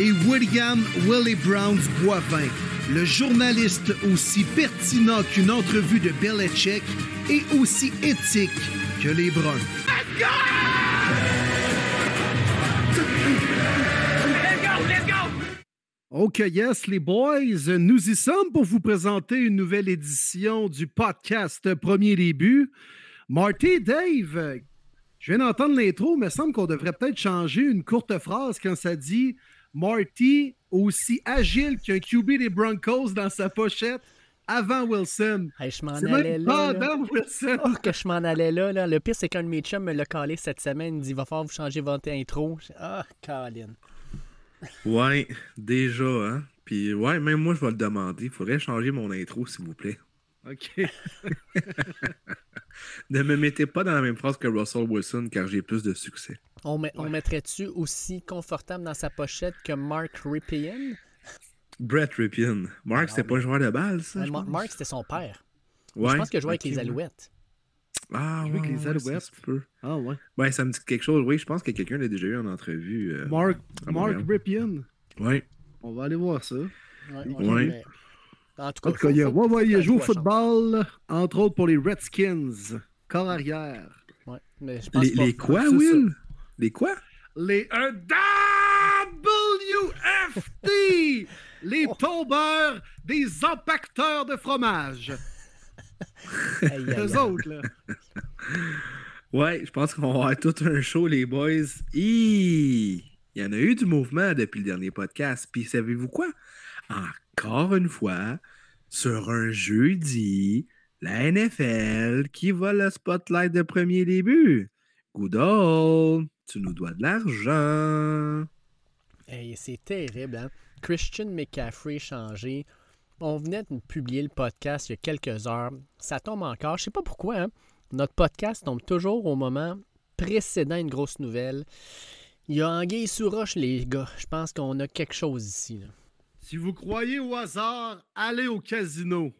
Et William Willie Browns Boivin, le journaliste aussi pertinent qu'une entrevue de Belichick et aussi éthique que les Bruns. OK, yes, les boys, nous y sommes pour vous présenter une nouvelle édition du podcast Premier Début. Marty, Dave, je viens d'entendre l'intro, mais il semble qu'on devrait peut-être changer une courte phrase quand ça dit Marty aussi agile qu'un QB des Broncos dans sa pochette avant Wilson. Hey, je m'en allais même là. là. Wilson. Oh, que je m'en allais là, là. Le pire, c'est qu'un de mes chums me l'a calé cette semaine. Il dit va falloir vous changer votre intro. Ah, Colin. Ouais, déjà, hein. Puis ouais, même moi, je vais le demander. Il faudrait changer mon intro, s'il vous plaît. OK. Ne me mettez pas dans la même phrase que Russell Wilson, car j'ai plus de succès. On, met- on mettrait-tu aussi confortable dans sa pochette que Mark Ripien? Brett Ripien. Mark, c'était pas un joueur de balle, ça? Euh, je Mar- pense? Mark, c'était son père. Ouais, je pense qu'il joué avec les. Alouettes. Ah, ouais, avec les Alouettes. peut. Ah ouais. Ouais, ça me dit quelque chose. Oui, je pense que quelqu'un l'a déjà eu en entrevue. euh, Mark, Mark. Ripien. Ouais. On va aller voir ça. Ouais, Ouais. En tout cas, il, a, faut- ouais, ouais, il a joué au football, entre autres pour les Redskins. Corps arrière. Ouais, mais je pense Les, pas- les quoi, Will? Les quoi? Les un WFT! les tombeurs des empaqueteurs de fromage. Eux autres, là. Ouais, je pense qu'on va avoir tout un show, les boys. Hi! Il y en a eu du mouvement depuis le dernier podcast. Puis savez-vous quoi? Encore une fois, sur un jeudi, la NFL qui va le spotlight de premier début. Goodall, tu nous dois de l'argent. Hey, c'est terrible, hein? Christian McCaffrey changé. On venait de publier le podcast il y a quelques heures. Ça tombe encore. Je sais pas pourquoi, hein? Notre podcast tombe toujours au moment précédent une grosse nouvelle. Il y a Anguille sous roche, les gars. Je pense qu'on a quelque chose ici. là. Si vous croyez au hasard, allez au casino.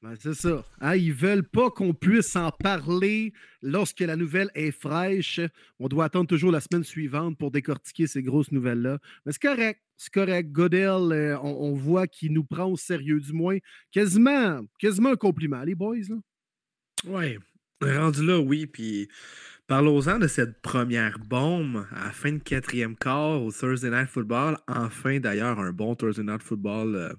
Ben, c'est ça. Hein, ils veulent pas qu'on puisse en parler lorsque la nouvelle est fraîche. On doit attendre toujours la semaine suivante pour décortiquer ces grosses nouvelles-là. Mais c'est correct. C'est correct. Godel, euh, on, voit qu'il nous prend au sérieux, du moins. Quasiment, quasiment un compliment, les boys. Ouais, rendu là, oui. Puis parlons-en de cette première bombe à la fin de quatrième quart au Thursday Night Football. Enfin, d'ailleurs, un bon Thursday Night Football euh,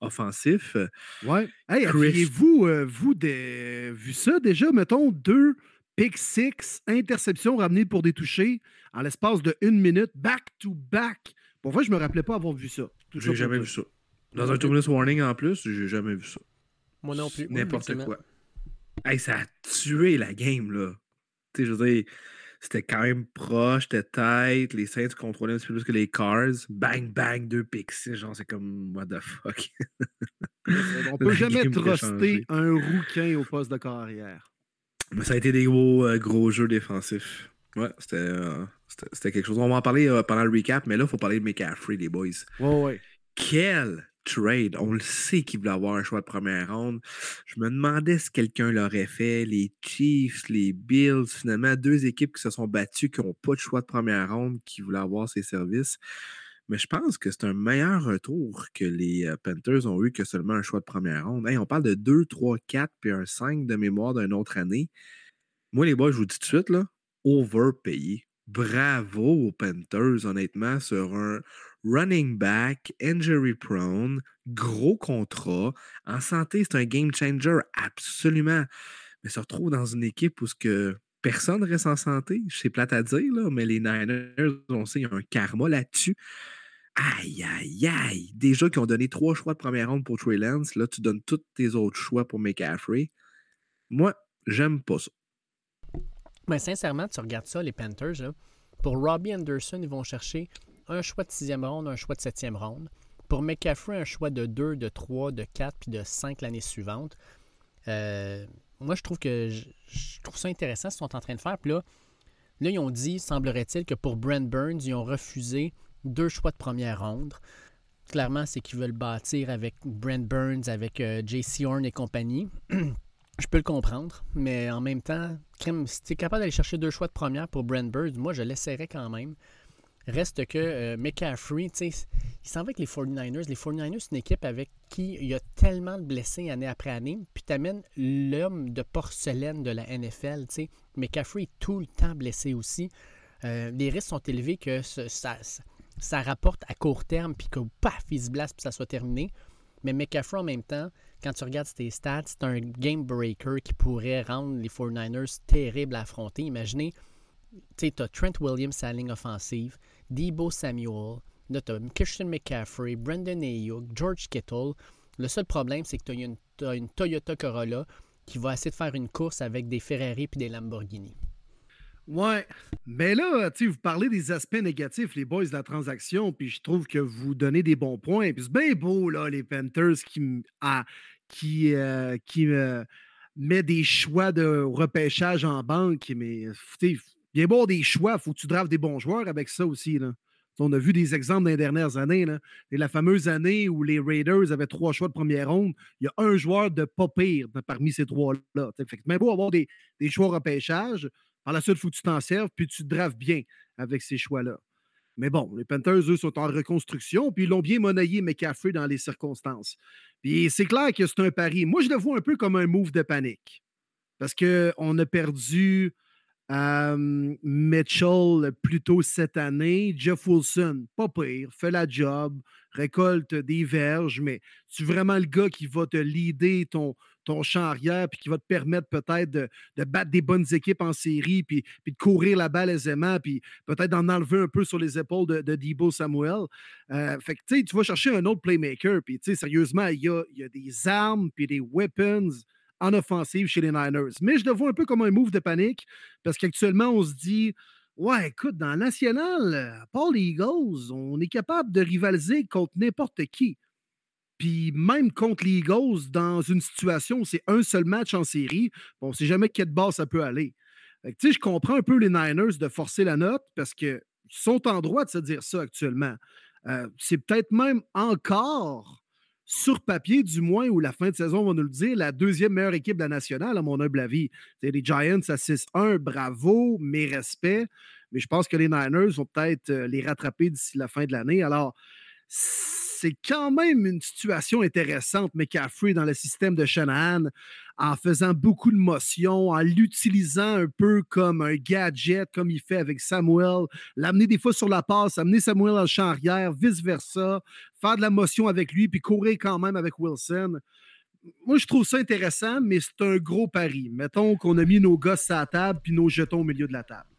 offensif. Ouais. Hey, Chris- euh, vous des- vu ça déjà? Mettons deux pick six, interceptions ramenées pour des touchés en l'espace de une minute, back to back? Pour vrai, je me rappelais pas avoir vu ça. J'ai jamais vu ça. Dans un two minutes warning en plus, j'ai jamais vu ça. Moi non plus. N'importe quoi. Hey, ça a tué la game, là. Tu sais, je veux dire, c'était quand même proche, c'était tight. Les Saints contrôlaient un petit peu plus que les Cars. Bang, bang, deux pixels. Genre, c'est comme, what the fuck? On peut jamais truster un rouquin au poste de carrière. Mais ça a été des gros, euh, gros jeux défensifs. Ouais, c'était euh, c'était- c'était quelque chose. On va en parler euh, pendant le recap, mais là, il faut parler de McCaffrey, les boys. Ouais, ouais. Quel trade! On le sait qu'il voulait avoir un choix de première ronde. Je me demandais si quelqu'un l'aurait fait. Les Chiefs, les Bills, finalement, deux équipes qui se sont battues, qui n'ont pas de choix de première ronde, qui voulaient avoir ses services. Mais je pense que c'est un meilleur retour que les euh, Panthers ont eu que seulement un choix de première ronde. On parle de 2, 3, 4 puis un 5 de mémoire d'une autre année. Moi, les boys, je vous dis tout de suite, là, overpayé. Bravo aux Panthers, honnêtement, sur un running back, injury prone, gros contrat. En santé, c'est un game changer, absolument. Mais se retrouve dans une équipe où ce que personne reste en santé. C'est plate à dire, mais les Niners, on sait, il y a un karma là-dessus. Aïe, aïe, aïe. Déjà qu'ils ont donné trois choix de première ronde pour Trey Lance, là, tu donnes tous tes autres choix pour McCaffrey. Moi, j'aime pas ça. Mais sincèrement, tu regardes ça, les Panthers, pour Robbie Anderson, ils vont chercher un choix de sixième ronde, un choix de septième ronde. pour McCaffrey, un choix de 2, de 3, de 4 puis de 5 l'année suivante. Euh, moi, je trouve que je, trouve ça intéressant ce qu'ils sont en train de faire. Puis là, là, ils ont dit, semblerait-il, que pour Brent Burns, ils ont refusé deux choix de première ronde. Clairement, c'est qu'ils veulent bâtir avec Brent Burns, avec euh, JC Horn et compagnie. je peux le comprendre, mais en même temps, si tu es capable d'aller chercher deux choix de première pour Brent Burns, moi, je l'essaierais quand même. Reste que euh, McCaffrey, il s'en va avec les 49ers. Les 49ers, c'est une équipe avec qui il y a tellement de blessés année après année. Puis tu amènes l'homme de porcelaine de la NFL. sais. McCaffrey est tout le temps blessé aussi. Euh, les risques sont élevés que ça, ça, rapporte à court terme, puis que paf, il se blesse, puis ça soit terminé. Mais McCaffrey, en même temps, quand tu regardes ses stats, c'est un game breaker qui pourrait rendre les 49ers terribles à affronter. Imaginez, tu as Trent Williams à la ligne offensive. Debo Samuel, Christian McCaffrey, Brendan Ayuk, George Kittle. Le seul problème, c'est que tu as, une Toyota Corolla qui va essayer de faire une course avec des Ferrari puis des Lamborghini. Ouais. Mais là, tu vous parlez des aspects négatifs, les boys de la transaction, puis je trouve que vous donnez des bons points. Puis c'est bien beau, là, les Panthers qui, ah, qui, euh, met des choix de repêchage en banque, mais bien beau des choix, faut que tu draves des bons joueurs avec ça aussi. On a vu des exemples dans les dernières années. Et la fameuse année où les Raiders avaient trois choix de première ronde, il y a un joueur de pas pire parmi ces trois-là. Même beau avoir des, des choix repêchage, par la suite, il faut que tu t'en serves, puis tu te draves bien avec ces choix-là. Mais bon, les Panthers, eux, sont en reconstruction, puis ils l'ont bien monnayé McCaffrey dans les circonstances. Puis c'est clair que c'est un pari. Moi, je le vois un peu comme un move de panique. Parce qu'on a perdu Mitchell plus tôt cette année. Jeff Wilson, pas pire, fait la job, récolte des verges, mais tu vraiment le gars qui va te leader ton, ton champ arrière puis qui va te permettre peut-être de, battre des bonnes équipes en série puis, puis de courir la balle aisément puis peut-être d'en enlever un peu sur les épaules de, de Debo Samuel. Euh, fait que tu vas chercher un autre playmaker puis sérieusement, il y a, y a des armes puis des weapons en offensive chez les Niners. Mais je le vois un peu comme un move de panique parce qu'actuellement, on se dit Ouais, écoute, dans la nationale, Paul Eagles, on est capable de rivaliser contre n'importe qui. Puis même contre les Eagles, dans une situation où c'est un seul match en série, on ne sait jamais quelle bas ça peut aller. Tu sais, je comprends un peu les Niners de forcer la note parce qu'ils sont en droit de se dire ça actuellement. Euh, c'est peut-être même encore sur papier, du moins, où la fin de saison va nous le dire, la deuxième meilleure équipe de la nationale, à mon humble avis. C'est les Giants à 6-1, bravo, mes respects. Mais je pense que les Niners vont peut-être euh, les rattraper d'ici la fin de l'année. Alors, c'est quand même une situation intéressante, McCaffrey, dans le système de Shanahan, en faisant beaucoup de motions, en l'utilisant un peu comme un gadget, comme il fait avec Samuel, l'amener des fois sur la passe, amener Samuel en champ arrière, vice-versa, faire de la motion avec lui, puis courir quand même avec Wilson. Moi, je trouve ça intéressant, mais c'est un gros pari. Mettons qu'on a mis nos gosses à la table, puis nos jetons au milieu de la table.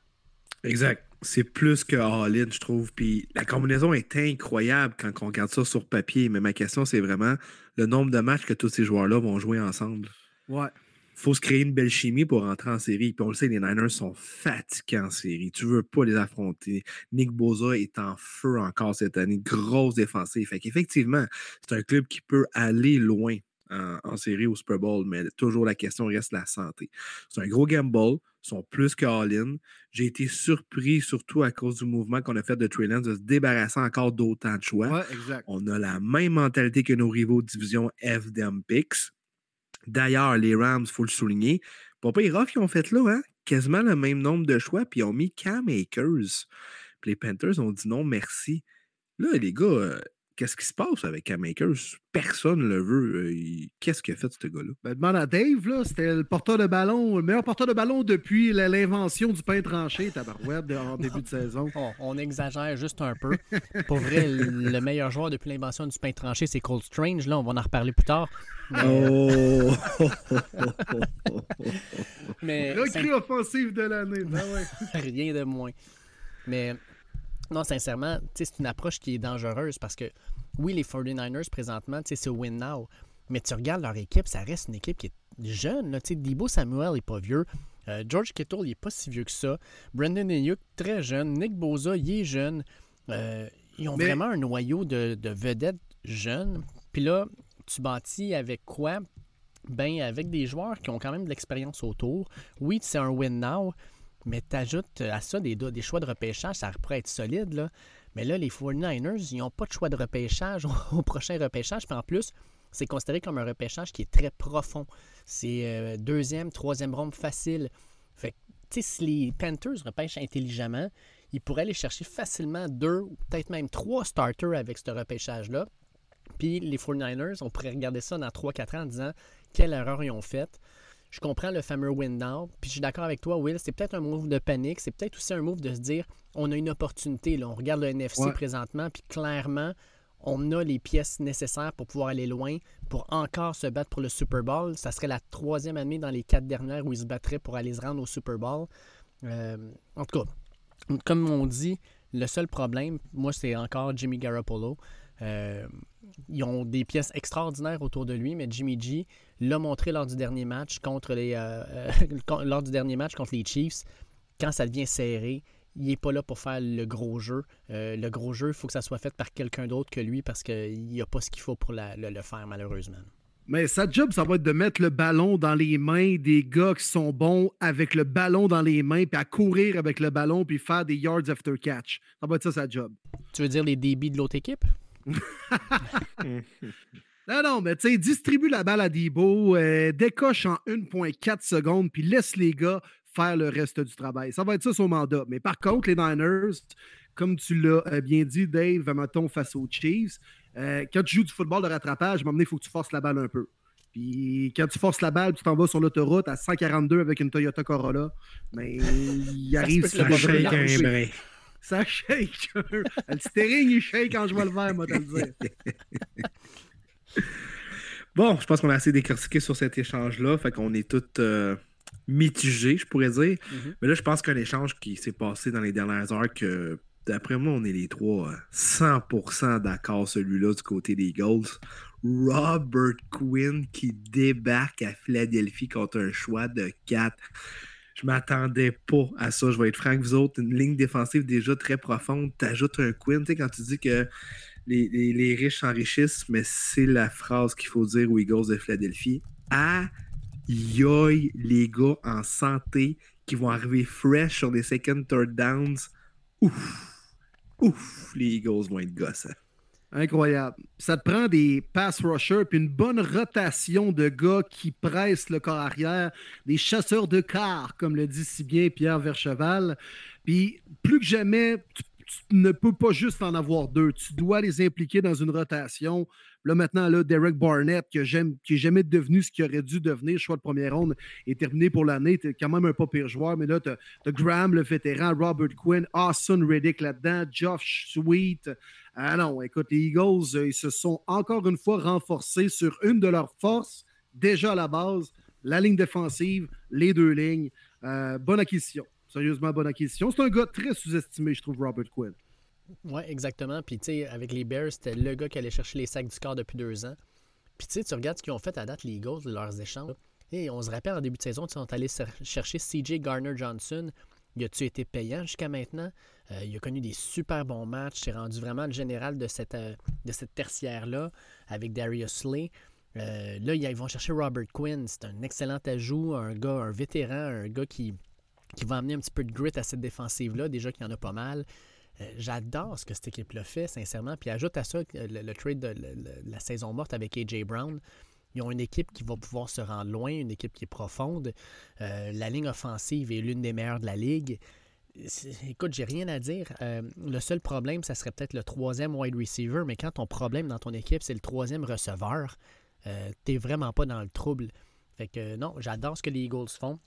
Exact c'est plus que all-in, je trouve. Puis la combinaison est incroyable quand on regarde ça sur papier. Mais ma question, c'est vraiment le nombre de matchs que tous ces joueurs-là vont jouer ensemble. Ouais. faut se créer une belle chimie pour rentrer en série. Puis on le sait, les Niners sont fatigués en série. Tu veux pas les affronter. Nick Boza est en feu encore cette année. Grosse défensive. Fait qu'effectivement, c'est un club qui peut aller loin en, série au Super Bowl, mais toujours la question reste la santé. C'est un gros gamble, sont plus que all-in. J'ai été surpris, surtout à cause du mouvement qu'on a fait de Trey de se débarrasser encore d'autant de choix. On a la même mentalité que nos rivaux de division FDM Picks. D'ailleurs, les Rams, il faut le souligner, Papa et Roth, ils ont fait là, hein? quasiment le même nombre de choix, puis ils ont mis Cam Akers. Puis les Panthers ont dit non, merci. Là, les gars, euh, qu'est-ce qui se passe avec Cam Akers? Personne ne le veut. Euh, qu'est-ce qu'il a fait, ce gars-là? Ben, demande à Dave, là. C'était le porteur de ballon, le meilleur porteur de ballon depuis l'invention du pain tranché, tabarouette, en début de saison. on exagère juste un peu. Pour vrai, le meilleur joueur depuis l'invention du pain tranché, c'est Cold Strange. Là, on va en reparler plus tard. Oh! Mais... Recrue offensive de l'année. Ben Rien de moins. Mais non, sincèrement, c'est une approche qui est dangereuse parce que, oui, les 49ers, présentement, c'est win now. Mais tu regardes leur équipe, ça reste une équipe qui est jeune. Là. Debo Samuel n'est pas vieux. Euh, George Kittle, il n'est pas si vieux que ça. Brandon Ayuk, très jeune. Nick Boza, il est jeune. Euh, ils ont vraiment un noyau de, vedettes jeune. Puis là, tu bâtis avec quoi? Ben, avec des joueurs qui ont quand même de l'expérience autour. Oui, c'est un win now, mais tu ajoutes à ça des, choix de repêchage, ça pourrait être solide. Là. Mais là, les 49ers, ils n'ont pas de choix de repêchage au, prochain repêchage. Puis en plus, c'est considéré comme un repêchage qui est très profond. C'est euh, deuxième, troisième ronde facile. Fait que, si les Panthers repêchent intelligemment, ils pourraient aller chercher facilement deux ou peut-être même trois starters avec ce repêchage-là. Puis les 49ers, on pourrait regarder ça dans 3-4 ans en disant quelle erreur ils ont faite. Je comprends le fameux win now. Puis je suis d'accord avec toi, Will. C'est peut-être un move de panique. C'est peut-être aussi un move de se dire on a une opportunité. Là. On regarde le NFC présentement, puis clairement, on a les pièces nécessaires pour pouvoir aller loin, pour encore se battre pour le Super Bowl. Ça serait la troisième année dans les quatre dernières où ils se battraient pour aller se rendre au Super Bowl. Euh, en tout cas, comme on dit, le seul problème, moi, c'est encore Jimmy Garoppolo. Euh, ils ont des pièces extraordinaires autour de lui, mais Jimmy G l'a montré lors du dernier match contre les euh, euh, lors du dernier match contre les Chiefs. Quand ça devient serré, il n'est pas là pour faire le gros jeu. le gros jeu, il faut que ça soit fait par quelqu'un d'autre que lui parce qu'il n'y a pas ce qu'il faut pour le, faire, malheureusement. Mais sa job, ça va être de mettre le ballon dans les mains des gars qui sont bons avec le ballon dans les mains, puis à courir avec le ballon, puis faire des yards after catch. Ça va être ça sa job. Tu veux dire les débits de l'autre équipe? Non, non, mais tu sais, distribue la balle à Debo, euh, décoche en 1,4 secondes, puis laisse les gars faire le reste du travail. Ça va être ça son mandat. Mais par contre, les Niners, comme tu l'as euh, bien dit, Dave, mettons, face aux Chiefs, euh, quand tu joues du football de rattrapage, il faut que tu forces la balle un peu. Puis quand tu forces la balle, tu t'en vas sur l'autoroute à 142 avec une Toyota Corolla, mais il arrive sur le ça shake. le steering, il shake quand je vois le verre, moi, te le dire. bon, je pense qu'on a assez décortiqué sur cet échange-là. Fait qu'on est tous euh, mitigés, je pourrais dire. Mm-hmm. Mais là, je pense qu'un échange qui s'est passé dans les dernières heures, que d'après moi, on est les trois 100% d'accord, celui-là, du côté des Eagles. Robert Quinn qui débarque à Philadelphie contre un choix de 4. Je m'attendais pas à ça. Je vais être franc vous autres. Une ligne défensive déjà très profonde. Tu ajoutes un Quinn. Tu sais, quand tu dis que les, riches s'enrichissent, mais c'est la phrase qu'il faut dire aux Eagles de Philadelphie. Ah, yoï, les gars en santé qui vont arriver fresh sur des second, third downs. Ouf! Ouf! Les Eagles vont être gosses. Incroyable. Ça te prend des pass rushers puis une bonne rotation de gars qui pressent le corps arrière, des chasseurs de car, comme le dit si bien Pierre Vercheval. Puis plus que jamais, tu, ne peux pas juste en avoir deux. Tu dois les impliquer dans une rotation. Là, maintenant, là, Derek Barnett, qui n'est jamais devenu ce qu'il aurait dû devenir, choix de première ronde, est terminé pour l'année. Tu quand même un pas pire joueur, mais là, tu as, Graham, le vétéran, Robert Quinn, Austin Reddick là-dedans, Josh Sweet. Ah non, écoute, les Eagles, euh, ils se sont encore une fois renforcés sur une de leurs forces, déjà à la base, la ligne défensive, les deux lignes. Euh, bonne acquisition. Sérieusement, bonne acquisition. C'est un gars très sous-estimé, je trouve, Robert Quinn. Oui, exactement. Puis, tu sais, avec les Bears, c'était le gars qui allait chercher les sacs du corps depuis deux ans. Puis, tu sais, tu regardes ce qu'ils ont fait à date, les Eagles, leurs échanges. Et on se rappelle en début de saison, ils sont allés chercher CJ Garner-Johnson. Il a-tu été payant jusqu'à maintenant? Euh, il a connu des super bons matchs. C'est rendu vraiment le général de cette, euh, de cette tertiaire-là avec Darius Slay. Euh, là, ils vont chercher Robert Quinn. C'est un excellent ajout, un gars, un vétéran, un gars qui, qui va amener un petit peu de grit à cette défensive-là. Déjà qu'il y en a pas mal. J'adore ce que cette équipe-là fait, sincèrement. Puis ajoute à ça le, trade de, la saison morte avec A.J. Brown. Ils ont une équipe qui va pouvoir se rendre loin, une équipe qui est profonde. Euh, la ligne offensive est l'une des meilleures de la ligue. Écoute, j'ai rien à dire. Euh, le seul problème, ça serait peut-être le troisième wide receiver, mais quand ton problème dans ton équipe, c'est le troisième receveur, euh, t'es vraiment pas dans le trouble. Fait que non, j'adore ce que les Eagles font.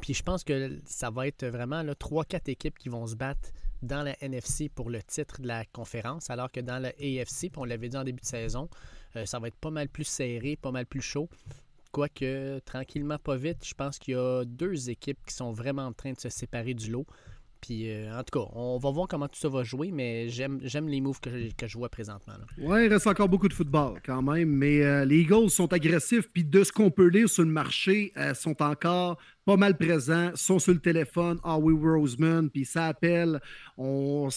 Puis je pense que ça va être vraiment 3-4 équipes qui vont se battre dans la NFC pour le titre de la conférence, alors que dans la AFC, on l'avait dit en début de saison, euh, ça va être pas mal plus serré, pas mal plus chaud. Quoique, tranquillement, pas vite, je pense qu'il y a deux équipes qui sont vraiment en train de se séparer du lot. Puis, euh, en tout cas, on va voir comment tout ça va jouer, mais j'aime, les moves que, je vois présentement. Oui, il reste encore beaucoup de football quand même, mais euh, les Eagles sont agressifs, puis de ce qu'on peut lire sur le marché, sont encore pas mal présents, sont sur le téléphone, ah oui, Roseman, puis ça appelle, on,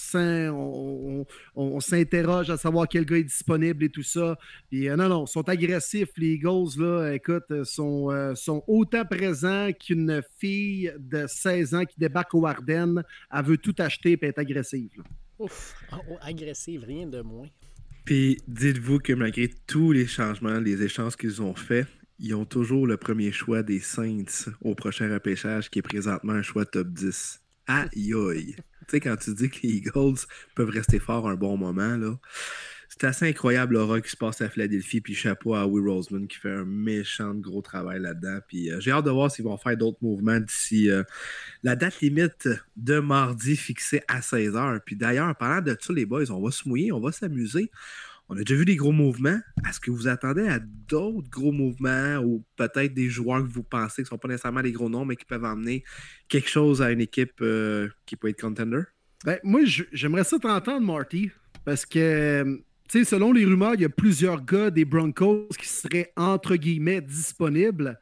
on, s'interroge à savoir quel gars est disponible et tout ça. Puis euh, non, non, sont agressifs, les Eagles, là, écoute, sont, euh, sont autant présents qu'une fille de 16 ans qui débarque au Ardennes, elle veut tout acheter et être agressive. Ouf, ah, oh, agressive, rien de moins. Puis dites-vous que malgré tous les changements, les échanges qu'ils ont faits, ils ont toujours le premier choix des Saints au prochain repêchage qui est présentement un choix top 10. Aïe aïe! tu sais, quand tu dis que les Eagles peuvent rester forts un bon moment, là, c'est assez incroyable l'aura qui se passe à Philadelphie. Puis chapeau à Will Roseman qui fait un méchant gros travail là-dedans. Puis euh, j'ai hâte de voir s'ils vont faire d'autres mouvements d'ici euh, la date limite de mardi fixée à 16h. Puis d'ailleurs, parlant de ça, les boys, on va se mouiller, on va s'amuser. On a déjà vu des gros mouvements. Est-ce que vous attendez à d'autres gros mouvements ou peut-être des joueurs que vous pensez qui ne sont pas nécessairement des gros noms, mais qui peuvent amener quelque chose à une équipe euh, qui peut être contender? Ben, moi, j'aimerais ça t'entendre, Marty, parce que selon les rumeurs, il y a plusieurs gars des Broncos qui seraient entre guillemets disponibles.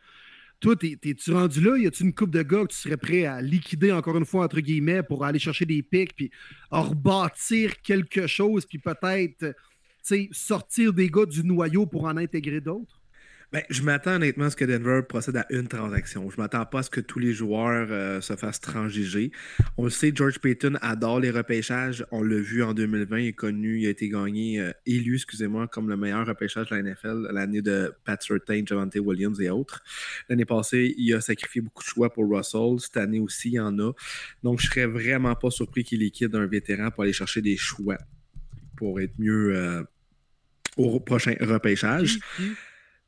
Toi, es-tu rendu là? Y a-tu une coupe de gars que tu serais prêt à liquider encore une fois entre guillemets pour aller chercher des pics puis rebâtir quelque chose puis peut-être sortir des gars du noyau pour en intégrer d'autres? Ben, je m'attends honnêtement à ce que Denver procède à une transaction. Je m'attends pas à ce que tous les joueurs euh, se fassent transiger. On le sait, George Payton adore les repêchages. On l'a vu en 2020, il est connu, il a été gagné, euh, élu, excusez-moi, comme le meilleur repêchage de la NFL l'année de Pat Surtain, Javante Williams et autres. L'année passée, il a sacrifié beaucoup de choix pour Russell. Cette année aussi, il y en a. Donc, je serais vraiment pas surpris qu'il liquide un vétéran pour aller chercher des choix pour être mieux euh, au prochain repêchage. Mm-hmm.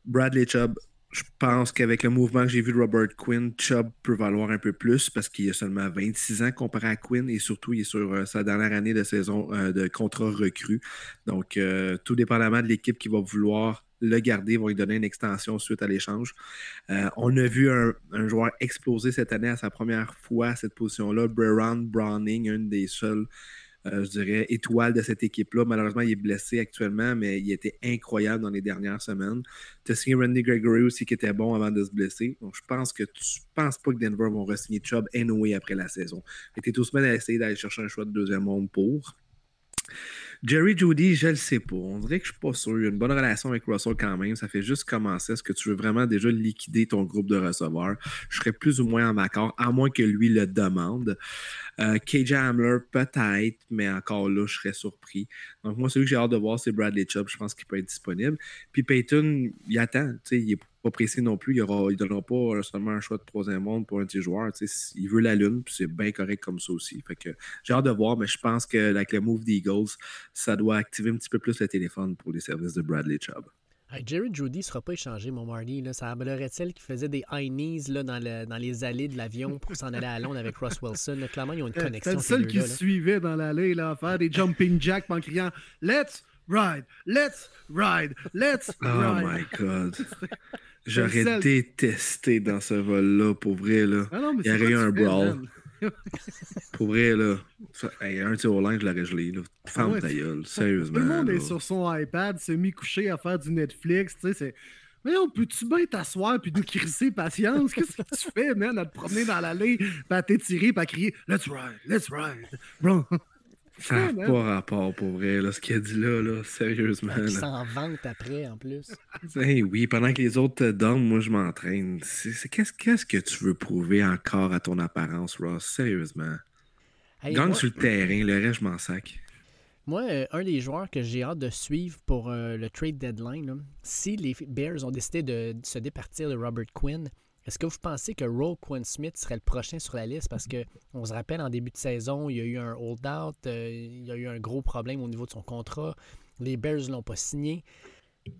Bradley Chubb, je pense qu'avec le mouvement que j'ai vu de Robert Quinn, Chubb peut valoir un peu plus parce qu'il a seulement 26 ans comparé à Quinn et surtout il est sur euh, sa dernière année de saison euh, de contrat recru. Donc, euh, tout dépendamment de l'équipe qui va vouloir le garder, vont lui donner une extension suite à l'échange. on a vu un, joueur exploser cette année à sa première fois à cette position-là, Breron Browning, une des seuls euh, je dirais, étoile de cette équipe-là. Malheureusement, il est blessé actuellement, mais il était incroyable dans les dernières semaines. Tu as signé Randy Gregory aussi qui était bon avant de se blesser. Donc, je pense que tu penses pas que Denver vont re-signer Chubb anyway après la saison. Tu es tout semaine à essayer d'aller chercher un choix de deuxième monde pour. Jerry Judy, je le sais pas. On dirait que je suis pas sûr. Il y a une bonne relation avec Russell quand même. Ça fait juste commencer. Est-ce que tu veux vraiment déjà liquider ton groupe de receveurs? Je serais plus ou moins en accord, à moins que lui le demande. Euh, KJ Hamler, peut-être, mais encore là, je serais surpris. Donc, moi, celui que j'ai hâte de voir, c'est Bradley Chubb. Je pense qu'il peut être disponible. Puis Peyton, il attend. Il est pas pressé non plus. Il ne donnera pas seulement un choix de troisième monde pour un petit joueur. Il veut la lune, puis c'est bien correct comme ça aussi. Fait que j'ai hâte de voir, mais je pense que avec le move d'Eagles, ça doit activer un petit peu plus le téléphone pour les services de Bradley Chubb. Jerry Judy ne sera pas échangé, mon Marty. Là. Ça semblerait-il qu'il faisait des high knees là, dans, le, dans les allées de l'avion pour s'en aller à Londres avec Ross Wilson? Clairement, ils ont une connexion. C'est le seul qui suivait dans l'allée, là, à faire des jumping jacks en criant Let's ride, let's ride, let's oh ride. Oh my God. J'aurais détesté dans ce vol-là, pour vrai. Là. Ah Il y aurait eu un brawl. pour vrai, là. un tir au linge, je l'aurais gelé. Là. Femme ta gueule, sérieusement. Tout le monde est sur son iPad, semi-couché à faire du Netflix. Tu sais, c'est. Mais on peut-tu bien t'asseoir puis nous crisser patience? Qu'est-ce que tu fais, man, à te promener dans l'allée, puis à t'étirer, puis à crier Let's ride, let's ride. Bro, ça n'a pas rapport pour vrai, là, ce qu'il a dit là, là sérieusement. Il s'en vante après, en plus. oui, pendant que les autres te dorment, moi, je m'entraîne. Qu'est-ce que tu veux prouver encore à ton apparence, Ross? Sérieusement. Gagne sur le terrain, le reste, je m'en sac. Moi, euh, un des joueurs que j'ai hâte de suivre pour euh, le trade deadline, si les Bears ont décidé de, se départir de Robert Quinn, est-ce que vous pensez que Roll Quinn Smith serait le prochain sur la liste? Parce qu'on se rappelle, en début de saison, il y a eu un hold-out, euh, il y a eu un gros problème au niveau de son contrat. Les Bears ne l'ont pas signé.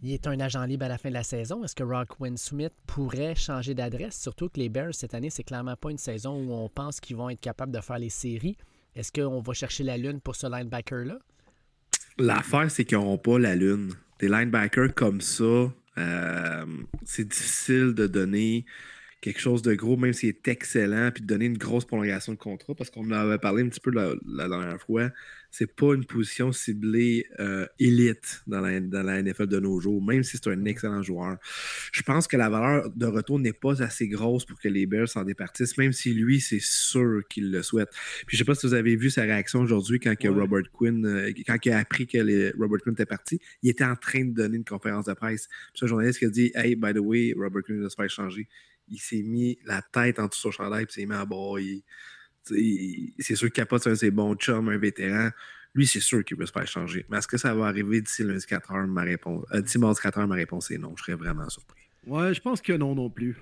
Il est un agent libre à la fin de la saison. Est-ce que Quinn Smith pourrait changer d'adresse? Surtout que les Bears, cette année, c'est clairement pas une saison où on pense qu'ils vont être capables de faire les séries. Est-ce qu'on va chercher la lune pour ce linebacker-là? L'affaire, c'est qu'ils n'auront pas la lune. Des linebackers comme ça, euh, c'est difficile de donner quelque chose de gros, même s'il est excellent, puis de donner une grosse prolongation de contrat, parce qu'on en avait parlé un petit peu la, la dernière fois c'est pas une position ciblée euh, élite dans la, dans la, NFL de nos jours, même si c'est un excellent joueur. Je pense que la valeur de retour n'est pas assez grosse pour que les Bears s'en départissent, même si lui, c'est sûr qu'il le souhaite. Puis je sais pas si vous avez vu sa réaction aujourd'hui quand que Robert Quinn, euh, quand il a appris que les, Robert Quinn était parti, il était en train de donner une conférence de presse. Puis un journaliste qui a dit Hey, by the way, Robert Quinn va se faire changer. Il s'est mis la tête en dessous de son chandail, puis s'est mis à broyer c'est sûr qu'il capote un de ses bons chums, un vétéran. Lui, c'est sûr qu'il veut se faire changer. Mais est-ce que ça va arriver d'ici lundi 4 heures? Ma réponse, euh, d'ici mardi 4 heures, ma réponse est non. Je serais vraiment surpris. Ouais, je pense que non non plus.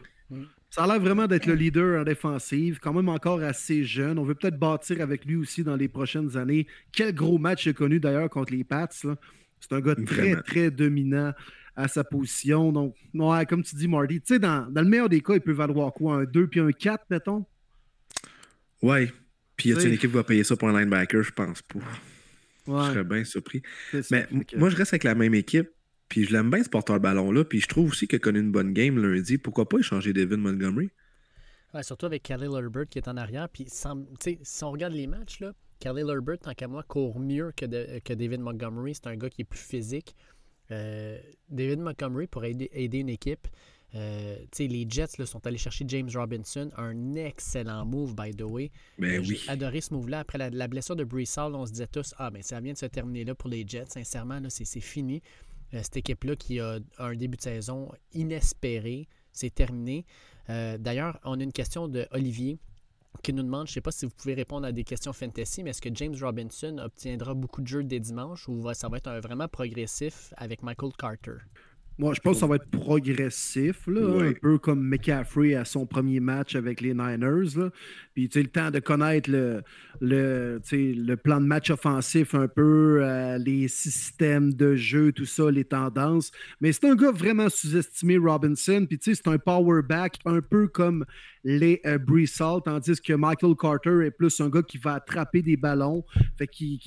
Ça a l'air vraiment d'être le leader en défensive, quand même encore assez jeune. On veut peut-être bâtir avec lui aussi dans les prochaines années. Quel gros match il a connu d'ailleurs contre les Pats. C'est un gars très, très dominant à sa position. Donc, ouais, comme tu dis, Marty, tu sais, dans, dans, le meilleur des cas, il peut valoir quoi? Un 2 puis un 4, mettons? Ouais. Puis y a une équipe qui va payer ça pour un linebacker? Je pense pas. Je serais bien surpris. Mais moi, je reste avec la même équipe. Puis je l'aime bien ce porteur-ballon-là. Puis je trouve aussi qu'il a connu une bonne game lundi. Pourquoi pas échanger David Montgomery? Ouais, surtout avec Khalil Herbert qui est en arrière. Puis si on regarde les matchs, là, Khalil Herbert, tant qu'à moi, court mieux que, que David Montgomery. C'est un gars qui est plus physique. Euh, David Montgomery pourrait aider une équipe. Euh, les Jets là, sont allés chercher James Robinson, un excellent move, by the way. Ben euh, J'ai adoré ce move-là. Après la, blessure de Brees on se disait tous Ah, ben ça vient de se terminer là pour les Jets. Sincèrement, c'est fini. Euh, cette équipe-là qui a un début de saison inespéré, c'est terminé. D'ailleurs, on a une question de Olivier qui nous demande, je ne sais pas si vous pouvez répondre à des questions fantasy, mais est-ce que James Robinson obtiendra beaucoup de jeux dès dimanche ou ça va être vraiment progressif avec Michael Carter? Moi, je pense que ça va être progressif, là, un peu comme McCaffrey à son premier match avec les Niners. Là. Puis, tu sais, le temps de connaître le, le, le plan de match offensif un peu, euh, les systèmes de jeu, tout ça, les tendances. Mais c'est un gars vraiment sous-estimé, Robinson. Puis, tu sais, c'est un power back, un peu comme les euh, tandis que Michael Carter est plus un gars qui va attraper des ballons, qui,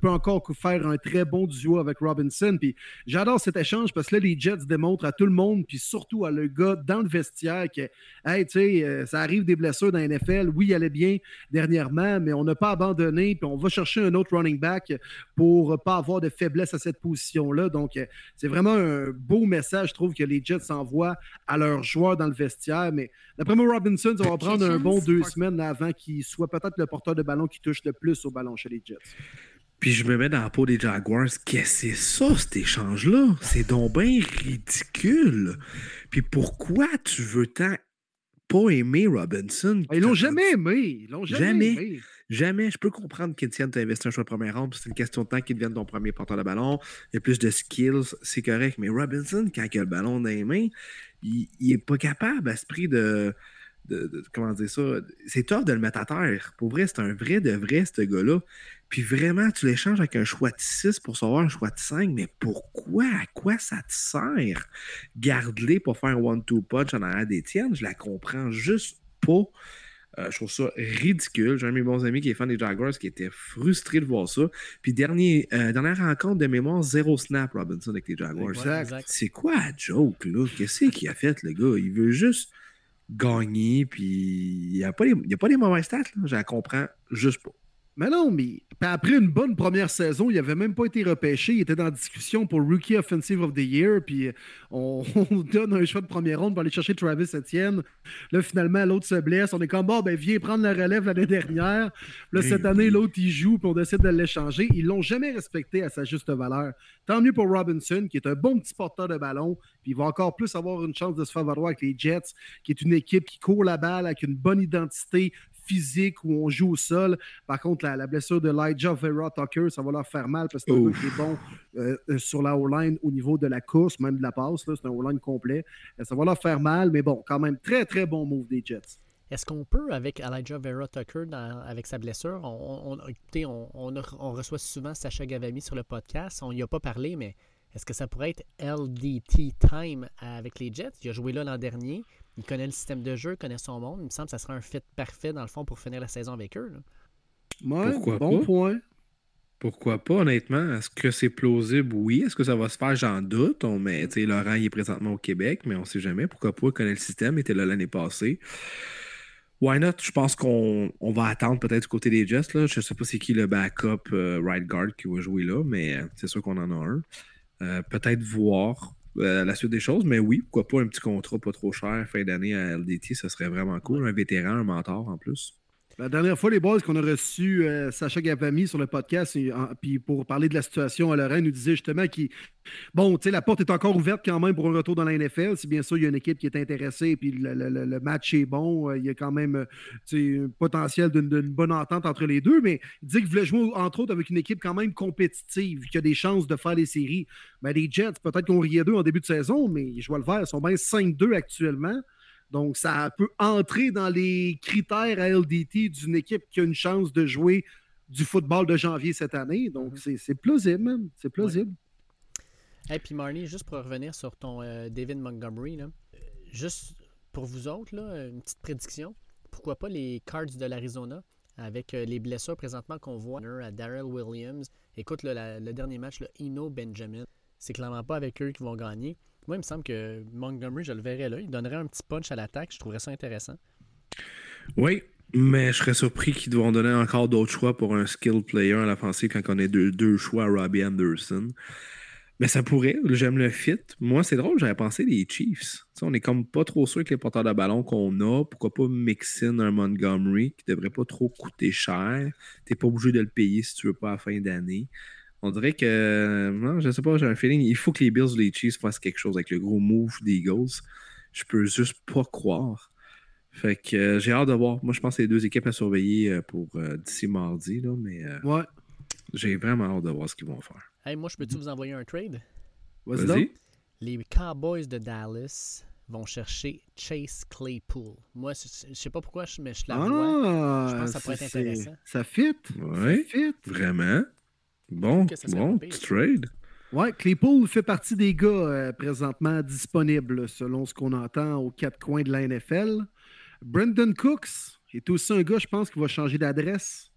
peut encore faire un très bon duo avec Robinson. Puis j'adore cet échange parce que là, les Jets démontrent à tout le monde, puis surtout à le gars dans le vestiaire que, euh, ça arrive des blessures dans NFL. Oui, il allait bien dernièrement, mais on n'a pas abandonné, puis on va chercher un autre running back pour pas avoir de faiblesse à cette position-là. Donc, euh, c'est vraiment un beau message, je trouve, que les Jets envoient à leurs joueurs dans le vestiaire. Mais d'après moi, Robinson, ça va prendre un bon deux semaines avant qu'il soit peut-être le porteur de ballon qui touche le plus au ballon chez les Jets. Puis je me mets dans la peau des Jaguars. Qu'est-ce que c'est ça, cet échange-là? C'est donc bien ridicule. Puis pourquoi tu veux tant pas aimer Robinson? Ils l'ont jamais aimé. Ils l'ont jamais, aimé. Jamais. Je peux comprendre qu'Étienne t'a investi un choix de première ronde, c'est une question de temps qu'il devienne ton premier porteur de ballon. Il y a plus de skills, c'est correct. Mais Robinson, quand il a le ballon dans les mains, il, il est pas capable à ce prix de comment dire ça, c'est top de le mettre à terre. Pour vrai, c'est un vrai de vrai, ce gars-là. Puis vraiment, tu l'échanges avec un choix de 6 pour savoir un choix de 5, mais pourquoi? À quoi ça te sert? Garde-les pour faire un one-two punch en arrière d'Étienne, je la comprends juste pas. Euh, je trouve ça ridicule. J'ai un de mes bons amis qui est fan des Jaguars qui était frustré de voir ça. Puis dernier, euh, dernière rencontre de mémoire, zéro snap Robinson avec les Jaguars. C'est quoi la joke là? Qu'est-ce qu'il a fait le gars? Il veut juste gagner, puis il n'y a, pas les, a pas les mauvaises stats, là. je comprends juste pas. Mais non, mais après une bonne première saison, il n'avait même pas été repêché. Il était dans la discussion pour Rookie Offensive of the Year. Puis on, donne un choix de première ronde pour aller chercher Travis Etienne. Là, finalement, l'autre se blesse. On est comme, bon, ben, viens prendre la relève l'année dernière. Là, cette année, l'autre, il joue, puis on décide de l'échanger. Ils l'ont jamais respecté à sa juste valeur. Tant mieux pour Robinson, qui est un bon petit porteur de ballon. Puis il va encore plus avoir une chance de se faire valoir avec les Jets, qui est une équipe qui court la balle avec une bonne identité, physique où on joue au sol. Par contre, la, blessure de Elijah Vera Tucker, ça va leur faire mal parce que c'est bon euh, euh, sur la O-line au niveau de la course, même de la passe. C'est un O-line complet. Euh, ça va leur faire mal, mais bon, quand même, très, très bon move des Jets. Est-ce qu'on peut, avec Elijah Vera Tucker, avec sa blessure, on, on, reçoit souvent Sacha Gavami sur le podcast, on n'y a pas parlé, mais est-ce que ça pourrait être LDT time avec les Jets? Il a joué là l'an dernier. Il connaît le système de jeu, il connaît son monde. Il me semble que ça serait un fit parfait, dans le fond, pour finir la saison avec eux. Ouais, bon point. Pourquoi pas, honnêtement? Est-ce que c'est plausible? Oui. Est-ce que ça va se faire? J'en doute. On met, Laurent, il est présentement au Québec, mais on ne sait jamais. Pourquoi pas? Il connaît le système, il était là l'année passée. Why not? Je pense qu'on va attendre peut-être du côté des Jets. Là. Je ne sais pas c'est qui le backup euh, right guard qui va jouer là, mais euh, c'est sûr qu'on en a un. Euh, peut-être voir la suite des choses, mais oui, pourquoi pas un petit contrat pas trop cher fin d'année à LDT, ça serait vraiment cool. Un vétéran, un mentor en plus. La dernière fois, les boys qu'on a reçu euh, Sacha Gavami sur le podcast, pour parler de la situation à Lorraine, nous disait justement qu'il. Bon, tu sais, la porte est encore ouverte quand même pour un retour dans la NFL. Si bien sûr, il y a une équipe qui est intéressée, puis le, match est bon, euh, il y a quand même un potentiel d'une bonne entente entre les deux. Mais il dit qu'il voulait jouer, entre autres, avec une équipe quand même compétitive, qui a des chances de faire les séries. Ben, les Jets, peut-être qu'on riait d'eux en début de saison, mais je vois le faire, ils sont bien 5-2 actuellement. Donc, ça peut entrer dans les critères à LDT d'une équipe qui a une chance de jouer du football de janvier cette année. Donc, mhm. c'est plausible, même. C'est plausible. Et puis, Marnie, juste pour revenir sur ton euh, David Montgomery, là, juste pour vous autres, là, une petite prédiction. Pourquoi pas les Cards de l'Arizona avec euh, les blessures présentement qu'on voit? À Daryl Williams. Écoute, le dernier match, le Ino Benjamin, c'est clairement pas avec eux qui vont gagner. Moi, il me semble que Montgomery, je le verrais là. Il donnerait un petit punch à l'attaque. Je trouverais ça intéressant. Oui, mais je serais surpris qu'ils doivent donner encore d'autres choix pour un skill player à l'offensive quand on deux, deux choix à Robbie Anderson. Mais ça pourrait, j'aime le fit. Moi, c'est drôle, j'avais pensé les Chiefs. on est comme pas trop sûr que les porteurs de ballon qu'on a. Pourquoi pas mixer un Montgomery qui devrait pas trop coûter cher. T'es pas obligé de le payer si tu veux pas à la fin d'année. On dirait que. Non, je sais pas, j'ai un feeling. Il faut que les Bills ou les Chiefs fassent quelque chose avec le gros move des Eagles. Je peux juste pas croire. Fait que euh, j'ai hâte de voir. Moi, je pense que c'est les deux équipes à surveiller euh, pour euh, d'ici mardi, là, mais ouais. j'ai vraiment hâte de voir ce qu'ils vont faire. Hey, moi, je peux-tu vous envoyer un trade? Vas-y. les Cowboys de Dallas vont chercher Chase Claypool. Moi, je sais pas pourquoi, mais je la vois. je pense que ça pourrait être intéressant. Ça fit. Oui. Vraiment? Bon, bon, trade. Ouais, Claypool fait partie des gars euh, présentement disponibles selon ce qu'on entend aux quatre coins de la NFL. Brendan Cooks est aussi un gars, je pense, qui va changer d'adresse.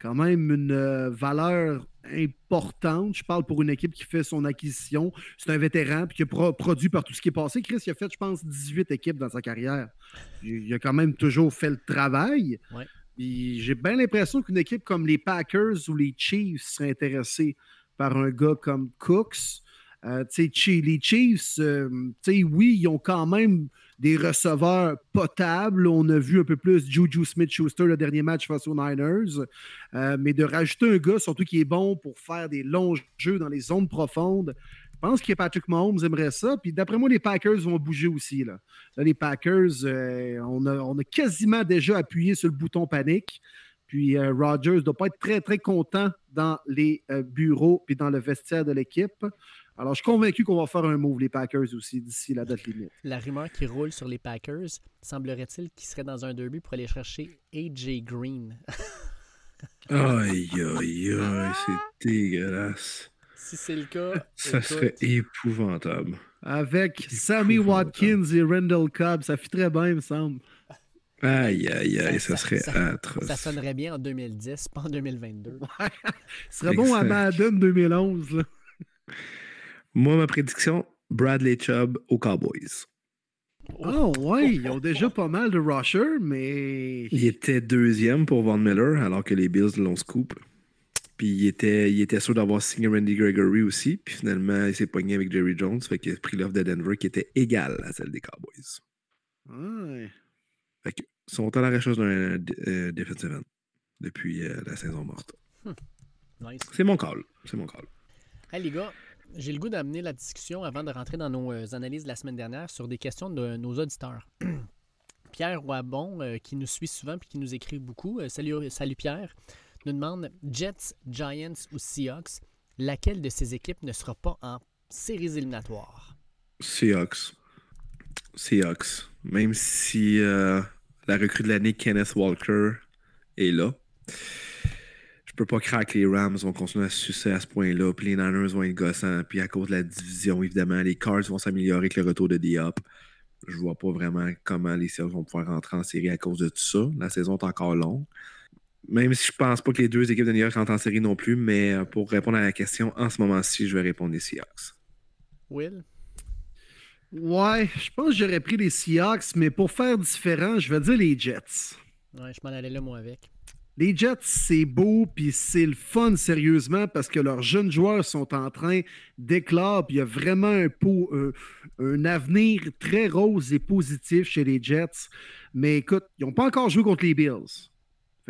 Quand même une euh, valeur importante. Je parle pour une équipe qui fait son acquisition. C'est un vétéran puis qui a produit par tout ce qui est passé. Chris, il a fait, je pense, 18 équipes dans sa carrière. Il, a quand même toujours fait le travail. Ouais j'ai bien l'impression qu'une équipe comme les Packers ou les Chiefs serait intéressée par un gars comme Cooks. Euh, les Chiefs, euh, oui, ils ont quand même des receveurs potables. On a vu un peu plus Juju Smith-Schuster le dernier match face aux Niners. Euh, mais de rajouter un gars, surtout qui est bon pour faire des longs jeux dans les zones profondes, pense que Patrick Mahomes aimerait ça. Puis d'après moi, les Packers vont bouger aussi. Là, les Packers, euh, on, a, quasiment déjà appuyé sur le bouton panique. Puis euh, Rodgers ne doit pas être très, très content dans les euh, bureaux puis dans le vestiaire de l'équipe. Alors, je suis convaincu qu'on va faire un move, les Packers aussi, d'ici la date limite. La rumeur qui roule sur les Packers, semblerait-il qu'ils seraient dans un derby pour aller chercher AJ Green. aïe, aïe, aïe, c'est dégueulasse. Si c'est le cas. Ça serait épouvantable. Avec Sammy Watkins et Randall Cobb, ça fit très bien, il me semble. Aïe, aïe, aïe, ça, serait atroce. Ça sonnerait bien en 2010, pas en 2022. Ouais. Ce serait bon à Madden 2011. Moi, ma prédiction, Bradley Chubb aux Cowboys. Oh, ouais, ils ont déjà pas mal de rushers, mais. Il était deuxième pour Von Miller, alors que les Bills l'ont scoop. Puis il était, il était sûr d'avoir signé Randy Gregory aussi. Puis finalement, il s'est pogné avec Jerry Jones. Fait qu'il a pris l'offre de Denver qui était égale à celle des Cowboys. Ouais. Fait qu'ils sont à la recherche d'un euh, defensive end depuis euh, la saison morte. Hmm. Nice. C'est mon call. C'est mon call. Hey les gars, j'ai le goût d'amener la discussion avant de rentrer dans nos euh, analyses de la semaine dernière sur des questions de nos auditeurs. Pierre Roibon, euh, qui nous suit souvent et qui nous écrit beaucoup. salut, salut Pierre nous demande Jets, Giants ou Seahawks, laquelle de ces équipes ne sera pas en séries éliminatoires? Seahawks. Seahawks. Même si euh, la recrue de l'année, Kenneth Walker, est là. Je peux pas croire que les Rams vont continuer à sucer à ce point-là. Puis les Niners vont être gossants. Puis à cause de la division, évidemment, les Cards vont s'améliorer avec le retour de Diop. Je vois pas vraiment comment les Seahawks vont pouvoir rentrer en série à cause de tout ça. La saison est encore longue. Même si je pense pas que les deux équipes de New York rentrent en série non plus, mais euh, pour répondre à la question, en ce moment-ci, je vais répondre les Seahawks. Will? Ouais, je pense que j'aurais pris les Seahawks, mais pour faire différent, je vais dire les Jets. Ouais, je m'en allais là, moi, avec. Les Jets, c'est beau, puis c'est le fun, sérieusement, parce que leurs jeunes joueurs sont en train d'éclore, puis il y a vraiment un, euh, un avenir très rose et positif chez les Jets. Mais écoute, ils n'ont pas encore joué contre les Bills.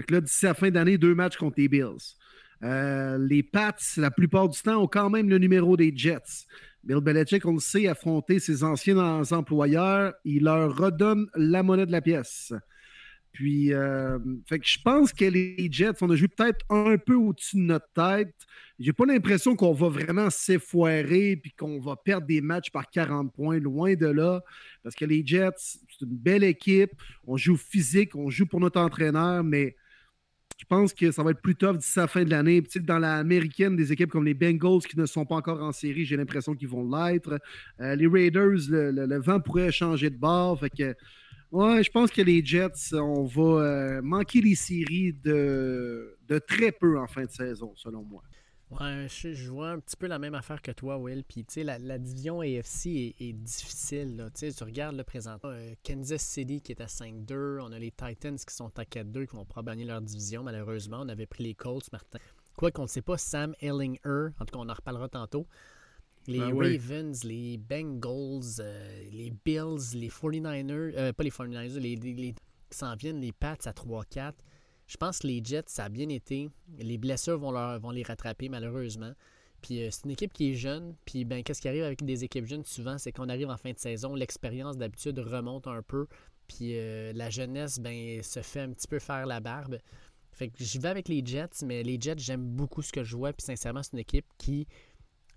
Fait que là, d'ici la fin d'année, deux matchs contre les Bills. Euh, les Pats, la plupart du temps, ont quand même le numéro des Jets. Bill Belichick, on le sait, affronter ses anciens employeurs, il leur redonne la monnaie de la pièce. Puis, euh, fait que je pense que les Jets, on a joué peut-être un peu au-dessus de notre tête. J'ai pas l'impression qu'on va vraiment s'effoirer puis qu'on va perdre des matchs par 40 points, loin de là. Parce que les Jets, c'est une belle équipe. On joue physique, on joue pour notre entraîneur, mais je pense que ça va être plus tough d'ici la fin de l'année. Dans l'américaine, des équipes comme les Bengals qui ne sont pas encore en série, j'ai l'impression qu'ils vont l'être. Euh, les Raiders, le, vent pourrait changer de bord. Fait que Ouais, je pense que les Jets, on va euh, manquer les séries de, de très peu en fin de saison, selon moi. Ouais, je, vois un petit peu la même affaire que toi, Will. Puis, tu sais, la, division AFC est, difficile. Là. Tu regardes le présent. Euh, Kansas City qui est à 5-2. On a les Titans qui sont à 4-2 qui vont probablement gagner leur division, malheureusement. On avait pris les Colts, Martin. Quoi qu'on ne sait pas, Sam Ellinger, en tout cas, on en reparlera tantôt, les ben Ravens, les Bengals, euh, les Bills, les 49ers, euh, pas les 49ers, les, les, s'en viennent, les Pats à 3-4. Je pense que les Jets, ça a bien été. Les blessures vont, les rattraper, malheureusement. Puis euh, c'est une équipe qui est jeune. Puis ben, qu'est-ce qui arrive avec des équipes jeunes souvent, c'est qu'on arrive en fin de saison, l'expérience d'habitude remonte un peu. Puis la jeunesse, ben, se fait un petit peu faire la barbe. Fait que j'y vais avec les Jets, mais les Jets, j'aime beaucoup ce que je vois. Puis sincèrement, c'est une équipe qui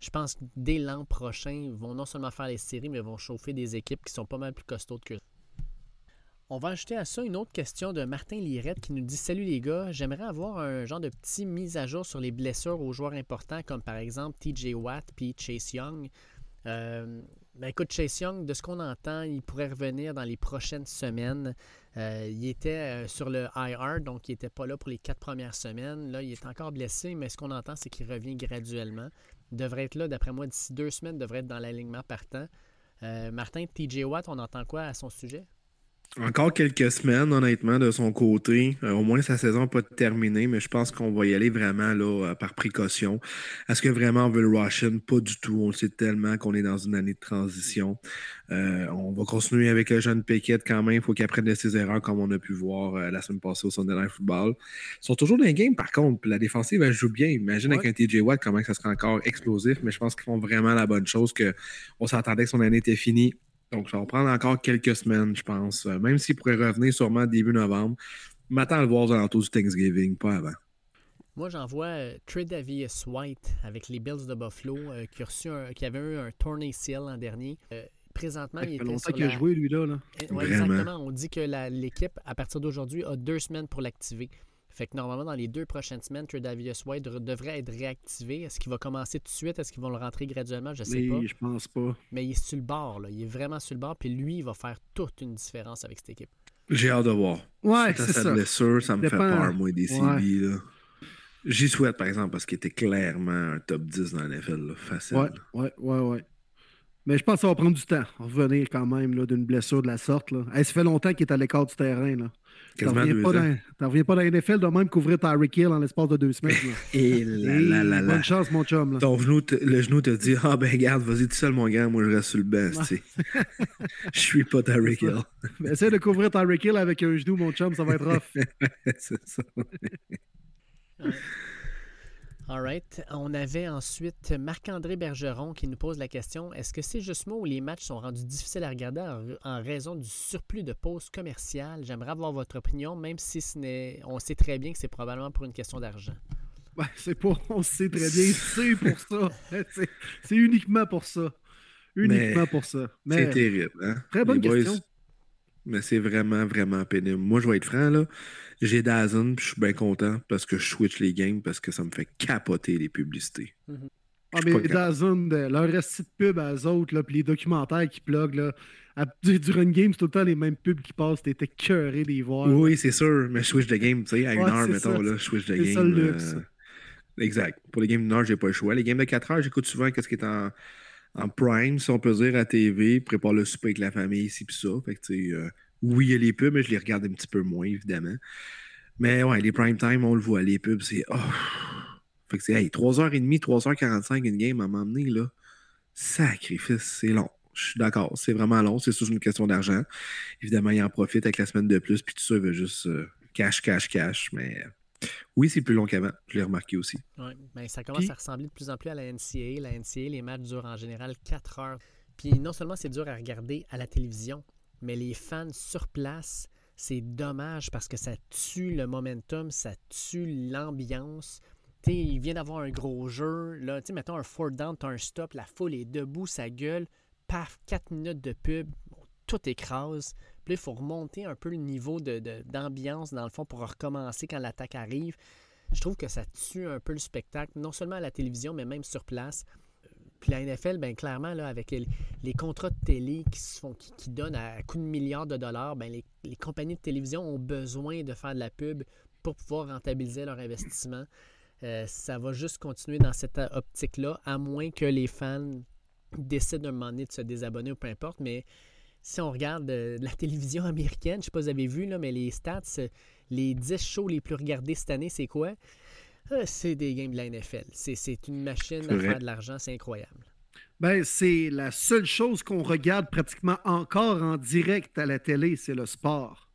je pense dès l'an prochain, vont non seulement faire les séries, mais vont chauffer des équipes qui sont pas mal plus costaudes que on va ajouter à ça une autre question de Martin Lirette qui nous dit Salut les gars, j'aimerais avoir un genre de petit mise à jour sur les blessures aux joueurs importants comme par exemple TJ Watt puis Chase Young. Euh, ben écoute, Chase Young, de ce qu'on entend, il pourrait revenir dans les prochaines semaines. Euh, il était euh, sur le IR, donc il n'était pas là pour les quatre premières semaines. Là, il est encore blessé, mais ce qu'on entend, c'est qu'il revient graduellement devrait être là, d'après moi, d'ici deux semaines, devrait être dans l'alignement partant. Martin, TJ Watt, on entend quoi à son sujet? Encore quelques semaines, honnêtement, de son côté. Euh, au moins, sa saison n'est pas terminée, mais je pense qu'on va y aller vraiment là, euh, par précaution. Est-ce que vraiment on veut le Russian? Pas du tout. On le sait tellement qu'on est dans une année de transition. Euh, on va continuer avec le jeune Pickett quand même. Il faut qu'il apprenne de ses erreurs, comme on a pu voir la semaine passée au Sunday Night Football. Ils sont toujours dans les games, par contre. la défensive, elle joue bien. Imagine avec un TJ Watt comment ça sera encore explosif, mais je pense qu'ils font vraiment la bonne chose. Que on s'attendait que son année était finie donc, ça va prendre encore quelques semaines, je pense. Euh, même s'il pourrait revenir sûrement début novembre. M'attends à le voir aux alentours du Thanksgiving, pas avant. Moi, j'en vois euh, Tredavious White avec les Bills de Buffalo euh, qui, a reçu qui avait eu un tourney seal l'an dernier. présentement, il, était longtemps qu'il a joué, lui, là. exactement. On dit que l'équipe, à partir d'aujourd'hui, a deux semaines pour l'activer. Fait que normalement, dans les deux prochaines semaines, Tredavious White devrait être réactivé. Est-ce qu'il va commencer tout de suite? Est-ce qu'ils vont le rentrer graduellement? Je sais pas. je pense pas. Mais il est sur le bord, là. Il est vraiment sur le bord. Puis lui, il va faire toute une différence avec cette équipe. J'ai hâte de voir. Ouais, c'est ça. blessure, ça me fait peur, moi, des CB, là. J'y souhaite, par exemple, parce qu'il était clairement un top 10 dans l'NFL, là. Facile. Ouais, ouais, ouais, ouais. Mais je pense que ça va prendre du temps, revenir quand même d'une blessure de la sorte. Là. ça fait longtemps qu'il est à l'écart du terrain. Là. T'en reviens pas dans la NFL de même couvrir Tyreek Hill en l'espace de deux semaines. Et bonne chance, mon chum. Là. Ton genou le genou te dit Ah ben regarde, vas-y tout seul, mon gars, moi je reste sur le banc. Je suis pas Tyreek Hill. Mais essaie de couvrir Tyreek Hill avec un genou, mon chum, ça va être rough. C'est ça. Alright. On avait ensuite Marc-André Bergeron qui nous pose la question est-ce que c'est juste moi où les matchs sont rendus difficiles à regarder en, raison du surplus de pauses commerciales? J'aimerais avoir votre opinion, même si ce n'est, on sait très bien que c'est probablement pour une question d'argent. Ben, c'est pas, on sait très bien, c'est pour ça. C'est, uniquement pour ça. Uniquement pour ça. c'est terrible. Hein? Très bonne question. Mais c'est vraiment, vraiment pénible. Moi, je vais être franc, là. J'ai Dazen, puis je suis bien content parce que je switch les games parce que ça me fait capoter les publicités. Mhm. Ah, mais Dazn, leur reste de pub à eux autres, là, puis les documentaires qui plug, là, à, du, run game, c'est tout le temps les mêmes pubs qui passent, t'étais cœuré des voir. Oui, c'est sûr, mais je switch de game, tu sais, à une heure, mettons, là, je switch de game. C'est ça le luxe. Euh, exact. Pour les games d'une heure, j'ai pas le choix. Les games de 4 heures, j'écoute souvent qu'est-ce qui est en, en prime, si on peut dire, à TV, prépare le souper avec la famille, ici, puis ça. Fait que, euh, oui, il y a les pubs, mais je les regarde un petit peu moins, évidemment. Mais ouais, les prime time, on le voit, les pubs, c'est. Oh, fait que c'est hey, 3h30, 3h45 une game à m'emmener, là. Sacrifice, c'est long. Je suis d'accord, c'est vraiment long. C'est juste une question d'argent. Évidemment, il en profite avec la semaine de plus, puis tout ça, il veut juste euh, cash, cash, cash. Mais oui, c'est plus long qu'avant. Je l'ai remarqué aussi. Oui, mais ça commence à ressembler de plus en plus à la NCAA. La NCAA, les matchs durent en général 4 heures. Puis non seulement c'est dur à regarder à la télévision, mais les fans sur place, c'est dommage parce que ça tue le momentum, ça tue l'ambiance il vient d'avoir un gros jeu. Là, mettons un four down, tu un stop, la foule est debout, ça gueule. Paf, 4 minutes de pub, tout écrase. Il faut remonter un peu le niveau d'ambiance, de, dans le fond, pour recommencer quand l'attaque arrive. Je trouve que ça tue un peu le spectacle, non seulement à la télévision, mais même sur place. Puis la NFL, ben clairement, là, avec les, contrats de télé qui, se donnent à, coups de milliards de dollars, ben les, compagnies de télévision ont besoin de faire de la pub pour pouvoir rentabiliser leur investissement. Euh, ça va juste continuer dans cette optique-là, à moins que les fans décident un moment donné de se désabonner ou peu importe. Mais si on regarde euh, la télévision américaine, je ne sais pas si vous avez vu, là, mais les stats, les 10 shows les plus regardés cette année, c'est quoi? Euh, c'est des games de la NFL. C'est une machine à faire de l'argent, c'est incroyable. Ben, c'est la seule chose qu'on regarde pratiquement encore en direct à la télé, c'est le sport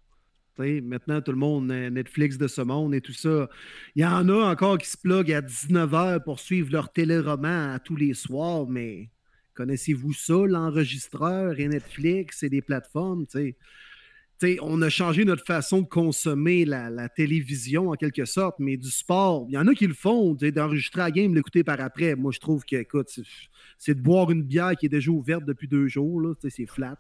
maintenant, tout le monde, Netflix de ce monde et tout ça. Il y en a encore qui se pluguent à 19h pour suivre leur téléroman à tous les soirs, mais connaissez-vous ça, l'enregistreur et Netflix et des plateformes? On a changé notre façon de consommer la, télévision en quelque sorte, mais du sport, il y en a qui le font, d'enregistrer la game, l'écouter par après. Moi, je trouve que, écoute, c'est de boire une bière qui est déjà ouverte depuis deux jours. C'est flat.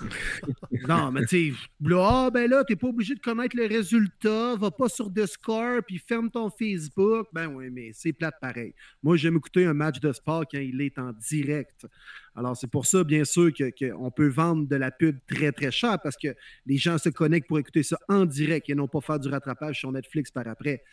non, mais tu sais, là, ah, ben là, t'es pas obligé de connaître le résultat. Va pas sur Discord puis ferme ton Facebook. Ben oui, mais c'est plate pareil. Moi, j'aime écouter un match de sport quand il est en direct. Alors, c'est pour ça, bien sûr, qu'on peut vendre de la pub très, très cher parce que les gens se connectent pour écouter ça en direct et non pas faire du rattrapage sur Netflix par après.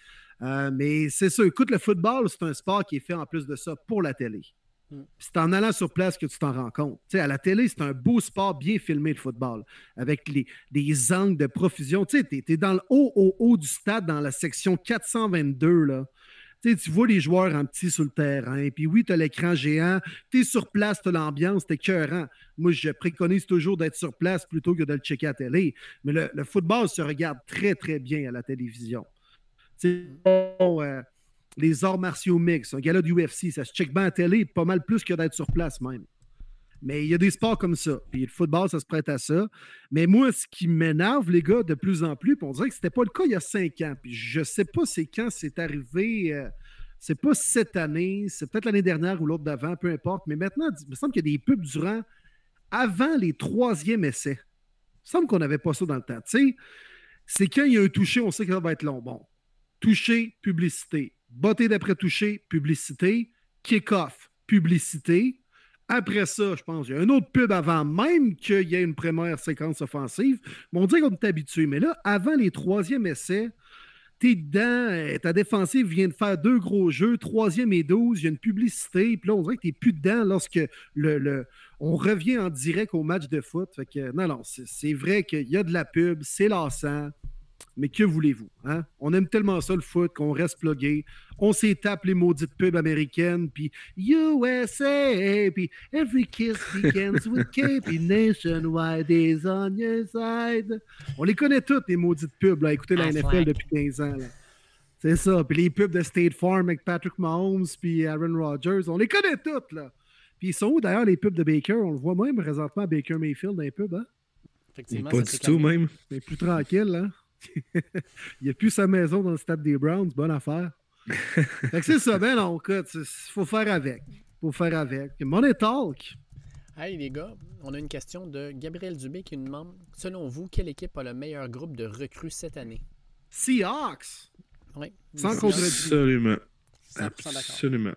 Euh, mais c'est ça, écoute, le football, c'est un sport qui est fait en plus de ça pour la télé. Mm. C'est en allant sur place que tu t'en rends compte. à la télé, c'est un beau sport bien filmé, le football, avec les, des angles de profusion. Tu es, dans le haut, haut, haut du stade, dans la section 422. Là. Tu vois les joueurs en petit sur le terrain. Puis oui, tu as l'écran géant. Tu es sur place, tu l'ambiance, tu es cœurant. Moi, je préconise toujours d'être sur place plutôt que de le checker à la télé. Mais le, football se regarde très, très bien à la télévision. Sais, les arts martiaux mix, un gala du UFC, ça se check bien à télé, pas mal plus que d'être sur place même. Mais il y a des sports comme ça. Puis le football, ça se prête à ça. Mais moi, ce qui m'énerve, les gars, de plus en plus, puis on dirait que c'était pas le cas il y a cinq ans. Puis je sais pas c'est quand c'est arrivé. Euh, c'est pas cette année, c'est peut-être l'année dernière ou l'autre d'avant, peu importe. Mais maintenant, il me semble qu'il y a des pubs durant, avant les troisièmes essais. Il me semble qu'on n'avait pas ça dans le temps. Tu sais, c'est quand il y a un touché, on sait que ça va être long. Bon, touché, publicité Botté d'après toucher, publicité. Kick-off, publicité. Après ça, je pense, il y a un autre pub avant même qu'il y ait une première séquence offensive. On dirait qu'on est habitué. Mais là, avant les troisièmes essais, t'es dedans, euh, ta défensive vient de faire deux gros jeux, troisième et douze, il y a une publicité, puis là, on dirait que t'es plus dedans lorsque le, on revient en direct au match de foot. Fait que, non, non, c'est vrai qu'il y a de la pub, c'est lassant. Mais que voulez-vous? Hein? On aime tellement ça le foot qu'on reste plugué. On s'étape les maudites pubs américaines, puis USA, puis Every kiss begins with KP Nationwide is on your side. On les connaît toutes, les maudites pubs, là, écoutez la NFL depuis 15 ans. C'est ça. Puis les pubs de State Farm avec Patrick Mahomes, puis Aaron Rodgers, on les connaît toutes, là. Puis ils sont où d'ailleurs les pubs de Baker? On le voit même présentement à Baker Mayfield dans les pubs, hein? Effectivement, pas du tout, même. C'est plus tranquille, hein? il a plus sa maison dans le stade des Browns, bonne affaire. fait que c'est ça, ben non, il faut faire avec. faut faire avec. Money Talk. Hey les gars, on a une question de Gabriel Dubé qui nous demande Selon vous, quelle équipe a le meilleur groupe de recrues cette année? Seahawks. Oui. Sans contredire. Absolument. Absolument.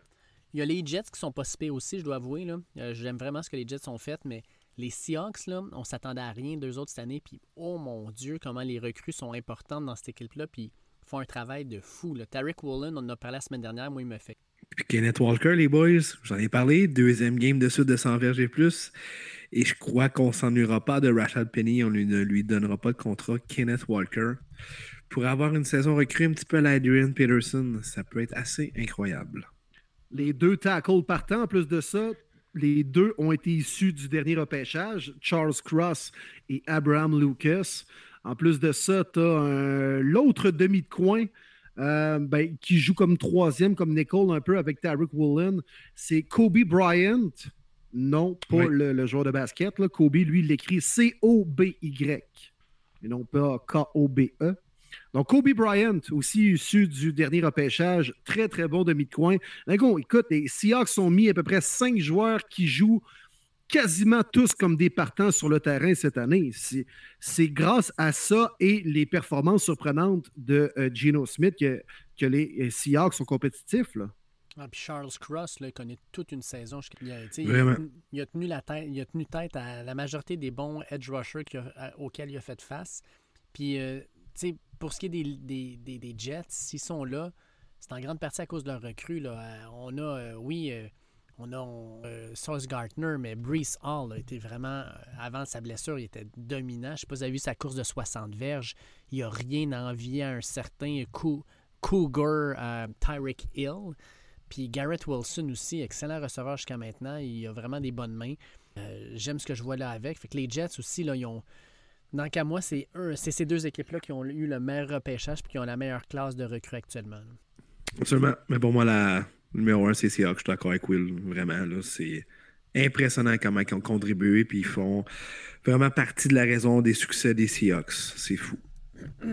Il y a les Jets qui sont pas si aussi, je dois avouer. Là. Euh, J'aime vraiment ce que les Jets ont fait, mais les Seahawks, là, on s'attendait à rien d'eux autres cette année. Puis, oh mon Dieu, comment les recrues sont importantes dans cette équipe-là. Puis, ils font un travail de fou. Là. Tarek Woolen, on en a parlé la semaine dernière. Moi, il me fait. Puis Kenneth Walker, les boys, j'en ai parlé. Deuxième game de suite de 100 verges et plus. Et je crois qu'on s'ennuiera pas de Rashad Penny. On lui, ne lui donnera pas de contrat. Kenneth Walker. Pour avoir une saison recrue un petit peu à l'Adrian Peterson, ça peut être assez incroyable. Les deux tackles partant, en plus de ça, les deux ont été issus du dernier repêchage, Charles Cross et Abraham Lucas. En plus de ça, tu as l'autre demi de coin euh, ben, qui joue comme troisième, comme Nicole un peu avec Tarek Woolen. C'est Kobe Bryant. Non, pas le, joueur de basket. Kobe, lui, il l'écrit C-O-B-Y et non pas K-O-B-E. Donc, Kobe Bryant, aussi issu du dernier repêchage, très, très bon demi-de-coin. Écoute, les Seahawks ont mis à peu près cinq joueurs qui jouent quasiment tous comme des partants sur le terrain cette année. C'est grâce à ça et les performances surprenantes de euh, Geno Smith que, que, les euh, Seahawks sont compétitifs. Là. Ah, puis Charles Cross, là, il connaît toute une saison. Il a, il, a, tenu la tête, il a tenu tête à la majorité des bons edge rushers auxquels il a fait face. Puis, euh, pour ce qui est des, des, Jets, s'ils sont là, c'est en grande partie à cause de leur recrue. Là. On a, oui, on a euh, Sauce Gartner, mais Brees Hall a été vraiment, euh, avant sa blessure, il était dominant. Je ne sais pas si vous avez vu sa course de 60 verges. Il n'y a rien à envier à un certain Cougar euh, Tyreek Hill. Puis Garrett Wilson aussi, excellent receveur jusqu'à maintenant. Il a vraiment des bonnes mains. J'aime ce que je vois là avec. Fait que les Jets aussi, là, ils ont. Dans qu'à moi, c'est ces deux équipes-là qui ont eu le meilleur repêchage et qui ont la meilleure classe de recrues actuellement. Absolument. Mais pour moi, la, Numéro un, c'est Seahawks. Je suis d'accord avec Will. Vraiment, là, c'est impressionnant comment ils ont contribué. Puis ils font vraiment partie de la raison des succès des Seahawks. C'est fou.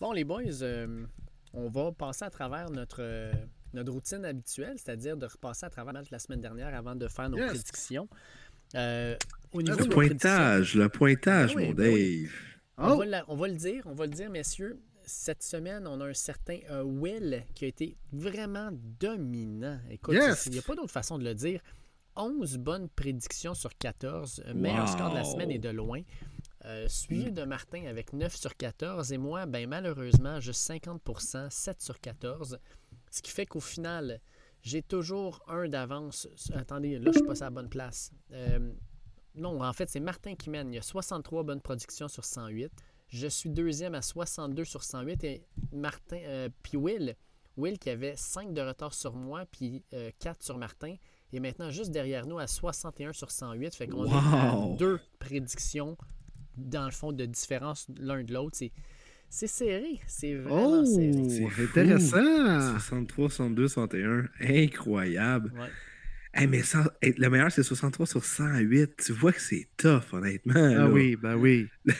Bon, les boys, euh, on va passer à travers notre, euh, notre routine habituelle, c'est-à-dire de repasser à travers la semaine dernière avant de faire nos prédictions. Euh, au niveau le pointage, le pointage, ben mon ben Dave. on, va on, va le dire, on va le dire, messieurs cette semaine, on a un certain euh, Will qui a été vraiment dominant. Écoute, il n'y a pas d'autre façon de le dire. 11 bonnes prédictions sur 14. Euh, meilleur score de la semaine et de loin. Euh, suivi mm. de Martin avec 9 sur 14. Et moi, ben, malheureusement, juste 50% 7 sur 14. Ce qui fait qu'au final, j'ai toujours un d'avance. Attendez, là, je suis pas à la bonne place. Non, en fait, c'est Martin qui mène. Il y a 63 bonnes prédictions sur 108. Je suis deuxième à 62 sur 108 et Martin, euh, puis Will, Will qui avait 5 de retard sur moi, puis 4 euh, sur Martin, est maintenant juste derrière nous à 61 sur 108. Fait qu'on a deux prédictions, dans le fond, de différence l'un de l'autre. C'est serré. C'est vraiment oh, serré. C'est intéressant. 63, 62, 61. Incroyable mais le meilleur, c'est 63 sur 108. Tu vois que c'est tough, honnêtement. Ah oui, ben oui.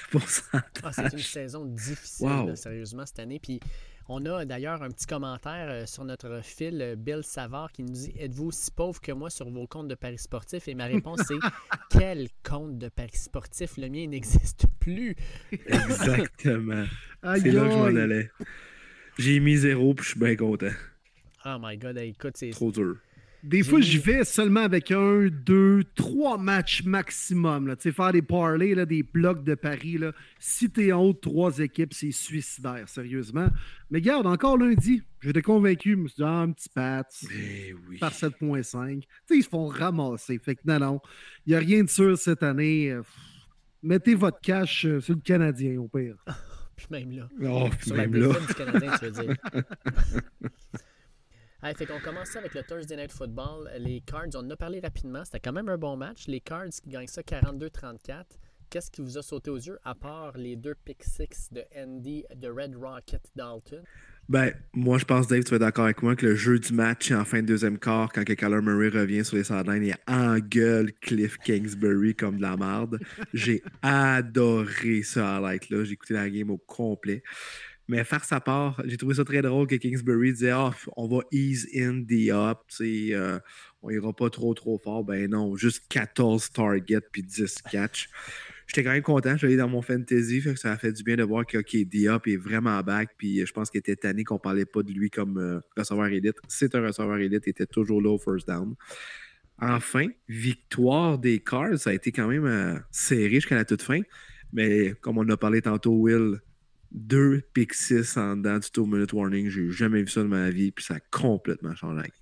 Ah, c'est une saison difficile, sérieusement, cette année. Puis on a d'ailleurs un petit commentaire euh, sur notre fil, euh, Bill Savard, qui nous dit Êtes-vous aussi pauvre que moi sur vos comptes de paris sportifs Et ma réponse c'est Quel compte de paris sportifs Le mien n'existe plus. Exactement. c'est là que je m'en allais. J'ai mis zéro, puis je suis bien content. Oh my god, écoute, c'est. Trop dur. Des fois, j'y vais seulement avec un, deux, trois matchs maximum. Là. Faire des parlays, là, des blocs de paris. Là. Si t'es en haut de trois équipes, c'est suicidaire, sérieusement. Mais garde, encore lundi, j'étais convaincu. Je me suis dit, ah, un petit pat eh oui. par 7.5. Ils se font ramasser. Fait que non, non. Il n'y a rien de sûr cette année. Mettez votre cash euh, sur le Canadien, au pire. puis même là. Oh, puis même là. Du Canadien, tu veux dire. On fait qu'on commence avec le Thursday Night Football. Les Cards, on en a parlé rapidement. C'était quand même un bon match. Les Cards qui gagnent ça 42-34. Qu'est-ce qui vous a sauté aux yeux à part les deux pick six de Andy de Red Rocket Dalton? Ben, moi, je pense, Dave, tu vas être d'accord avec moi que le jeu du match en fin de deuxième quart, quand Kyler Murray revient sur les sidelines et engueule Cliff Kingsbury comme de la merde. J'ai adoré ce highlight-là. J'ai écouté la game au complet. Mais faire sa part, j'ai trouvé ça très drôle que Kingsbury disait ah, on va ease in the up, euh, on ira pas trop trop fort. Ben non, juste 14 targets puis 10 catch. j'étais quand même content. Je l'ai dans mon fantasy. Ça a fait du bien de voir que OK, Diop est vraiment back. Puis je pense qu'il était tanné qu'on parlait pas de lui comme euh, receveur élite. C'est un receveur élite. Il était toujours là au first down. Enfin, victoire des Cards. Ça a été quand même euh, serré jusqu'à la toute fin. Mais comme on a parlé tantôt, Will, deux pick 6 en dedans du two minute warning. J'ai jamais vu ça de ma vie. Puis ça a complètement changé. la game.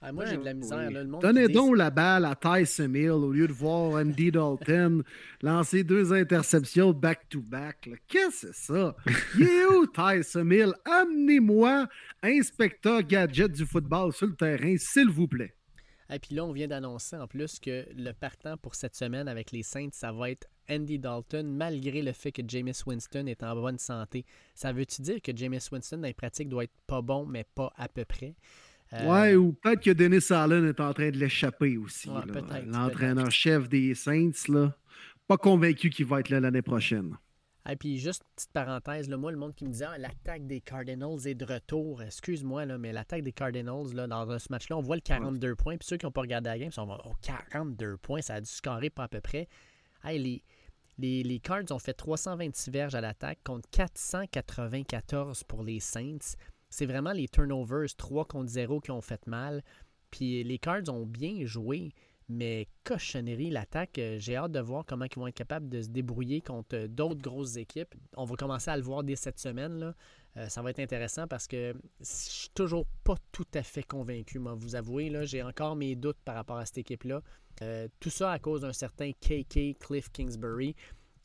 Ah, moi, j'ai de la misère. oui. là, le monde Donnez donc la balle à Tyson Hill au lieu de voir Andy Dalton lancer deux interceptions back-to-back. Qu'est-ce que c'est ça? Il est où Tyson Hill? Amenez-moi inspecteur gadget du football sur le terrain, s'il vous plaît. Et puis là, on vient d'annoncer en plus que le partant pour cette semaine avec les Saints, ça va être Andy Dalton, malgré le fait que Jameis Winston est en bonne santé. Ça veut-tu dire que Jameis Winston, dans les pratiques, doit être pas bon, mais pas à peu près? Euh, Ouais, ou peut-être que Dennis Allen est en train de l'échapper aussi. Ouais, L'entraîneur-chef des Saints, là. Pas convaincu qu'il va être là l'année prochaine. Et puis, juste petite parenthèse, là, moi, le monde qui me disait Ah, l'attaque des Cardinals est de retour. Excuse-moi, là, mais l'attaque des Cardinals, là, dans ce match-là, on voit le 42 points. Puis ceux qui n'ont pas regardé la game, ils sont oh, 42 points, ça a dû scorer pas à peu près. Hey, les, les, les Cards ont fait 326 verges à l'attaque contre 494 pour les Saints. C'est vraiment les turnovers 3 contre 0 qui ont fait mal. Puis les Cards ont bien joué, mais cochonnerie, l'attaque, euh, j'ai hâte de voir comment ils vont être capables de se débrouiller contre euh, d'autres grosses équipes. On va commencer à le voir dès cette semaine. Euh, ça va être intéressant parce que je suis toujours pas tout à fait convaincu, moi, vous avouez. Là, j'ai encore mes doutes par rapport à cette équipe-là. Euh, tout ça à cause d'un certain KK Cliff Kingsbury.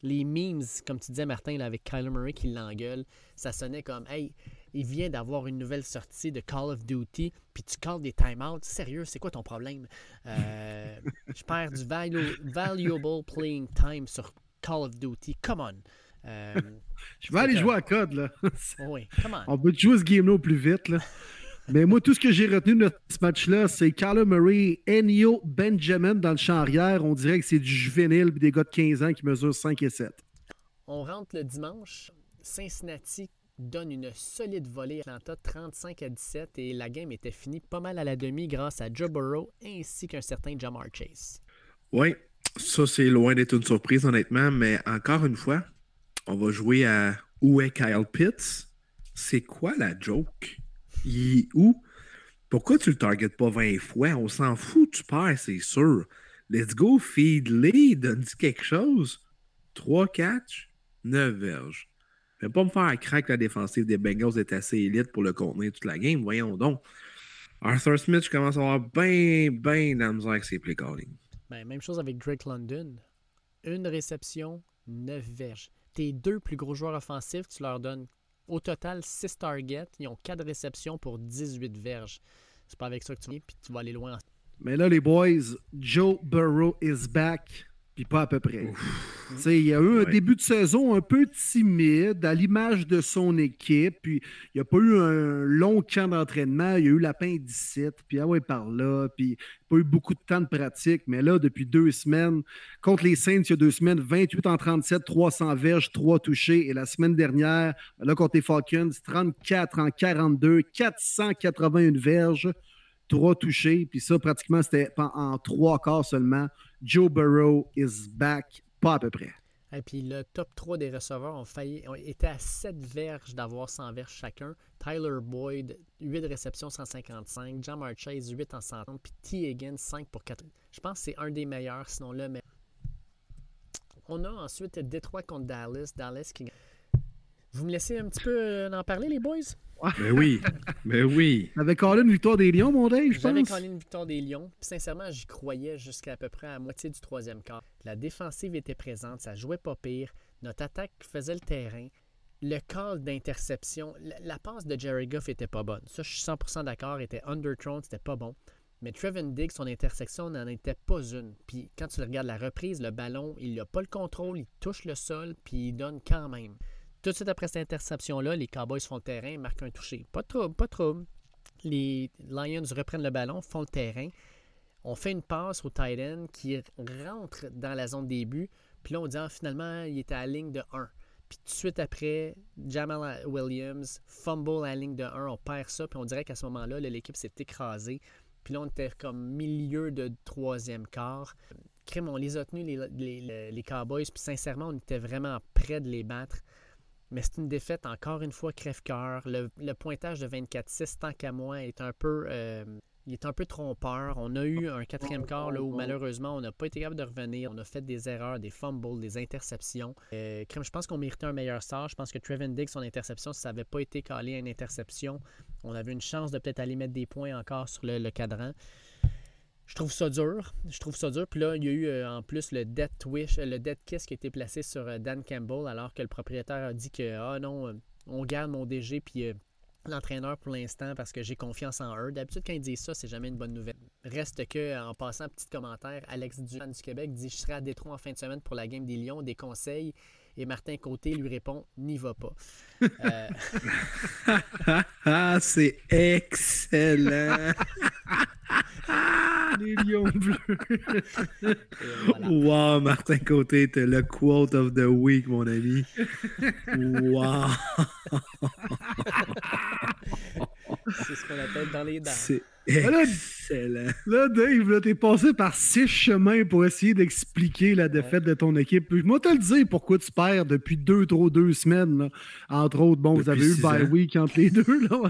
Les memes, comme tu disais, Martin, là, avec Kyler Murray qui l'engueule, ça sonnait comme Hey, il vient d'avoir une nouvelle sortie de Call of Duty, puis tu calls des timeouts. Sérieux, c'est quoi ton problème? Euh, je perds du valu- valuable playing time sur Call of Duty. Come on. Euh, Je vais aller jouer à code, là. oui, come on. On peut jouer ce game-là au plus vite. Là. Mais moi, tout ce que j'ai retenu de ce match-là, c'est Kyler Murray, Enio Benjamin dans le champ arrière. On dirait que c'est du juvénile et des gars de 15 ans qui mesurent 5 et 7. On rentre le dimanche. Cincinnati donne une solide volée à Atlanta, 35 à 17, et la game était finie pas mal à la demi grâce à Joe Burrow ainsi qu'un certain Jamar Chase. Oui, ça c'est loin d'être une surprise honnêtement, mais encore une fois, on va jouer à où est Kyle Pitts? C'est quoi la joke? Il où? Pourquoi tu le targetes pas 20 fois? On s'en fout, tu perds, c'est sûr. Let's go, feed-les, donne quelque chose? 3 catch, 9 verges. Fais pas me faire crack la défensive des Bengals est assez élite pour le contenir toute la game, voyons donc. Arthur Smith, je commence à avoir bien, bien la misère avec ses play calling. Ben, même chose avec Drake London. Une réception, 9 verges. Tes deux plus gros joueurs offensifs, tu leur donnes au total 6 targets. Ils ont 4 réceptions pour 18 verges. C'est pas avec ça que tu viens, puis tu vas aller loin. Mais là, les boys, Joe Burrow is back. Puis pas à peu près. Il y a eu un Ouais. début de saison un peu timide, à l'image de son équipe. Puis il n'y a pas eu un long camp d'entraînement. Il y a eu l'appendicite, puis ah ouais, par là. Puis il n'y a pas eu beaucoup de temps de pratique. Mais là, depuis deux semaines, contre les Saints, il y a deux semaines, 28 en 37, 300 verges, 3 touchés. Et la semaine dernière, là, contre les Falcons, 34 en 42, 481 verges, 3 touchés. Puis ça, pratiquement, c'était en, en trois quarts seulement. Joe Burrow is back, pas à peu près. Et puis le top 3 des receveurs ont failli, été à 7 verges d'avoir 100 verges chacun. Tyler Boyd, 8 réceptions, 155. Jamar Chase, 8 en 130. Puis T. Higgins, 5 pour 4. Je pense que c'est un des meilleurs, sinon là. Mais... On a ensuite Détroit contre Dallas. Dallas qui. Vous me laissez un petit peu euh, en parler, les boys? Mais oui, mais oui. Avec Colin, une victoire des Lions, mon Dave, je J'avais pense. collé une victoire des Lions. Puis sincèrement, j'y croyais jusqu'à à peu près à la moitié du troisième quart. La défensive était présente, ça jouait pas pire. Notre attaque faisait le terrain. Le call d'interception, la, la passe de Jerry Goff était pas bonne. Ça, je suis 100% d'accord, était underthrown, c'était pas bon. Mais Trevin Diggs, son intersection n'en était pas une. Puis quand tu regardes la reprise, le ballon, il n'a pas le contrôle, il touche le sol, puis il donne quand même. Tout de suite après cette interception-là, les Cowboys font le terrain, marquent un touché. Pas trouble, pas trouble. Les Lions reprennent le ballon, font le terrain. On fait une passe au tight end qui rentre dans la zone des buts. Puis là, on dit ah, finalement, il était à la ligne de 1. Puis tout de suite après, Jamal Williams fumble à la ligne de 1. On perd ça. Puis on dirait qu'à ce moment-là, là, l'équipe s'est écrasée. Puis là, on était comme milieu de troisième quart. crime, on les a tenus, les, les, les Cowboys, puis sincèrement, on était vraiment près de les battre. Mais c'est une défaite, encore une fois, crève-cœur. Le, le, pointage de 24-6, tant qu'à moi, est un peu euh, il est un peu trompeur. On a eu un quatrième quart là, où malheureusement on n'a pas été capable de revenir. On a fait des erreurs, des fumbles, des interceptions. Euh, je pense qu'on méritait un meilleur sort. Je pense que Trevin Diggs, son interception, si ça n'avait pas été calé à une interception, on avait une chance de peut-être aller mettre des points encore sur le, cadran. Je trouve ça dur. Je trouve ça dur. Puis là, il y a eu euh, en plus le dead wish, le dead kiss qui a été placé sur euh, Dan Campbell alors que le propriétaire a dit que ah non, on garde mon DG puis l'entraîneur pour l'instant parce que j'ai confiance en eux. D'habitude, quand ils disent ça, c'est jamais une bonne nouvelle. Reste que, en passant, petit commentaire, Alex Durand du Québec dit Je serai à Détroit en fin de semaine pour la game des Lions, des conseils. Et Martin Côté lui répond N'y va pas. Euh, ah, c'est excellent. Les lions bleus. Wow, Martin Côté, t'es le quote of the week, mon ami. Wow. c'est ce qu'on appelle dans les dents. C'est excellent. Là, Dave, t'es passé par six chemins pour essayer d'expliquer la défaite de ton équipe. Moi, te le dire pourquoi tu perds depuis deux, trois, deux semaines. Entre autres, bon, vous avez eu le bye week entre les deux. Là,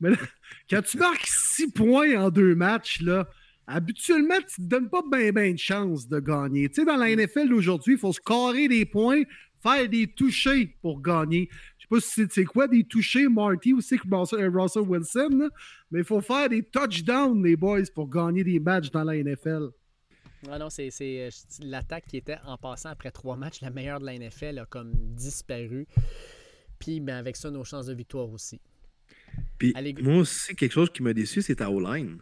Mais quand tu marques six points en deux matchs, là, habituellement, tu ne te donnes pas bien ben de chance de gagner. Tu sais, dans la NFL d'aujourd'hui, il faut se carrer des points, faire des touchés pour gagner sais pas si c'est quoi des touchés, Marty ou c'est euh, Russell Wilson, mais il faut faire des touchdowns, les boys, pour gagner des matchs dans la NFL. Ah non, c'est euh, l'attaque qui était en passant après trois matchs la meilleure de la NFL a comme disparu. Puis ben, avec ça, nos chances de victoire aussi. Puis moi aussi, quelque chose qui m'a déçu, c'est ta O-line.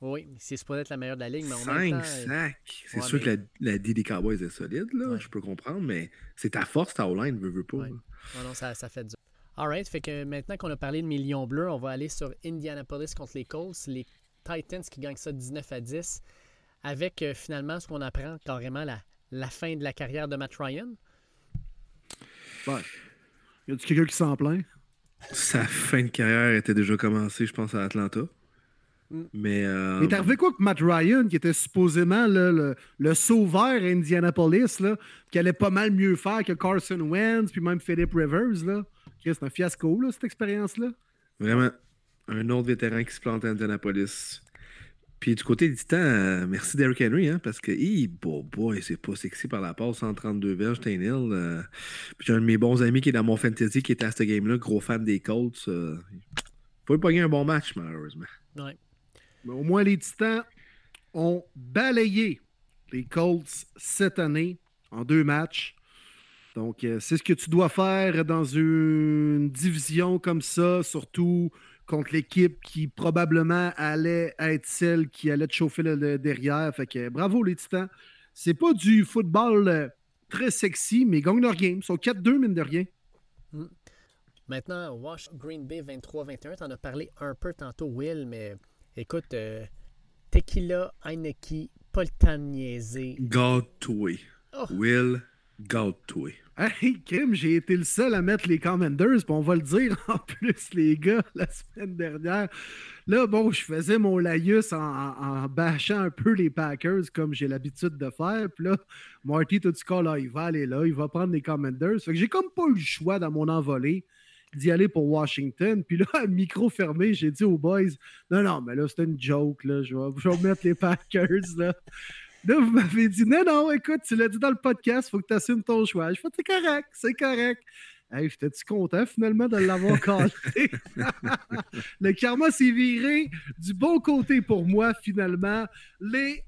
Oui, c'est supposé être la meilleure de la ligue, mais en 5 même temps, euh, sacs. C'est sûr que la, la D des Cowboys est solide, là, je peux comprendre, mais c'est ta force, ta O-line, veut, veut pas. Non, non, ça, ça fait dur. Alright, fait que maintenant qu'on a parlé de millions bleus, on va aller sur Indianapolis contre les Colts, les Titans qui gagnent ça 19 à 10, avec euh, finalement ce qu'on apprend carrément la, la fin de la carrière de Matt Ryan. Ouais. Y a-t-il quelqu'un qui s'en plaint? Sa fin de carrière était déjà commencée, je pense, à Atlanta. Mm. Mais. Euh... Mais t'as arrivé quoi que Matt Ryan, qui était supposément le, le, sauveur à Indianapolis, là, qui allait pas mal mieux faire que Carson Wentz, puis même Philip Rivers, là? C'est un fiasco, là, cette expérience-là. Vraiment. Un autre vétéran qui se plante à Indianapolis. Puis du côté du temps, euh, merci Derrick Henry, hein, parce que, hi, boy, boy c'est pas sexy par la passe, 132 verges, Tainhill. Euh, puis j'ai un de mes bons amis qui est dans mon fantasy qui était à ce game-là, gros fan des Colts. Euh, faut pas gagner un bon match, malheureusement. Ouais. Mais au moins, les Titans ont balayé les Colts cette année en deux matchs. Donc, euh, c'est ce que tu dois faire dans une division comme ça, surtout contre l'équipe qui probablement allait être celle qui allait te chauffer derrière. Fait que bravo les Titans. C'est pas du football euh, très sexy, mais ils gagnent leur game. Ils sont 4-2, mine de rien. Hmm. Maintenant, Wash Green Bay 23-21. T'en as parlé un peu tantôt, Will, mais écoute, euh, Tequila, Heineken, pas le temps de niaiser. Oh. Will, gâte-toi. Hey, Kim, j'ai été le seul à mettre les Commanders, puis on va le dire en plus, les gars, la semaine dernière. Là, bon, je faisais mon laïus en, bâchant un peu les Packers, comme j'ai l'habitude de faire. Puis là, Marty, tout cas, là, il va aller là, il va prendre les Commanders. Fait que j'ai comme pas eu le choix dans mon envolée d'y aller pour Washington. Puis là, micro fermé, j'ai dit aux boys, non, non, mais là, c'était une joke, là, je vais, je vais mettre les Packers, là. Là, vous m'avez dit, non, non, écoute, tu l'as dit dans le podcast, il faut que tu assumes ton choix. Je fais, c'est correct, c'est correct. Hey, j'étais-tu content finalement de l'avoir calé? le karma s'est viré du bon côté pour moi finalement. Les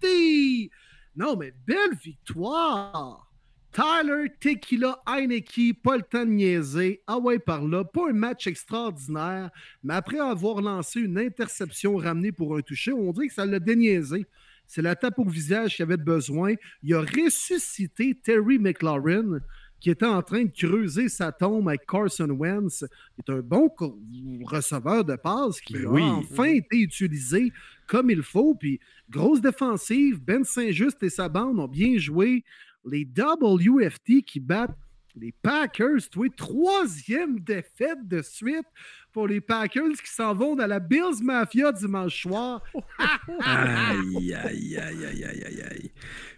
WFT! Non, mais belle victoire! Tyler Tequila Heineke, pas le temps de niaiser. Ah ouais, par là. Pas un match extraordinaire, mais après avoir lancé une interception ramenée pour un toucher, on dirait que ça l'a déniaisé. C'est la tape au visage qu'il avait besoin. Il a ressuscité Terry McLaurin, qui était en train de creuser sa tombe avec Carson Wentz, qui est un bon receveur de passe, qui ben a enfin été utilisé comme il faut. Puis, grosse défensive, Ben Saint-Just et sa bande ont bien joué les WFT qui battent Les Packers, troisième défaite de suite pour les Packers qui s'en vont dans la Bills Mafia dimanche soir. aïe, aïe, aïe, aïe, aïe, aïe.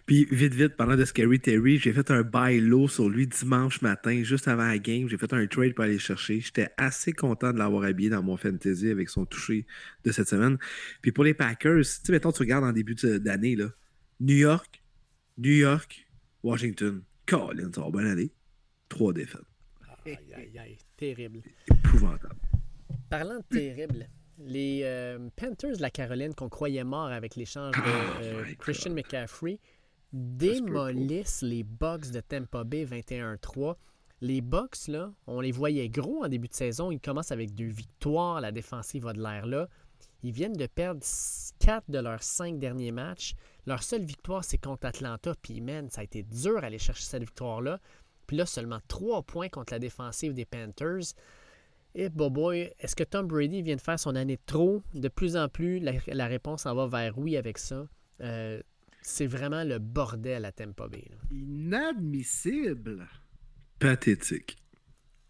Puis, vite, vite, parlant de Scary Terry, j'ai fait un buy low sur lui dimanche matin, juste avant la game. J'ai fait un trade pour aller le chercher. J'étais assez content de l'avoir habillé dans mon fantasy avec son toucher de cette semaine. Puis pour les Packers, tu sais, mettons, tu regardes en début d'année, là, New York, New York, Washington. Colin, ça va bien aller. Trois défaites. Aïe, aïe, aïe. Terrible. Épouvantable. Parlant de terrible, les euh, Panthers de la Caroline qu'on croyait morts avec l'échange de Oh euh, Christian. McCaffrey démolissent les Bucks de Tampa Bay 21-3. Les Bucks, là, on les voyait gros en début de saison. Ils commencent avec deux victoires. La défensive a de l'air là. Ils viennent de perdre 4 de leurs 5 derniers matchs. Leur seule victoire, c'est contre Atlanta. Puis, man, ça a été dur à aller chercher cette victoire-là. Puis là, seulement 3 points contre la défensive des Panthers. Et boy, est-ce que Tom Brady vient de faire son année de trop? De plus en plus, la, la réponse en va vers oui avec ça. Euh, c'est vraiment le bordel à Tampa Bay. là. Inadmissible. Pathétique.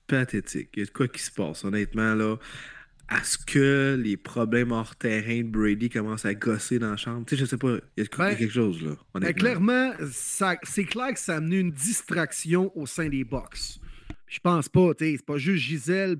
Pathétique. Il y a de quoi qui se passe, honnêtement, là. Est-ce que les problèmes hors terrain de Brady commencent à gosser dans la chambre? Tu sais, je sais pas. Il y a, y quelque chose, là. Ben, clairement, c'est clair que ça a amené une distraction au sein des box. Je pense pas, tu sais, c'est pas juste Gisèle.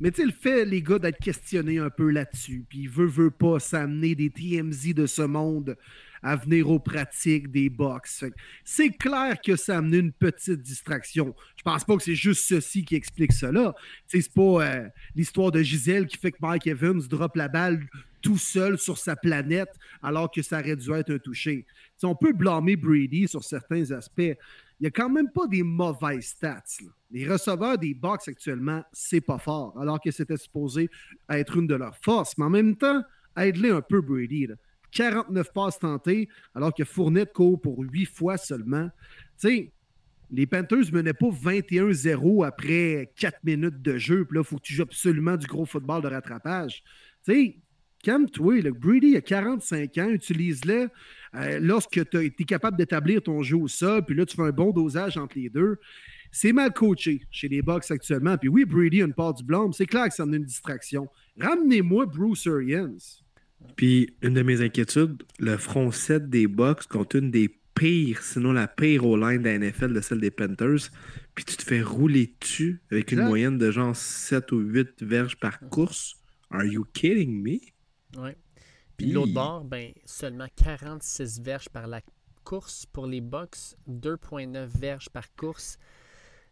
Mais tu sais, le fait, les gars, d'être questionnés un peu là-dessus, puis veut, veut pas, amené des TMZ de ce monde à venir aux pratiques des box. C'est clair que ça a amené une petite distraction. Je pense pas que c'est juste ceci qui explique cela. C'est pas euh, l'histoire de Gisèle qui fait que Mike Evans drop la balle tout seul sur sa planète alors que ça aurait dû être un touché. On peut blâmer Brady sur certains aspects. Il n'y a quand même pas des mauvaises stats. Les receveurs des Bucks actuellement, c'est pas fort, alors que c'était supposé être une de leurs forces. Mais en même temps, aide-les un peu, Brady. là. 49 passes tentées, alors que Fournette court pour 8 fois seulement. Tu sais, les Panthers menaient pas 21-0 après 4 minutes de jeu. Puis là, il faut que tu joues absolument du gros football de rattrapage. Tu sais, calme-toi. Brady a 45 ans, utilise-le euh, lorsque tu es capable d'établir ton jeu au sol, puis là, tu fais un bon dosage entre les deux. C'est mal coaché chez les Bucks actuellement. Puis oui, Brady a une part du blâme. C'est clair que ça en a une distraction. Ramenez-moi Bruce Arians. Puis, une de mes inquiétudes, le front 7 des Bucks contre une des pires, sinon la pire O-line de la NFL, de celle des Panthers. Puis tu te fais rouler dessus avec une moyenne de genre 7 ou 8 verges par course. Are you kidding me? Ouais. Puis l'autre bord, ben, seulement 46 verges par la course pour les Bucks, 2,9 verges par course.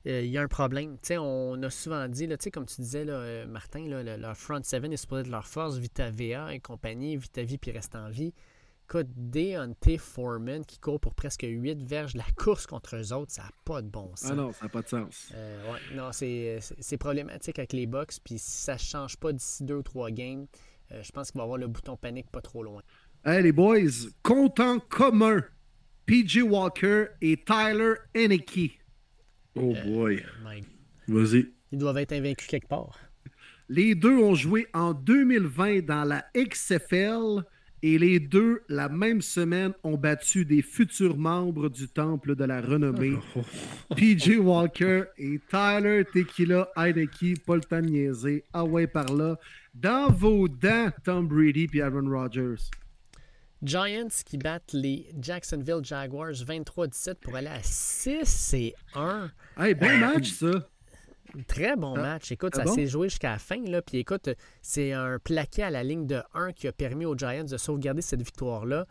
Euh, Il y a un problème. On a souvent dit, là, comme tu disais, là, euh, Martin, là, le- leur front seven est supposé être leur force, Vitavea et compagnie, Vitavi puis reste en vie. Écoute, Deontay Foreman qui court pour presque 8 verges la course contre eux autres, ça n'a pas de bon sens. Ah non, ça n'a pas de sens. Euh, ouais, non, c'est problématique avec les Bucks. Puis si ça ne change pas d'ici deux ou trois games, je pense qu'il va y avoir le bouton panique pas trop loin. Hey les boys, comptant commun. PJ Walker et Tyler Henneke. Oh boy. My- Vas-y. Ils doivent être invaincus quelque part. Les deux ont joué en 2020 dans la XFL et les deux, la même semaine, ont battu des futurs membres du Temple de la Renommée. PJ Walker et Tyler Tequila Heineke, pas le temps de niaiser. Ah ouais, par là. Dans vos dents, Tom Brady et Aaron Rodgers. Giants qui battent les Jacksonville Jaguars 23-17 pour aller à 6 et 1. Hey, bon match, ça. Très bon Ah, match. Écoute, ah ça bon? s'est joué jusqu'à la fin. Là. Puis écoute, c'est un plaqué à la ligne de 1 qui a permis aux Giants de sauvegarder cette victoire-là.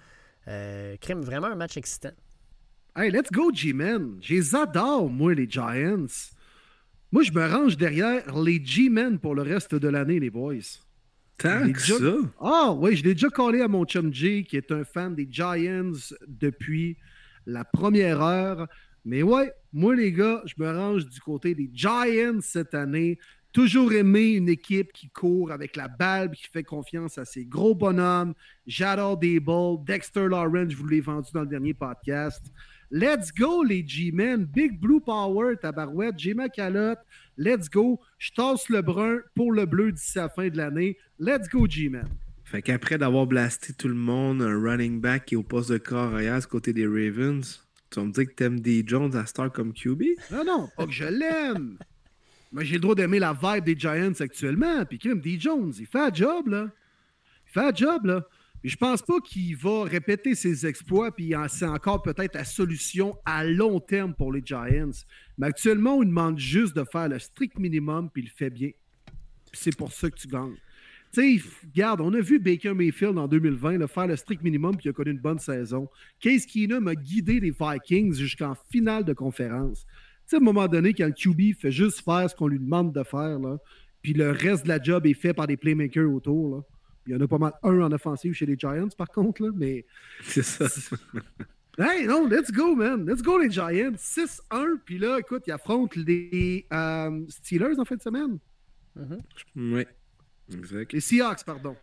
Euh, crème, vraiment un match excitant. Hey, let's go, G-Men. Je les adore, moi, les Giants. Moi, je me range derrière les G-Men pour le reste de l'année, les boys. Tant que ça. Ah, oui, je l'ai déjà collé à mon chum G, qui est un fan des Giants depuis la première heure. Mais ouais, moi, les gars, je me range du côté des Giants cette année. Toujours aimé une équipe qui court avec la balle, qui fait confiance à ses gros bonhommes. J'adore Dable, Dexter Lawrence, je vous l'ai vendu dans le dernier podcast. Let's go, les G-Men. Big Blue Power, tabarouette. J'ai ma calotte. Let's go. Je tasse le brun pour le bleu d'ici la fin de l'année. Let's go, G-Men. Fait qu'après d'avoir blasté tout le monde, un running back qui est au poste de corps arrière, côté des Ravens, Tu vas me dire que t'aimes des Jones à Star comme QB? Non, non, pas que je l'aime. Mais j'ai le droit d'aimer la vibe des Giants actuellement. Puis Kim, D. Jones, il fait un job, là. Il fait un job, là. Je pense pas qu'il va répéter ses exploits, puis c'est encore peut-être la solution à long terme pour les Giants. Mais actuellement, on demande juste de faire le strict minimum, puis il le fait bien. C'est pour ça que tu gagnes. Tu regarde, on a vu Baker Mayfield en 2020 faire le strict minimum, puis il a connu une bonne saison. Case Keenum a guidé les Vikings jusqu'en finale de conférence. Tu sais, à un moment donné, quand le QB fait juste faire ce qu'on lui demande de faire, là, puis le reste de la job est fait par des playmakers autour, là, il y en a pas mal un en offensive chez les Giants, par contre, là, mais. C'est ça. Hey, non, let's go, man. Let's go, les Giants. 6-1. Puis là, écoute, ils affrontent les euh, Steelers en fin de semaine. Mm-hmm. Oui, exact. Les Seahawks, pardon.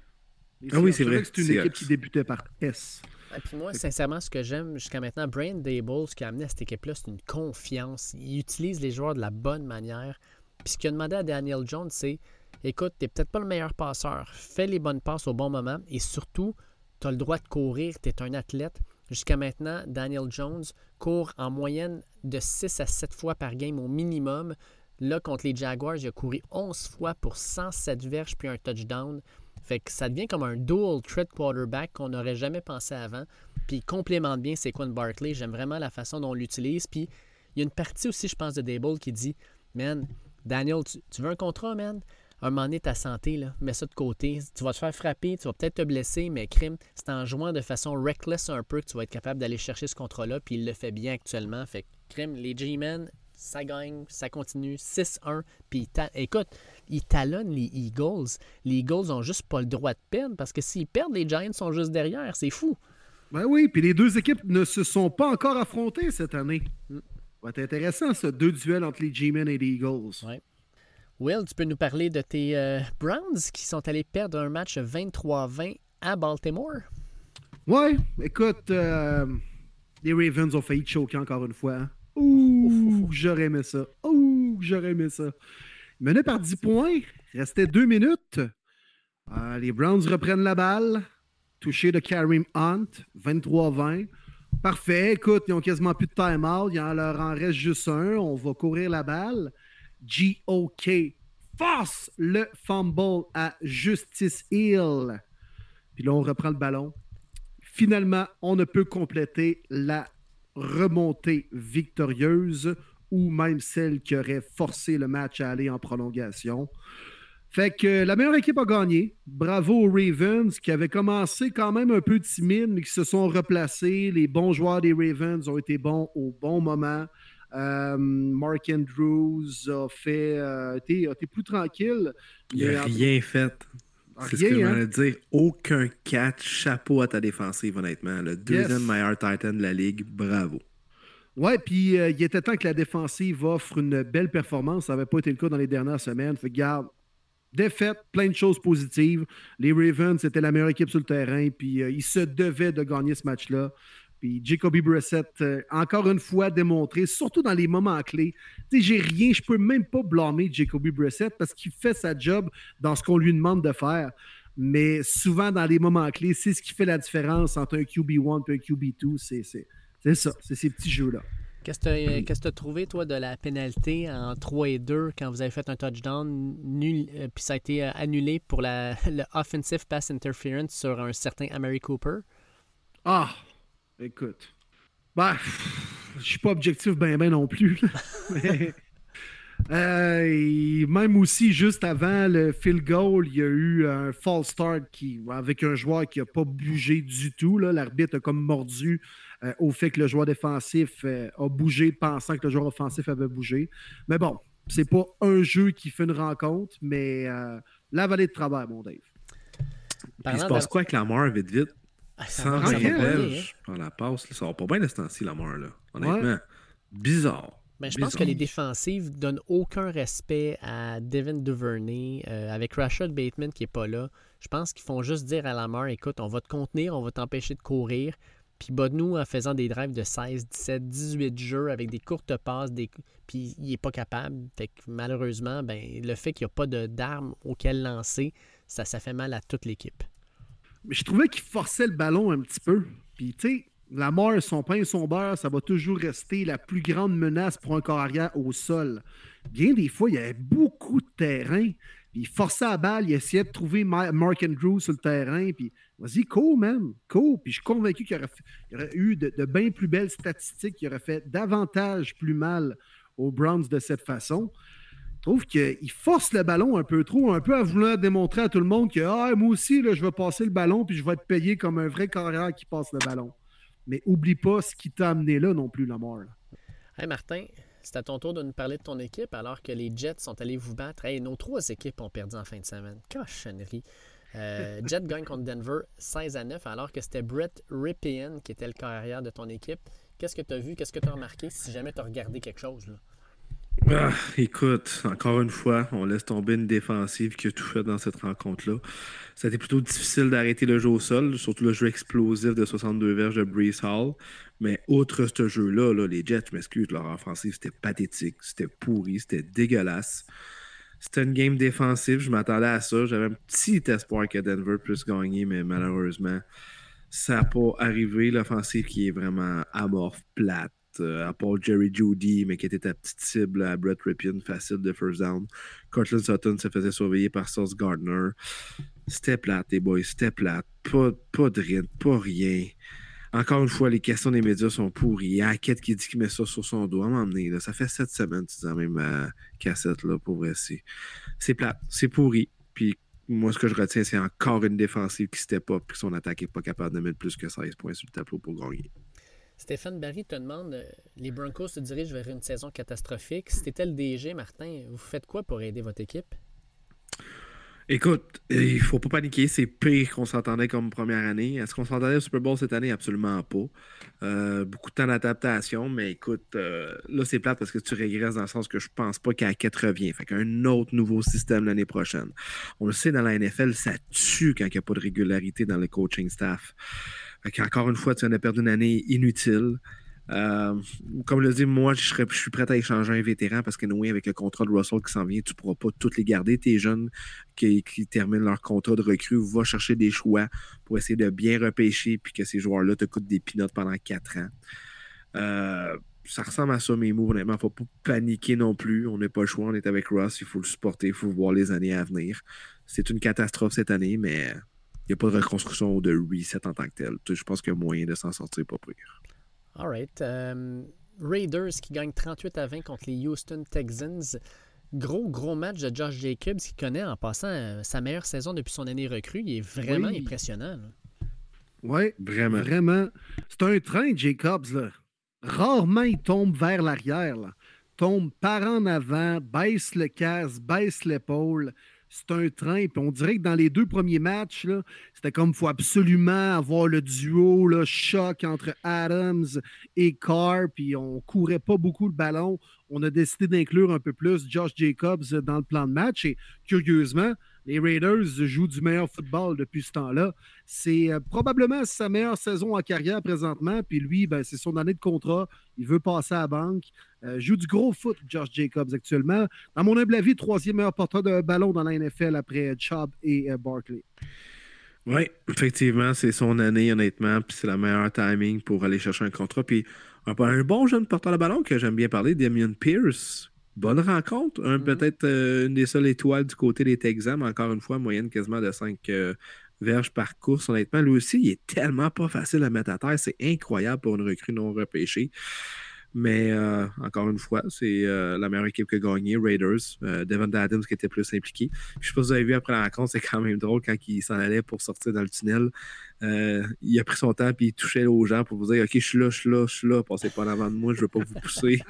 ah oui, c'est vrai. C'est une équipe qui débutait par S. Et puis moi, sincèrement, ce que j'aime jusqu'à maintenant, Brian Dable, ce qui a amené à cette équipe-là, c'est une confiance. Il utilise les joueurs de la bonne manière. Puis ce qu'il a demandé à Daniel Jones, c'est écoute, tu n'es peut-être pas le meilleur passeur, fais les bonnes passes au bon moment et surtout, tu as le droit de courir, tu es un athlète. Jusqu'à maintenant, Daniel Jones court en moyenne de 6 à 7 fois par game au minimum. Là, contre les Jaguars, il a couru 11 fois pour 107 verges puis un touchdown. Fait que ça devient comme un dual threat quarterback qu'on n'aurait jamais pensé avant. Puis il complémente bien Saquon Barkley. J'aime vraiment la façon dont on l'utilise. Puis il y a une partie aussi, je pense, de Dable qui dit Man, Daniel, tu veux un contrat, man? Un moment donné, ta santé, là, mets ça de côté. Tu vas te faire frapper, tu vas peut-être te blesser, mais crime, c'est en jouant de façon reckless un peu que tu vas être capable d'aller chercher ce contrat-là, puis il le fait bien actuellement. Fait que, crime, les G-Men, ça gagne, ça continue, 6-1, puis écoute, ils talonnent les Eagles. Les Eagles ont juste pas le droit de perdre, parce que s'ils perdent, les Giants sont juste derrière, c'est fou. Ben oui, puis les deux équipes ne se sont pas encore affrontées cette année. Ça va être intéressant, ce deux duels entre les G-Men et les Eagles. Ouais. Will, tu peux nous parler de tes euh, Browns qui sont allés perdre un match 23-20 à Baltimore? Ouais, écoute, euh, les Ravens ont failli choquer encore une fois. Hein. Ouh, j'aurais aimé ça. Ouh, j'aurais aimé ça. Mené par 10 points, restait deux minutes. Euh, les Browns reprennent la balle. Touché de Karim Hunt, 23-20. Parfait. Écoute, ils ont quasiment plus de time-out. Il en leur en reste juste un. On va courir la balle. GOK force le fumble à Justice Hill. Puis là, on reprend le ballon. Finalement, on ne peut compléter la remontée victorieuse ou même celle qui aurait forcé le match à aller en prolongation. Fait que la meilleure équipe a gagné. Bravo aux Ravens qui avaient commencé quand même un peu timide, mais qui se sont replacés. Les bons joueurs des Ravens ont été bons au bon moment. Euh, Mark Andrews a fait. Euh, été, plus tranquille. Il n'a rien fait. C'est ce que je voulais hein? dire. Aucun catch. Chapeau à ta défensive, honnêtement. Le deuxième meilleur Titan de la ligue. Bravo. Ouais, puis euh, il était temps que la défensive offre une belle performance. Ça n'avait pas été le cas dans les dernières semaines. Fait garde, défaite, plein de choses positives. Les Ravens, c'était la meilleure équipe sur le terrain, puis ils se devaient de gagner ce match-là. Puis Jacoby Brissett, euh, encore une fois, démontré, surtout dans les moments clés. Tu sais, j'ai rien, je peux même pas blâmer Jacoby Brissett parce qu'il fait sa job dans ce qu'on lui demande de faire. Mais souvent, dans les moments clés, c'est ce qui fait la différence entre un QB1 et un QB2. C'est ça, c'est ces petits jeux-là. Qu'est-ce que tu as trouvé, toi, de la pénalité en 3 et 2 quand vous avez fait un touchdown, nul, euh, puis ça a été euh, annulé pour la, le offensive pass interference sur un certain Amari Cooper? Ah, Écoute. Bah, je suis pas objectif ben ben non plus. Euh, même aussi, juste avant le field goal, il y a eu un false start qui, avec un joueur qui n'a pas bougé du tout. L'arbitre a comme mordu euh, au fait que le joueur défensif euh, a bougé pensant que le joueur offensif avait bougé. Mais bon, c'est pas un jeu qui fait une rencontre, mais la vallée de travail, mon Dave. Il se passe quoi avec la mort, vite, vite? Ah, Sans belge par la passe, ça va pas bien de ce temps-ci, la mort, là. Honnêtement, bizarre. Ben, je pense que les défensives donnent aucun respect à Devin Duvernay euh, avec Rashad Bateman qui est pas là. Je pense qu'ils font juste dire à Lamar écoute, on va te contenir, on va t'empêcher de courir. Puis nous en faisant des drives de 16, 17, 18 jeux avec des courtes passes, des... puis il est pas capable. Fait que malheureusement, ben, le fait qu'il n'y a pas d'armes auxquelles lancer, ça, ça fait mal à toute l'équipe je trouvais qu'il forçait le ballon un petit peu. Puis, tu sais, La mort, son pain et son beurre, ça va toujours rester la plus grande menace pour un carrière au sol. Bien des fois, il y avait beaucoup de terrain. Puis il forçait la balle, il essayait de trouver Mark Andrews sur le terrain. Puis vas-y, cool, man, cool. Puis je suis convaincu qu'il y aurait, eu de, de bien plus belles statistiques, qui aurait fait davantage plus mal aux Browns de cette façon. Je trouve qu'il force le ballon un peu trop, un peu à vouloir démontrer à tout le monde que ah, moi aussi, là, je vais passer le ballon puis je vais être payé comme un vrai carrière qui passe le ballon. Mais oublie pas ce qui t'a amené là non plus, la mort. Hey Martin, c'est à ton tour de nous parler de ton équipe alors que les Jets sont allés vous battre. Hey, nos trois équipes ont perdu en fin de semaine. Cochonnerie. Euh, Jets gagne contre Denver 16 à 9 alors que c'était Brett Ripien qui était le carrière de ton équipe. Qu'est-ce que tu as vu? Qu'est-ce que tu as remarqué si jamais tu as regardé quelque chose? Là? Ah, écoute, encore une fois, on laisse tomber une défensive qui a tout fait dans cette rencontre-là. Ça a été plutôt difficile d'arrêter le jeu au sol, surtout le jeu explosif de 62 verges de Brees Hall. Mais outre ce jeu-là, les Jets, je m'excuse, leur offensive, c'était pathétique, c'était pourri, c'était dégueulasse. C'était une game défensive, je m'attendais à ça. J'avais un petit espoir que Denver puisse gagner, mais malheureusement, ça n'a pas arrivé. L'offensive qui est vraiment amorphe, plate à part Jerry Judy, mais qui était ta petite cible à Brett Ripien, facile de first down. Cortland Sutton se faisait surveiller par Sauce Gardner. C'était plate, les boys, c'était plate. Pas, pas de rien, pas rien. Encore une fois, les questions des médias sont pourries. Hackett qui dit qu'il met ça sur son. À m'emmener, Ça fait sept semaines, tu dis, même à cassette, là, pour vrai. C'est plate, c'est pourri. Puis moi, ce que je retiens, c'est encore une défensive qui step up, puis son attaque n'est pas capable de mettre plus que 16 points sur le tableau pour gagner. Stéphane Barry te demande euh, les Broncos se dirigent vers une saison catastrophique. Si tu le DG, Martin, vous faites quoi pour aider votre équipe? Écoute, il faut pas paniquer, c'est pire qu'on s'entendait comme première année. Est-ce qu'on s'entendait au Super Bowl cette année? Absolument pas. Euh, beaucoup de temps d'adaptation, mais écoute, euh, là c'est plate parce que tu régresses dans le sens que je pense pas qu'Hackett revient. Fait qu'un autre nouveau système l'année prochaine. On le sait, dans la NFL, ça tue quand il n'y a pas de régularité dans le coaching staff. Fait qu'encore une fois, tu en as perdu une année inutile. Euh, comme le dit, moi, je, suis prêt à échanger un vétéran parce que, oui, avec le contrat de Russell qui s'en vient, tu ne pourras pas toutes les garder. Tes jeunes qui, terminent leur contrat de recrue, va chercher des choix pour essayer de bien repêcher puis que ces joueurs-là te coûtent des pinottes pendant quatre ans. Euh, ça ressemble à ça, mes mots. Honnêtement, il ne faut pas paniquer non plus. On n'a pas le choix. On est avec Russ. Il faut le supporter. Il faut voir les années à venir. C'est une catastrophe cette année, mais n'y a pas de reconstruction ou de reset en tant que tel. Je pense qu'il y a moyen de s'en sortir pas pire. All right. Euh, Raiders qui gagnent 38 à 20 contre les Houston Texans. Gros, gros match de Josh Jacobs qui connaît en passant euh, sa meilleure saison depuis son année recrue. Il est vraiment impressionnant. Oui, vraiment. Vraiment. C'est un train, Jacobs. Là. Rarement il tombe vers l'arrière. Tombe par en avant, baisse le casque, baisse l'épaule c'est un train. On dirait que dans les deux premiers matchs, c'était comme il faut absolument avoir le duo, le choc entre Adams et Carr. Puis on courait pas beaucoup le ballon. On a décidé d'inclure un peu plus Josh Jacobs dans le plan de match. Et curieusement, les Raiders jouent du meilleur football depuis ce temps-là. C'est euh, probablement sa meilleure saison en carrière présentement. Puis lui, ben, c'est son année de contrat. Il veut passer à la banque. Euh, joue du gros foot, Josh Jacobs, actuellement. Dans mon humble avis, troisième meilleur porteur de ballon dans la NFL après Chubb et euh, Barkley. Oui, effectivement, c'est son année, honnêtement. Puis c'est le meilleur timing pour aller chercher un contrat. Puis un, bon jeune porteur de ballon que j'aime bien parler, Damien Pierce. Bonne rencontre. Mm-hmm. Peut-être euh, une des seules étoiles du côté des Texans, mais encore une fois, moyenne quasiment de 5 verges par course. Honnêtement, lui aussi, il est tellement pas facile à mettre à terre. C'est incroyable pour une recrue non repêchée. Mais euh, encore une fois, c'est euh, la meilleure équipe qui a gagné, Raiders. Euh, Devon Adams qui était plus impliqué. je sais pas si vous avez vu après la rencontre, c'est quand même drôle quand il s'en allait pour sortir dans le tunnel. il a pris son temps puis il touchait aux gens pour vous dire Ok, je suis là, je suis là, je suis là, passez pas en avant de moi, je veux pas vous pousser.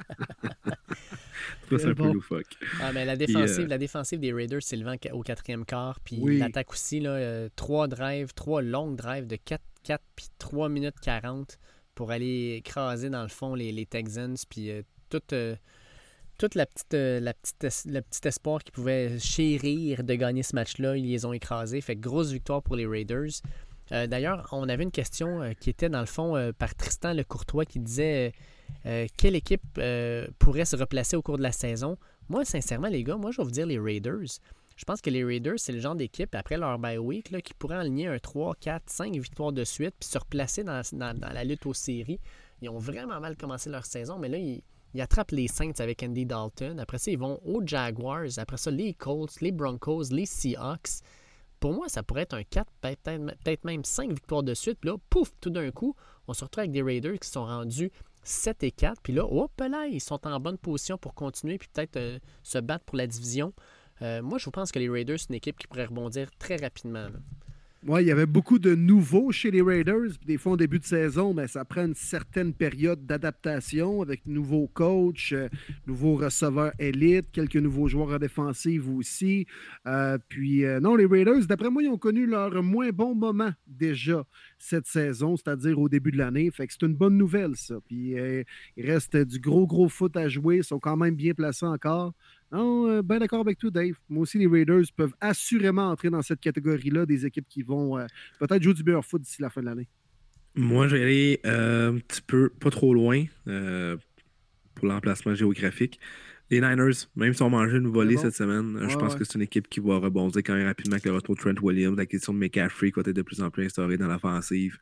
c'est un peu loufoque. Ah, mais la, défensive, la défensive des Raiders, c'est le vent au quatrième quart. Puis l'attaque aussi, là, trois drives, trois longues drives de 4, 4 puis 3 minutes 40 pour aller écraser dans le fond les, Texans. Puis euh, toute, euh, toute la petite, euh, la petite, le petit espoir qu'ils pouvaient chérir de gagner ce match-là, ils les ont écrasés. Fait grosse victoire pour les Raiders. D'ailleurs, on avait une question qui était dans le fond par Tristan Le Courtois qui disait quelle équipe pourrait se replacer au cours de la saison. Moi, sincèrement, les gars, moi, je vais vous dire les Raiders. Je pense que les Raiders, c'est le genre d'équipe, après leur bye week, qui pourrait aligner un 3, 4, 5 victoires de suite, puis se replacer dans, la lutte aux séries. Ils ont vraiment mal commencé leur saison, mais là, ils, attrapent les Saints avec Andy Dalton. Après ça, ils vont aux Jaguars. Après ça, les Colts, les Broncos, les Seahawks. Pour moi, ça pourrait être un 4, peut-être peut-être même 5 victoires de suite. Puis là, pouf, tout d'un coup, on se retrouve avec des Raiders qui sont rendus 7 et 4. Puis là, hop là, ils sont en bonne position pour continuer puis peut-être euh, se battre pour la division. Euh, moi, je pense que les Raiders, c'est une équipe qui pourrait rebondir très rapidement. Ouais, il y avait beaucoup de nouveaux chez les Raiders. Des fois, en début de saison, ben, ça prend une certaine période d'adaptation avec nouveaux coachs, euh, nouveaux receveurs élites, quelques nouveaux joueurs en défensive aussi. Euh, puis, euh, non, les Raiders, d'après moi, ils ont connu leur moins bon moment déjà cette saison, c'est-à-dire au début de l'année. Fait que c'est une bonne nouvelle, ça. Puis, il reste du gros, gros foot à jouer. Ils sont quand même bien placés encore. Non, euh, ben d'accord avec toi, Dave. Moi aussi, les Raiders peuvent assurément entrer dans cette catégorie-là des équipes qui vont euh, peut-être jouer du meilleur foot d'ici la fin de l'année. Moi, je vais aller euh, un petit peu, pas trop loin pour l'emplacement géographique. Les Niners, même si on mangé une volée bon? cette semaine, euh, je pense ouais. que c'est une équipe qui va rebondir quand même rapidement avec le retour de Trent Williams, la question de McCaffrey qui va être de plus en plus instaurée dans l'offensive.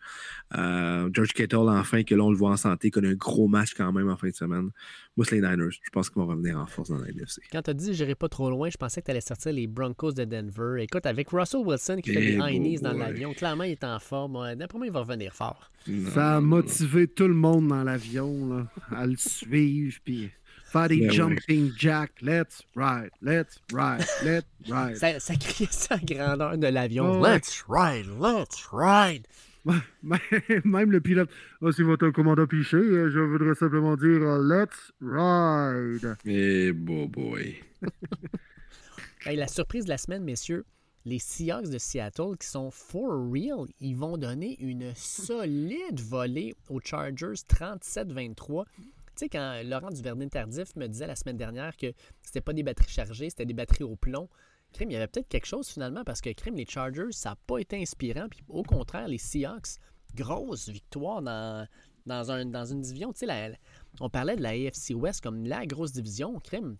Euh, George Kittle, enfin, que là, on le voit en santé, connaît un gros match quand même en fin de semaine. Moi, c'est les Niners. Je pense qu'ils vont revenir en force dans la NFC. Quand tu as dit j'irai pas trop loin, je pensais que tu allais sortir les Broncos de Denver. Écoute, avec Russell Wilson qui fait Eh des high knees dans l'avion, clairement, il est en forme. D'après moi, il va revenir fort. Ça a Non, motivé tout le monde dans l'avion à le suivre, puis faire des Ben ouais. jumping jacks. Let's ride, let's ride, let's ride. Ça, ça criait à grandeur de l'avion. Oh, ouais. Let's ride, let's ride. Même le pilote. Ah, c'est votre commandant Piché, euh, je voudrais simplement dire euh, let's ride. Eh, boy, boy. Hey, la surprise de la semaine, messieurs, les Seahawks de Seattle qui sont for real, ils vont donner une solide volée aux Chargers 37-23. Sais, quand Laurent Duvernay-Tardif me disait la semaine dernière que c'était pas des batteries chargées, c'était des batteries au plomb, crime, il y avait peut-être quelque chose finalement parce que crime, les Chargers, ça n'a pas été inspirant. Puis au contraire, les Seahawks, grosse victoire dans, un, dans une division. On parlait de la AFC West comme la grosse division. Crime,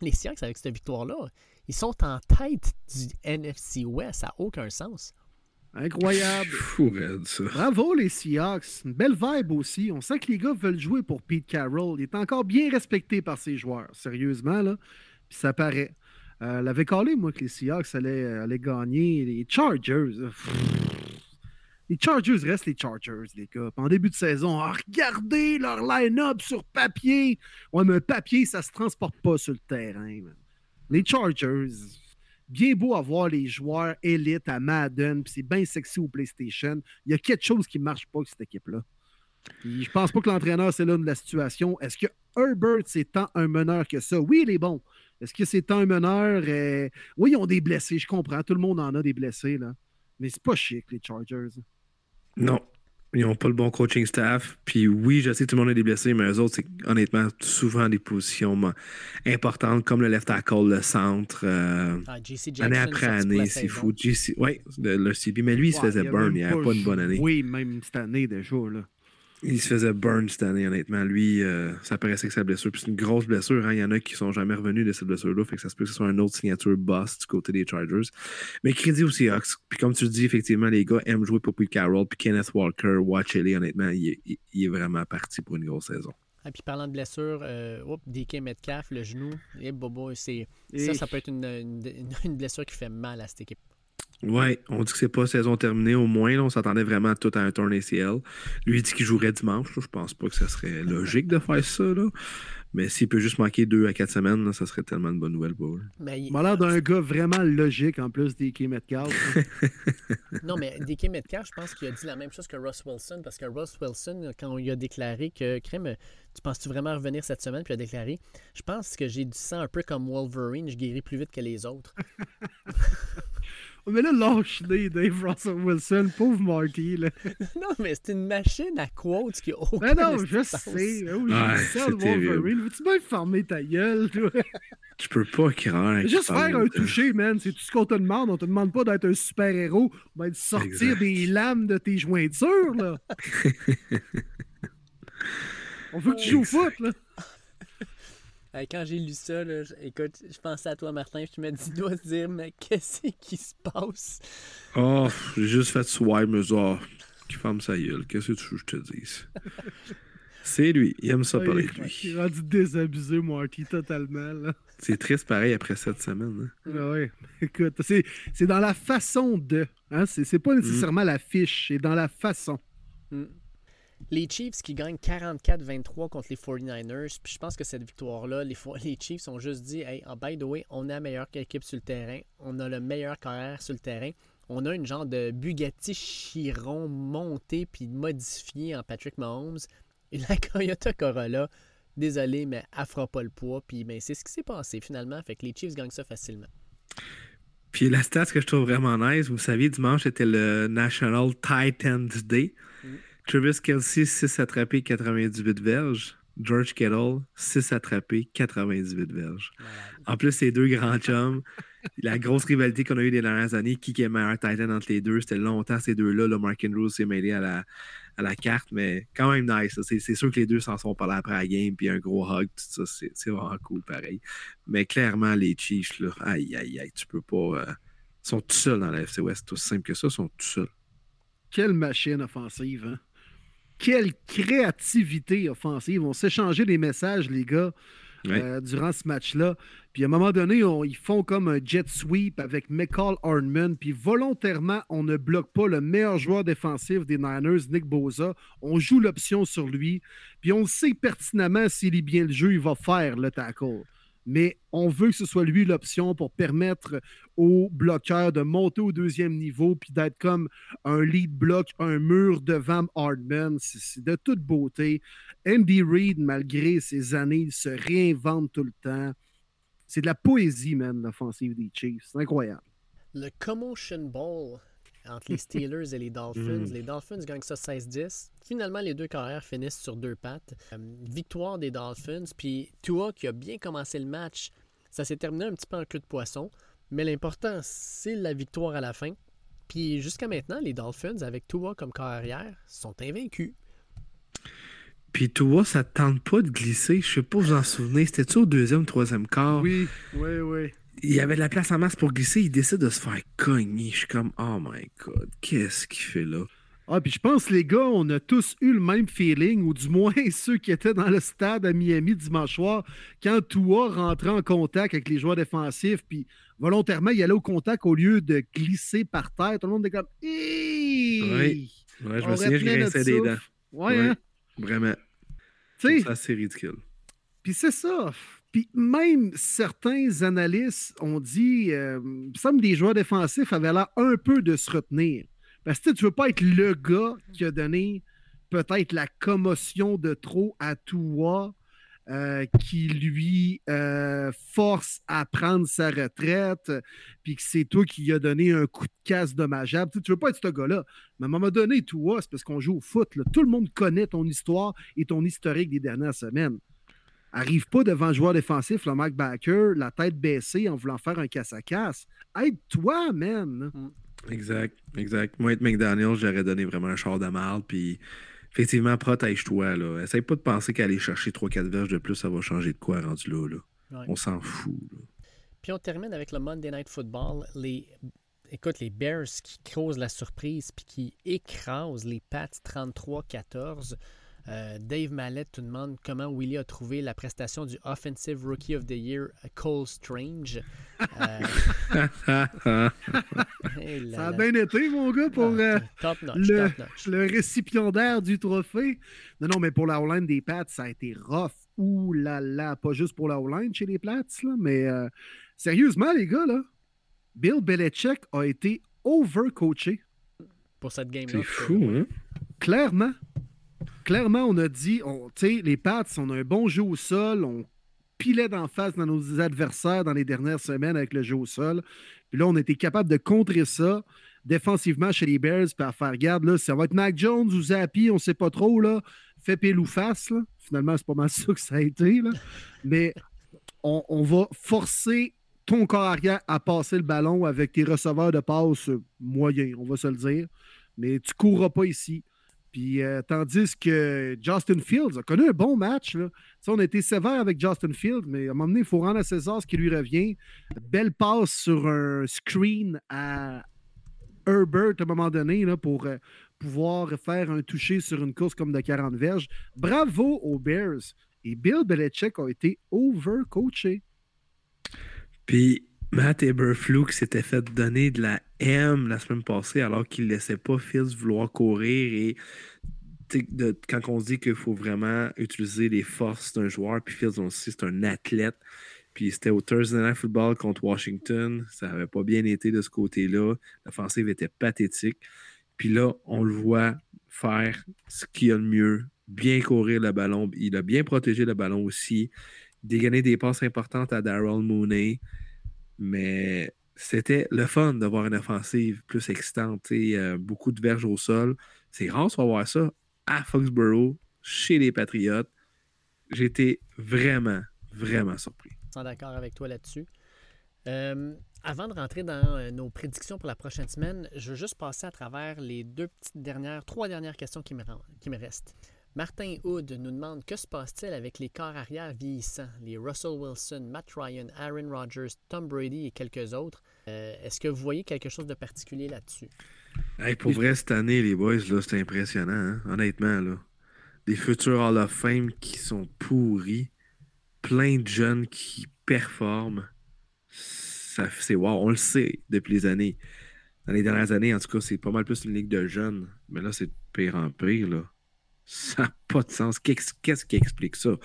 les Seahawks, avec cette victoire-là, ils sont en tête du NFC West. Ça n'a aucun sens. Incroyable. Fou, raide, ça. Bravo les Seahawks. Une belle vibe aussi. On sent que les gars veulent jouer pour Pete Carroll. Il est encore bien respecté par ses joueurs. Sérieusement, là. Puis ça paraît. Euh, l'avait calé, moi, que les Seahawks allaient, euh, allaient gagner. Les Chargers. pff. Les Chargers restent les Chargers, les gars. En début de saison, ah, regardez leur line-up sur papier. Ouais, mais un papier, ça se transporte pas sur le terrain. man. Les Chargers, bien beau avoir les joueurs élites à Madden, puis c'est bien sexy au PlayStation. Il y a quelque chose qui ne marche pas avec cette équipe-là. Puis je pense pas que l'entraîneur, c'est l'homme de la situation. Est-ce que Herbert, c'est tant un meneur que ça? Oui, il est bon. Est-ce que c'est tant un meneur? Euh, Oui, ils ont des blessés, je comprends. Tout le monde en a des blessés, là. Mais c'est pas chic, les Chargers. Non. Ils n'ont pas le bon coaching staff. Puis oui, je sais que tout le monde a des blessés, mais eux autres, c'est honnêtement souvent des positions importantes comme le left tackle, le centre. euh, Ah, Jackson, année après année, c'est fou. Oui, le, le CB. Mais lui, il se faisait burn. Il n'avait pas une bonne année. Oui, même cette année déjà, là. Il se faisait burn cette année, honnêtement. Lui, euh, ça paraissait que sa blessure. Puis c'est une grosse blessure. hein. Il y en a qui sont jamais revenus de cette blessure-là. Fait que ça se peut que ce soit une autre signature boss du côté des Chargers. Mais crédit aux Seahawks. Puis comme tu le dis, effectivement, les gars aiment jouer pour Pete Carroll. Puis Kenneth Walker, Watchley, honnêtement, il est, il- il est vraiment parti pour une grosse saison. Ah, puis parlant de blessure, euh, oups, DK Metcalf, le genou, et bobo, c'est Et- ça, ça peut être une, une- une- une blessure qui fait mal à cette équipe. Ouais, on dit que c'est pas saison terminée au moins. là. on s'attendait vraiment tout à un turn ACL. Lui il dit qu'il jouerait dimanche. là. Je pense pas que ce serait logique de faire ça. Là. Mais s'il peut juste manquer deux à quatre semaines, là, ça serait tellement une bonne nouvelle pour eux. Mais il- m'a l'air d'un gars vraiment logique en plus des Metcalf. Non, mais DK Metcalf, je pense qu'il a dit la même chose que Russ Wilson, parce que Russ Wilson, quand on lui a déclaré que, crème, tu penses-tu vraiment revenir cette semaine, puis il a déclaré, je pense que j'ai du sang un peu comme Wolverine, je guéris plus vite que les autres. Mais là, lâche-les, Dave Russell Wilson, pauvre Marty. Là. non, mais c'est une machine à quotes qui a aucun Mais non, je sais. Oh, Ouais, c'est le Wolverine. Veux-tu bien fermer ta gueule, toi? Tu peux pas craindre. Juste faire un toucher, man. C'est tout ce qu'on te demande. On te demande pas d'être un super-héros, mais de sortir Exact. des lames de tes jointures, là. On veut que tu joues au foot, là. Quand j'ai lu ça, là, écoute, je pensais à toi, Martin, je me dis, dois te dire, mais qu'est-ce qui se passe? Oh, j'ai juste fait swipe, mais oh, qui ferme sa gueule. Qu'est-ce que tu veux que je te dise? C'est lui, il aime ça parler de lui. Il est rendu désabusé, Marty, totalement. C'est triste pareil après cette semaine. Hein. Ah oui, écoute, c'est dans la façon de. Hein? C'est pas nécessairement la fiche, c'est dans la façon. Mm. Les Chiefs qui gagnent 44-23 contre les 49ers, puis je pense que cette victoire-là, les, Chiefs ont juste dit Hey, oh, by the way, on a la meilleure équipe sur le terrain, on a le meilleur carrière sur le terrain. On a une genre de Bugatti Chiron monté puis modifié en Patrick Mahomes. Et la Toyota Corolla, désolé, mais elle fera pas le poids. Puis ben, c'est ce qui s'est passé finalement. Fait que les Chiefs gagnent ça facilement. Puis la stat que je trouve vraiment nice, vous savez, dimanche c'était le National Titans Day. Travis Kelsey, 6 attrapés, 98 verges. George Kittle, 6 attrapés, 98 verges. En plus, ces deux grands chums, la grosse rivalité qu'on a eue les dernières années, qui est meilleur Titan entre les deux, c'était longtemps ces deux-là. Là, Mark Andrews s'est mêlé à la, à la carte, mais quand même nice. C'est sûr que les deux s'en sont parlé après la game, puis un gros hug, tout ça, c'est vraiment cool pareil. Mais clairement, les Chiefs, là, aïe, aïe, aïe, tu peux pas. Euh, ils sont tout seuls dans la FC West, tout simple que ça, ils sont tout seuls. Quelle machine offensive, hein? Quelle créativité offensive. On s'est changé des messages, les gars. Euh, durant ce match-là. Puis à un moment donné, ils font comme un jet sweep avec McCall Hardman. Puis volontairement, on ne bloque pas le meilleur joueur défensif des Niners, Nick Boza. On joue l'option sur lui. Puis on sait pertinemment s'il est bien le jeu, il va faire le tackle mais on veut que ce soit lui l'option pour permettre aux bloqueurs de monter au deuxième niveau puis d'être comme un lead block, un mur devant Hardman. C'est de toute beauté. Andy Reid, malgré ses années, il se réinvente tout le temps. C'est de la poésie, man, l'offensive des Chiefs. C'est incroyable. Le Commotion Ball entre les Steelers et les Dolphins. Mm. Les Dolphins gagnent ça 16-10. Finalement, les deux carrières finissent sur deux pattes. Euh, victoire des Dolphins. Puis Tua, qui a bien commencé le match, ça s'est terminé un petit peu en queue de poisson. Mais l'important, c'est la victoire à la fin. Puis jusqu'à maintenant, les Dolphins, avec Tua comme carrière, sont invaincus. Puis Tua, ça tente pas de glisser. Je sais pas, vous en souvenez. C'était-tu au deuxième, troisième quart? Oui, oui, oui il y avait de la place en masse pour glisser, il décide de se faire cogner. Je suis comme, oh my god, qu'est-ce qu'il fait là? Ah, puis je pense, les gars, on a tous eu le même feeling, ou du moins ceux qui étaient dans le stade à Miami dimanche soir, quand Tua rentrait en contact avec les joueurs défensifs, puis volontairement, il allait au contact au lieu de glisser par terre. Tout le monde était comme, Oui, ouais, je me souviens, je grinçais des dents. Ouais, hein? Vraiment. C'est assez ridicule. Puis c'est ça. Puis même certains analystes ont dit, euh, il semble des joueurs défensifs avaient l'air un peu de se retenir. Parce que tu ne veux pas être le gars qui a donné peut-être la commotion de trop à Toua, euh, qui lui euh, force à prendre sa retraite, puis que c'est toi qui lui a donné un coup de casse dommageable. Tu ne veux pas être ce gars-là. Mais à un moment donné, Toua, c'est parce qu'on joue au foot. Tout le monde connaît ton histoire et ton historique des dernières semaines. Arrive pas devant le joueur défensif, le Mike Backer, la tête baissée en voulant faire un casse-à-casse. Aide-toi, man! Mm. Exact, exact. Moi, être McDaniel, j'aurais donné vraiment un char de mal, puis effectivement, protège-toi. Là. Essaye pas de penser qu'aller chercher 3-4 verges de plus, ça va changer de quoi rendu là. là. On s'en fout. Puis on termine avec le Monday Night Football. Les, écoute, les Bears qui causent la surprise puis qui écrasent les Pats 33-14. Euh, Dave Mallet te demande comment Willie a trouvé la prestation du Offensive Rookie of the Year, Cole Strange. Euh, Ça a bien été, mon gars, pour ah, euh, le, le, récipiendaire du trophée. Non, non, mais pour la O-line des Pats, ça a été rough. Ouh là là, pas juste pour la O-line chez les Pats, là, mais sérieusement, les gars, là, Bill Belichick a été overcoaché. Pour cette game-là. C'est fou, hein? Clairement clairement, on a dit, sais, les Pats, on a un bon jeu au sol, on pilait d'en face dans nos adversaires dans les dernières semaines avec le jeu au sol. Puis là, on été capable de contrer ça défensivement chez les Bears, puis à faire garde, là, ça va être Mac Jones ou Zappi, on sait pas trop, là. Fait pile ou face, là. Finalement, c'est pas mal ça que ça a été, là. Mais on, va forcer ton corps arrière à passer le ballon avec tes receveurs de passe moyens, on va se le dire. Mais tu courras pas ici. Puis, euh, tandis que Justin Fields a connu un bon match. On a été sévère avec Justin Fields, mais à un moment donné, il faut rendre à César ce qui lui revient. Belle passe sur un screen à Herbert à un moment donné là, pour euh, pouvoir faire un toucher sur une course comme de 40 verges. Bravo aux Bears. Et Bill Belichick a été overcoaché. Puis Matt Eberflug s'était fait donner de la M la semaine passée alors qu'il ne laissait pas Fields vouloir courir et quand on dit qu'il faut vraiment utiliser les forces d'un joueur, puis Fields aussi, c'est un athlète. Puis c'était au Thursday Night Football contre Washington. Ça n'avait pas bien été de ce côté-là. L'offensive était pathétique. Puis là, on le voit faire ce qu'il a de mieux, bien courir le ballon. Il a bien protégé le ballon aussi, dégainer des passes importantes à Daryl Mooney. Mais c'était le fun d'avoir une offensive plus excitante, euh, beaucoup de verges au sol. C'est rare de voir ça à Foxborough, chez les Patriotes. J'étais vraiment, vraiment surpris. Je suis d'accord avec toi là-dessus. Euh, avant de rentrer dans euh, nos prédictions pour la prochaine semaine, je veux juste passer à travers les deux petites dernières, trois dernières questions qui me, qui me restent. Martin Hood nous demande que se passe-t-il avec les corps arrière vieillissants, les Russell Wilson, Matt Ryan, Aaron Rodgers, Tom Brady et quelques autres. Euh, est-ce que vous voyez quelque chose de particulier là-dessus? pour vrai, cette année, les boys, c'est impressionnant, hein, honnêtement. Là. Des futurs Hall of Fame qui sont pourris, plein de jeunes qui performent c'est wow, on le sait depuis les années. Dans les dernières années, en tout cas, c'est pas mal plus une ligue de jeunes. Mais là, c'est pire en pire, là. Ça n'a pas de sens. Qu'est-ce qui explique ça?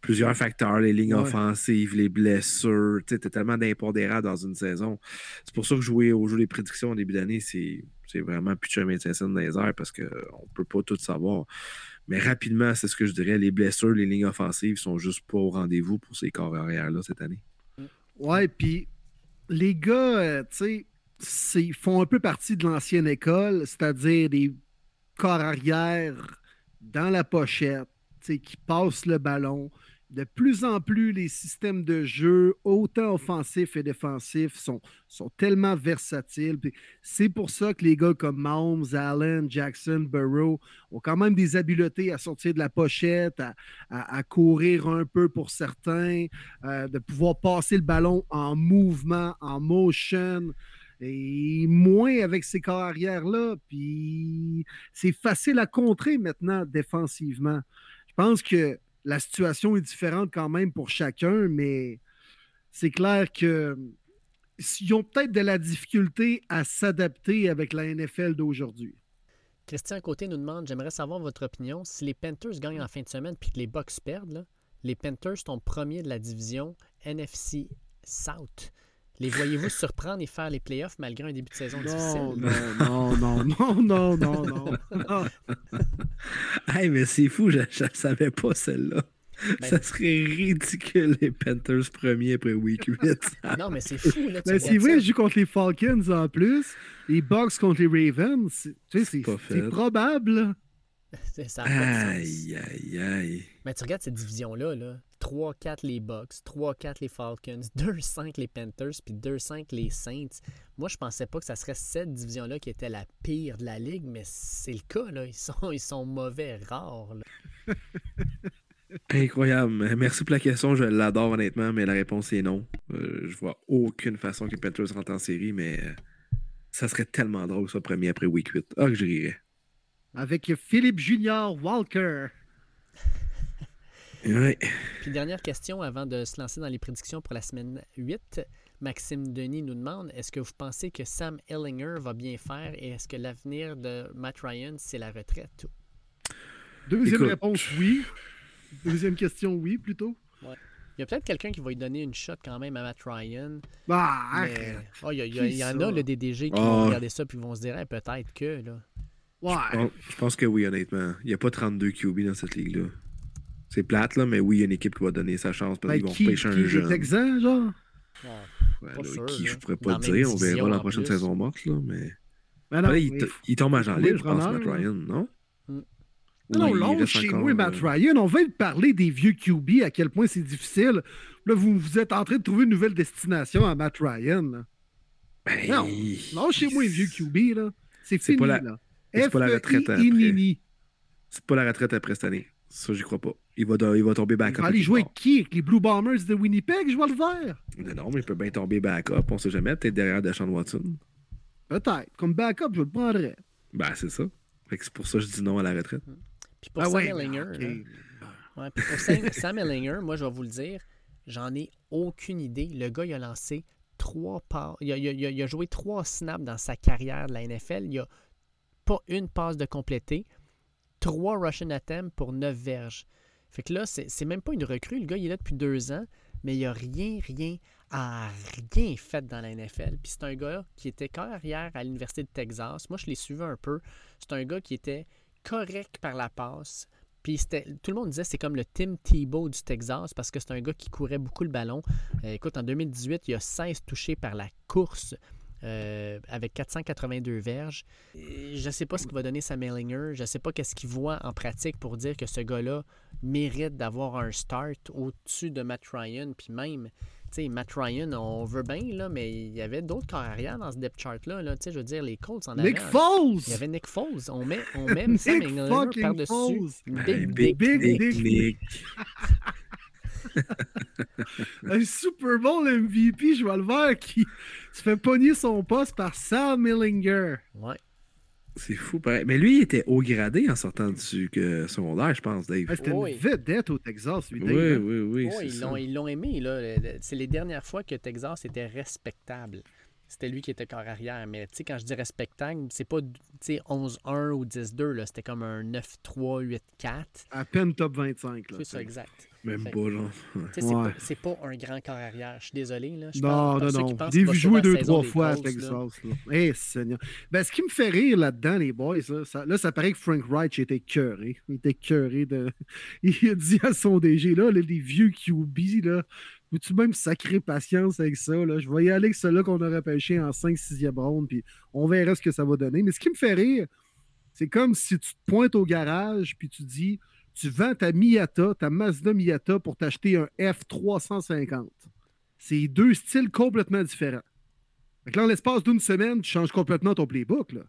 Plusieurs facteurs, les lignes offensives, les blessures. Tu as tellement d'impondérables dans une saison. C'est pour ça que jouer au jeu des prédictions en début d'année, c'est vraiment plus un médecin dans les airs parce qu'on ne peut pas tout savoir. Mais rapidement, c'est ce que je dirais. Les blessures, les lignes offensives sont juste pas au rendez-vous pour ces corps arrière-là cette année. Ouais, puis les gars, euh, tu sais, font un peu partie de l'ancienne école, c'est-à-dire des corps arrière dans la pochette, qui passent le ballon, de plus en plus, les systèmes de jeu, autant offensifs et défensifs, sont, tellement versatiles. C'est pour ça que les gars comme Mahomes, Allen, Jackson, Burrow ont quand même des habiletés à sortir de la pochette, à, courir un peu pour certains, euh, de pouvoir passer le ballon en mouvement, en motion et moins avec ces carrières-là. Puis c'est facile à contrer maintenant défensivement. Je pense que la situation est différente quand même pour chacun, mais c'est clair que ils ont peut-être de la difficulté à s'adapter avec la NFL d'aujourd'hui. Christian Côté nous demande J'aimerais savoir votre opinion. Si les Panthers gagnent en fin de semaine puis que les Bucks perdent, les Panthers sont premiers de la division NFC South. Les voyez-vous surprendre et faire les playoffs malgré un début de saison difficile? Non, non, non, non, non, non, non. hey, mais c'est fou, je ne savais pas celle-là. Ben ça serait ridicule, les Panthers premiers après Week 8. non, mais c'est fou. Là, ben, c'est vrai, je joue contre les Falcons en plus. Les Bucks contre les Ravens. Tu sais, c'est probable. ça aïe, aïe, aïe. Mais tu regardes cette division-là, là. 3-4 les Bucks, 3-4 les Falcons, 2-5 les Panthers, puis 2-5 les Saints. Moi, je pensais pas que ça serait cette division-là qui était la pire de la ligue, mais c'est le cas, là. Ils sont, ils sont mauvais, rares, Incroyable. Merci pour la question. Je l'adore honnêtement, mais la réponse est non. Euh, je vois aucune façon que les Panthers rentrent en série, mais euh, ça serait tellement drôle, ça, premier après Week 8. Ah, que je rirais. Avec Philippe Junior Walker. Puis dernière question avant de se lancer dans les prédictions pour la semaine 8. Maxime Denis nous demande est-ce que vous pensez que Sam Ellinger va bien faire et est-ce que l'avenir de Matt Ryan, c'est la retraite? Deuxième réponse, oui. Deuxième question, oui, plutôt. Il y a peut-être quelqu'un qui va lui donner une shot quand même à Matt Ryan. Bah, oh, il, y en a, le DDG, qui vont ah. regarder ça puis vont se dire peut-être que. Là. Ouais. Je, pense, que oui, honnêtement. Il n'y a pas 32 QB dans cette ligue-là. C'est plate, là, mais oui, il y a une équipe qui va donner sa chance parce qu'ils vont pêcher un jeune. Texan, genre? Ouais, qui, je pourrais pas le dire. On verra la prochaine saison morte, là, mais. Ben non, il, il, tombe à Jean Libre, je pense, Matt Ryan, non? Mm. Non, non, chez nous, Matt euh, Ryan, on va parler des vieux QB, à quel point c'est difficile. Là, vous, vous êtes en train de trouver une nouvelle destination à Matt Ryan. Ben, non, non, chez moi, les vieux QB, là. C'est fini, pas la... là. C'est pas la retraite après. C'est pas la retraite après cette année. Ça, j'y crois pas. Il va, il va tomber backup. Il va jouer avec qui Avec les Blue Bombers de Winnipeg, je vois le vert. Non, mais il peut bien tomber backup. On sait jamais. Peut-être derrière Deshaun Watson. Peut-être. Comme backup, je le prendrais. Ben, c'est ça. c'est pour ça que je dis non à la retraite. Puis pour ah Sam Ellinger. Ben, ouais, puis pour Sam, Ellinger, moi, je vais vous le dire, j'en ai aucune idée. Le gars, il a lancé trois passes. Il, il a, joué trois snaps dans sa carrière de la NFL. Il n'y a pas une passe de complété. 3 Russian attempts pour 9 verges. Fait que là, c'est même pas une recrue. Le gars, il est là depuis deux ans, mais il a rien, rien, rien fait dans la NFL. Puis c'est un gars qui était carrière à l'Université de Texas. Moi, je l'ai suivi un peu. C'est un gars qui était correct par la passe. Puis tout le monde disait c'est comme le Tim Tebow du Texas parce que c'est un gars qui courait beaucoup le ballon. Euh, écoute, en 2018, il y a 16 touchés par la course euh, avec 482 verges. Je ne sais pas ce qu'il va donner Sam Ellinger. Je ne sais pas qu'est-ce qu'il voit en pratique pour dire que ce gars-là mérite d'avoir un start au-dessus de Matt Ryan. Puis même, tu sais, Matt Ryan, on veut bien, là, mais il y avait d'autres carrières dans ce depth chart-là. Là. Tu sais, Je veux dire, les Colts en Nick avaient un- Foles! il y avait Nick Foles. On met, on met Sam Nick Ellinger par-dessus. Big, big, big. big. Un Super Bowl MVP, je vois le vert, qui se fait pogner son poste par Sam Ellinger. Ouais. C'est fou, pareil. Mais lui, il était haut gradé en sortant du secondaire, je pense, Dave. Ah, C'était Oui. une vedette au Texas, lui, Oui, Dave, oui, oui. Ouais, c'est ils l'ont, ils l'ont aimé. Là. C'est les dernières fois que Texas était respectable. C'était lui qui était corps arrière. Mais tu sais, quand je dis respectable, c'est pas tu sais, 11-1 ou 10-2. là. C'était comme un 9-3, 8-4. À peine top 25. Là, C'est ça, exact. Même Fait- pas, genre. C'est, pas, un grand corps arrière. Je suis désolé. Là. Je Non, non, non. J'ai vu jouer deux, trois fois à. Texas. Eh, Seigneur. Ben, ce qui me fait rire là-dedans, les boys, là, ça, là, ça paraît que Frank Reich était cœuré. Il était cœuré de. Il a dit à son DG, là, là, les vieux QB, là, veux-tu même sacrer patience avec ça? Là? Je vais y aller avec ceux-là qu'on aurait pêché en 5-6e ronde, puis on verra ce que ça va donner. Mais ce qui me fait rire, c'est comme si tu te pointes au garage, puis tu dis, tu vends ta Miata, ta Mazda Miata pour t'acheter un F350. C'est deux styles complètement différents. Fait que là, en l'espace d'une semaine, tu changes complètement ton playbook. Là.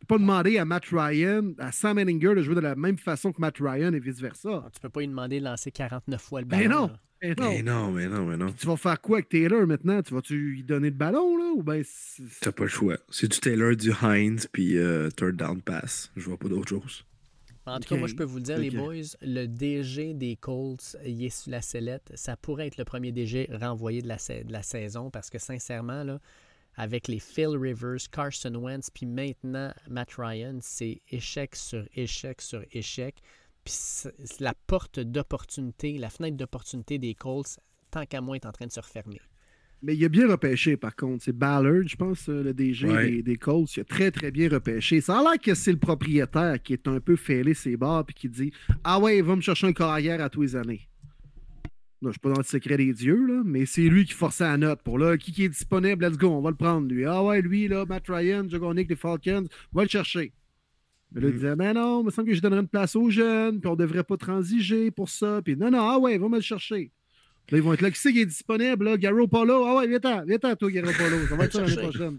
Tu peux pas demander à Matt Ryan, à Sam Henninger de jouer de la même façon que Matt Ryan et vice-versa. Ah, Tu peux pas lui demander de lancer 49 fois le Ben ballon. non. là. Non. Mais non, mais non, mais non. Tu vas faire quoi avec Taylor maintenant? Tu vas-tu lui donner le ballon, là? Ou ben c'est- T'as pas le choix. C'est du Taylor, du Heinz, puis euh, third down pass. Je vois pas d'autre chose. En tout cas, moi, je peux vous le dire, les boys, le DG des Colts, il est sur la sellette. Ça pourrait être le premier DG renvoyé de la, sa- de la saison parce que, sincèrement, là, avec les Phil Rivers, Carson Wentz, puis maintenant Matt Ryan, c'est échec sur échec sur échec. Puis la porte d'opportunité, la fenêtre d'opportunité des Colts, tant qu'à moi, est en train de se refermer. Mais il a bien repêché, par contre. C'est Ballard, je pense, euh, le DG Ouais. des, des Colts. Il a très, très bien repêché. Ça a l'air que c'est le propriétaire qui est un peu fêlé ses barres puis qui dit Ah ouais, va me chercher un carrière à tous les années. Là, je suis pas dans le secret des dieux, là, mais c'est lui qui forçait la note pour là. Qui, qui est disponible, let's go, on va le prendre, lui. Ah ouais, lui, là, Matt Ryan, Joe Nick des Falcons, va le chercher. Mais là, il Mm. disait, ben non, il me semble que je donnerais une place aux jeunes, puis on devrait pas transiger pour ça. Puis non, non, ah ouais, va me le chercher. Là, ils vont être là. Qui c'est qui est disponible, là? Garo Polo. Ah ouais, viens-t'en, viens-t'en, toi, Garo Polo. Ça va être ça l'année prochaine.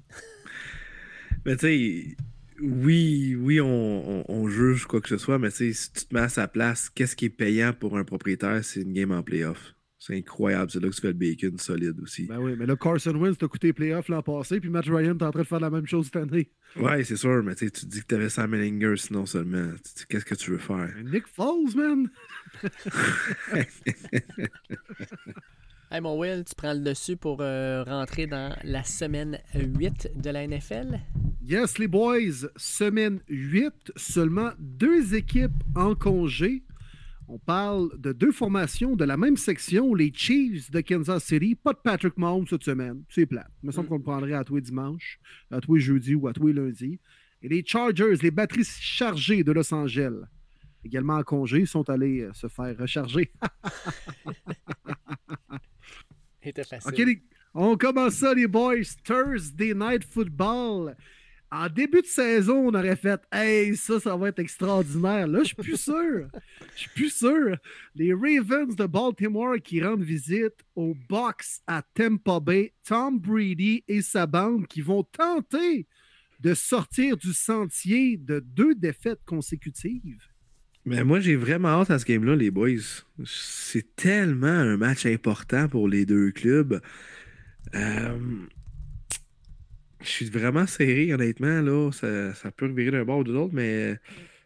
Mais tu sais, oui, oui, on, on- on juge quoi que ce soit, mais tu sais, si tu te mets à sa place, qu'est-ce qui est payant pour un propriétaire? C'est une game en playoff. C'est incroyable. C'est là que tu fais le bacon solide aussi. Ben oui, mais là, Carson Wentz t'a coûté les playoffs l'an passé, puis Matt Ryan t'es en train de faire la même chose cette année. Ouais, c'est sûr, mais tu sais, tu te dis que tu avais Sam Ellinger sinon seulement. Qu'est-ce que tu veux faire? Mais Nick Foles, man! Hey, mon Will, tu prends le dessus pour euh, rentrer dans la semaine 8 de la NFL? Yes, les boys, semaine 8, seulement deux équipes en congé. On parle de deux formations de la même section, les Chiefs de Kansas City. Pas de Patrick Mahomes cette semaine. C'est plat. Il me semble Mm. qu'on le prendrait à tous les dimanches, à tous les jeudis ou à tous les lundis. Et les Chargers, les batteries chargées de Los Angeles, également en congé, sont allés euh, se faire recharger. C'était facile. Les- on commence ça, les boys. Thursday Night Football. En début de saison, on aurait fait Hey, ça, ça va être extraordinaire. Là, je suis plus sûr. Je suis plus sûr. Les Ravens de Baltimore qui rendent visite au box à Tampa Bay. Tom Brady et sa bande qui vont tenter de sortir du sentier de deux défaites consécutives. Mais moi, j'ai vraiment hâte à ce game-là, les boys. C'est tellement un match important pour les deux clubs. Euh, je suis vraiment serré, honnêtement. Là. Ça, ça peut revirer d'un bord ou de l'autre, mais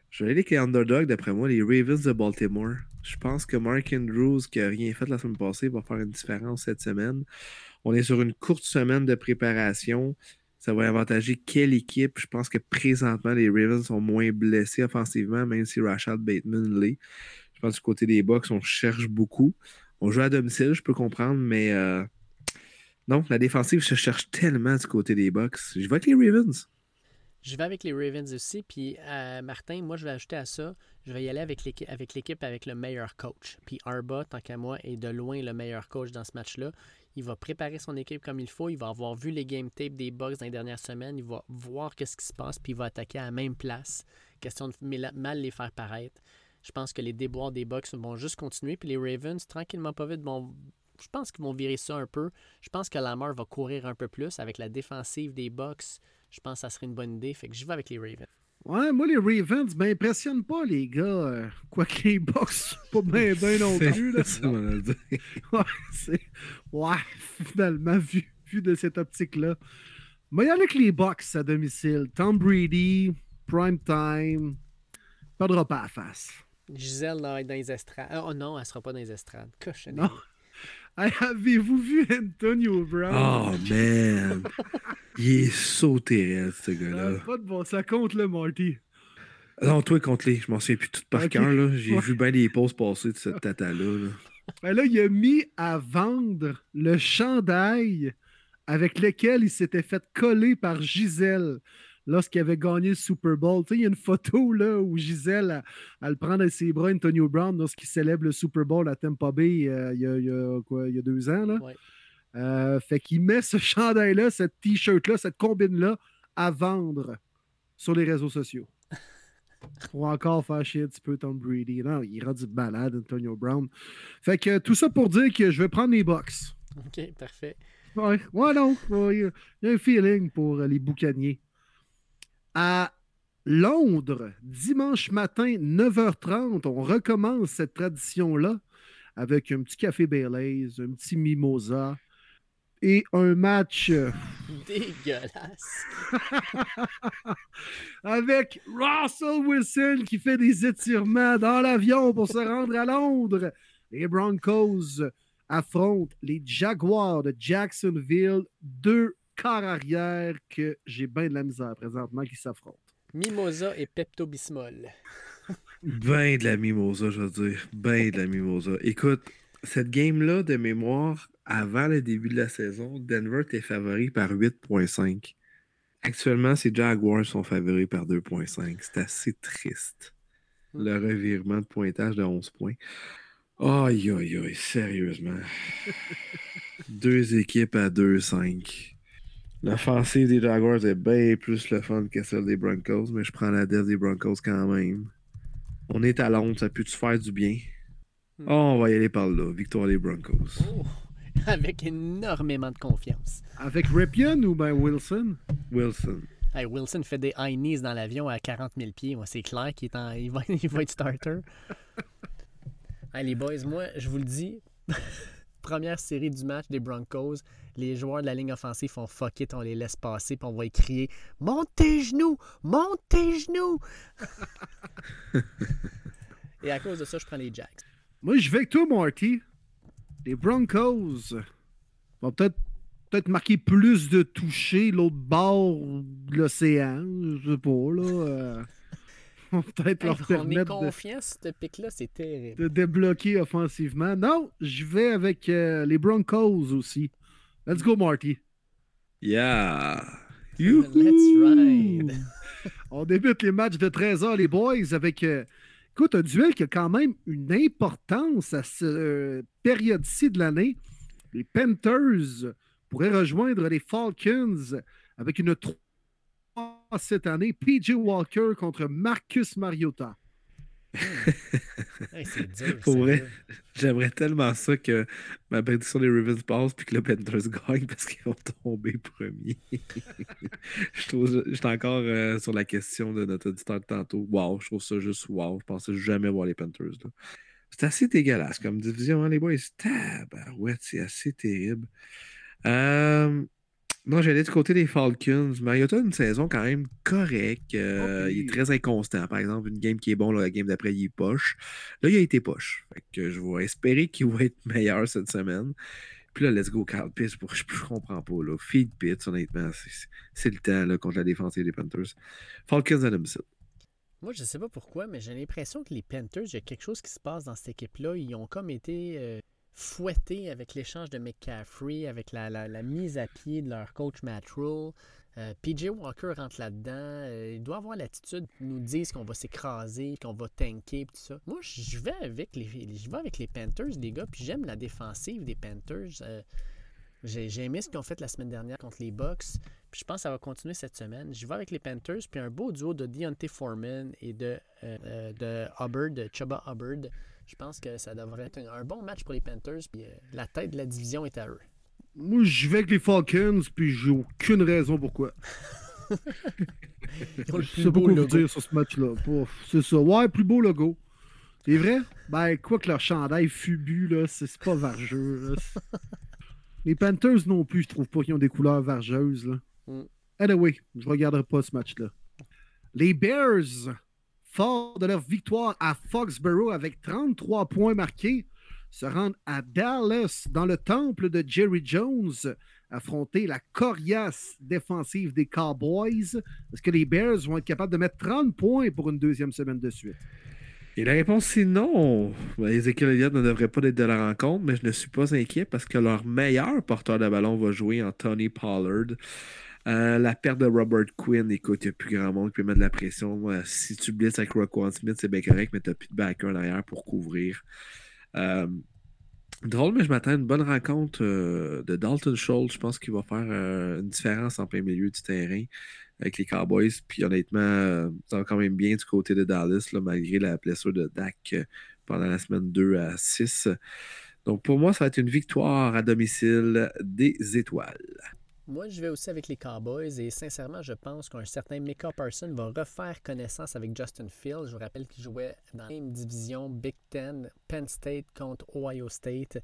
je vais aller avec les underdogs, d'après moi, les Ravens de Baltimore. Je pense que Mark Andrews, qui n'a rien fait la semaine passée, va faire une différence cette semaine. On est sur une courte semaine de préparation. Ça va avantager quelle équipe? Je pense que présentement, les Ravens sont moins blessés offensivement, même si Rashad Bateman l'est. Je pense que du côté des Bucks, on cherche beaucoup. On joue à domicile, je peux comprendre, mais euh, non, la défensive se cherche tellement du côté des Bucks. Je vais avec les Ravens. Je vais avec les Ravens aussi. Puis, euh, Martin, moi, je vais ajouter à ça, je vais y aller avec l'équipe avec, avec le meilleur coach. Puis, Arba, tant qu'à moi, est de loin le meilleur coach dans ce match-là. Il va préparer son équipe comme il faut. Il va avoir vu les game tapes des Bucks dans les dernières semaines. Il va voir qu'est-ce qui se passe. Puis, il va attaquer à la même place. Question de mal les faire paraître. Je pense que les déboires des Bucks vont juste continuer. Puis, les Ravens, tranquillement, pas vite, vont je pense qu'ils vont virer ça un peu. Je pense que Lamar va courir un peu plus avec la défensive des Bucks. Je pense que ça serait une bonne idée. Fait que je vais avec les Ravens. Ouais, moi, les Ravens m'impressionnent pas, les gars. Euh, quoi que les Bucks, pas bien bien non plus. Là. ouais, finalement, vu, vu de cette optique-là. Mais il y a avec les Bucks à domicile. Tom Brady, prime time, pas de repas à face. Gisèle là, dans les estrades. Oh non, elle sera pas dans les estrades. Non. Avez-vous vu Antonio Brown? Oh man! Il est sauté, ce gars-là. pas de bon, ça compte le Marty. Non, toi, compte-les. Je m'en souviens plus tout par cœur. J'ai vu bien les pauses passer de cette tata-là. Là. Ben là, il a mis à vendre le chandail avec lequel il s'était fait coller par Gisèle lorsqu'il avait gagné le Super Bowl. Tu sais, il y a une photo là, où Gisèle, elle, prend dans ses bras Antonio Brown lorsqu'il célèbre le Super Bowl à Tampa Bay euh, il, y a, quoi, il y a deux ans. Là. Euh, fait qu'il met ce chandail-là, cette t-shirt-là, cette combine-là à vendre sur les réseaux sociaux. Pour encore faire chier un petit peu Tom Brady. Non, il rend du malade, Antonio Brown. Fait que tout ça pour dire que je vais prendre les box. OK, parfait. Ouais, ouais non. Il y a un feeling pour les boucaniers à Londres, dimanche matin, 9h30. On recommence cette tradition-là avec un petit café Baileys, un petit mimosa et un match. Euh, Dégueulasse! avec Russell Wilson qui fait des étirements dans l'avion pour se rendre à Londres. Les Broncos affrontent les Jaguars de Jacksonville, deux quart arrière que j'ai bien de la misère présentement qui s'affrontent. Mimosa et Pepto-Bismol. ben de la mimosa, je veux dire. Ben de la mimosa. Écoute, cette game-là, de mémoire, avant le début de la saison, Denver était favori par 8.5. Actuellement, ces Jaguars sont favoris par 2.5. C'est assez triste. Hmm. Le revirement de pointage de 11 points. Aïe, aïe, aïe, sérieusement. Deux équipes à 2-5. L'offensive des Jaguars est bien plus le fun que celle des Broncos, mais je prends la def des Broncos quand même. On est à Londres, ça peut-tu faire du bien? Hmm. Oh, on va y aller par là. Victoire des Broncos. Oh, avec énormément de confiance. Avec Ripien ou ben Wilson? Wilson. Wilson fait des high knees dans l'avion à 40 000 pieds. c'est clair qu'il va, il va être starter. les boys, moi, je vous le dis, première série du match des Broncos, les joueurs de la ligne offensive font fuck it, on les laisse passer, puis on va y crier Monte tes genoux Monte tes genoux Et à cause de ça, je prends les Jacks. Moi, je vais avec toi, Marty. Les Broncos vont peut-être peut-être marquer plus de touchés l'autre bord de l'océan. Je sais pas, là. Euh peut-être leur permettre. On est confiant, ce pic-là, c'est terrible. De débloquer offensivement. Non, je vais avec euh, les Broncos aussi. Let's go, Marty. Yeah. Let's ride. on débute les matchs de 13h, les boys, avec. Euh, écoute, un duel qui a quand même une importance à cette euh, période-ci de l'année. Les Panthers pourraient rejoindre les Falcons avec une cette année, PJ Walker contre Marcus Mariota. Hey, c'est dur. Pour vrai. J'aimerais tellement ça que ma prédiction des Ravens passe puis que le Panthers gagne parce qu'ils vont tomber premiers. je trouve, j'étais encore euh, sur la question de notre auditeur de tantôt. Wow, je trouve ça juste wow. Je pensais jamais voir les Panthers. là. C'est assez dégueulasse comme division, hein, les boys? Tabarouette, c'est assez terrible. Euh, non, j'allais du côté des Falcons. Mariota a une saison quand même correcte. Euh, Oh, Il est très inconstant. Par exemple, une game qui est bon, là, la game d'après, il est poche. Là, il a été poche. Fait que je vais espérer qu'il va être meilleur cette semaine. Puis là, let's go, Carl Pitts. Pour... Je, je comprends pas. Là. Feed Pitts, honnêtement, c'est- c'est le temps là, contre la défensive des Panthers. Falcons à domicile. Moi, je sais pas pourquoi, mais j'ai l'impression que les Panthers, il y a quelque chose qui se passe dans cette équipe-là. Ils ont comme été euh, fouettés avec l'échange de McCaffrey, avec la, la- mise à pied de leur coach Matt Rule. Euh, PJ Walker rentre là-dedans. Euh, il doit avoir l'attitude de nous dire qu'on va s'écraser, qu'on va tanker, tout ça. Moi, je vais avec les, Panthers, les gars, puis j'aime la défensive des Panthers. Euh, j'ai aimé ce qu'ils ont fait la semaine dernière contre les Bucks. Puis je pense que ça va continuer cette semaine. Je vais avec les Panthers, puis un beau duo de Deontay Foreman et de, euh, de Hubbard, de Chuba Hubbard. Je pense que ça devrait être un, un bon match pour les Panthers, puis euh, la tête de la division est à eux. Moi, je vais avec les Falcons, puis j'ai aucune raison pourquoi. Je sais pas quoi vous dire sur ce match-là. C'est ça. Ouais, plus beau logo. C'est vrai? Ben, quoi que leur chandail fubu, là, c'est pas vargeux. là. Les Panthers non plus, je trouve pas qu'ils ont des couleurs vargeuses. Là. Mm. Anyway, je regarderai pas ce match-là. Les Bears, forts de leur victoire à Foxborough avec 33 points marqués, se rendent à Dallas dans le temple de Jerry Jones affronter la coriace défensive des Cowboys. Est-ce que les Bears vont être capables de mettre 30 points pour une deuxième semaine de suite? Et la réponse, c'est non. Ben, Ezekiel Elliott ne devrait pas être de la rencontre, mais je ne suis pas inquiet parce que leur meilleur porteur de ballon va jouer en Tony Pollard. Euh, la perte de Robert Quinn, écoute, il n'y a plus grand monde qui peut mettre de la pression. Euh, si tu blitzes avec Roquan Smith, c'est bien correct, mais tu n'as plus de backer en arrière pour couvrir. Euh, drôle, mais je m'attends à une bonne rencontre de Dalton Schultz. Je pense qu'il va faire une différence en plein milieu du terrain avec les Cowboys. Puis honnêtement, ça va quand même bien du côté de Dallas, malgré la blessure de Dak pendant la semaine 2 à 6. Donc pour moi, ça va être une victoire à domicile des étoiles. Moi, je vais aussi avec les Cowboys et sincèrement, je pense qu'un certain Micah Parson va refaire connaissance avec Justin Fields. Je vous rappelle qu'il jouait dans la même division Big Ten, Penn State contre Ohio State.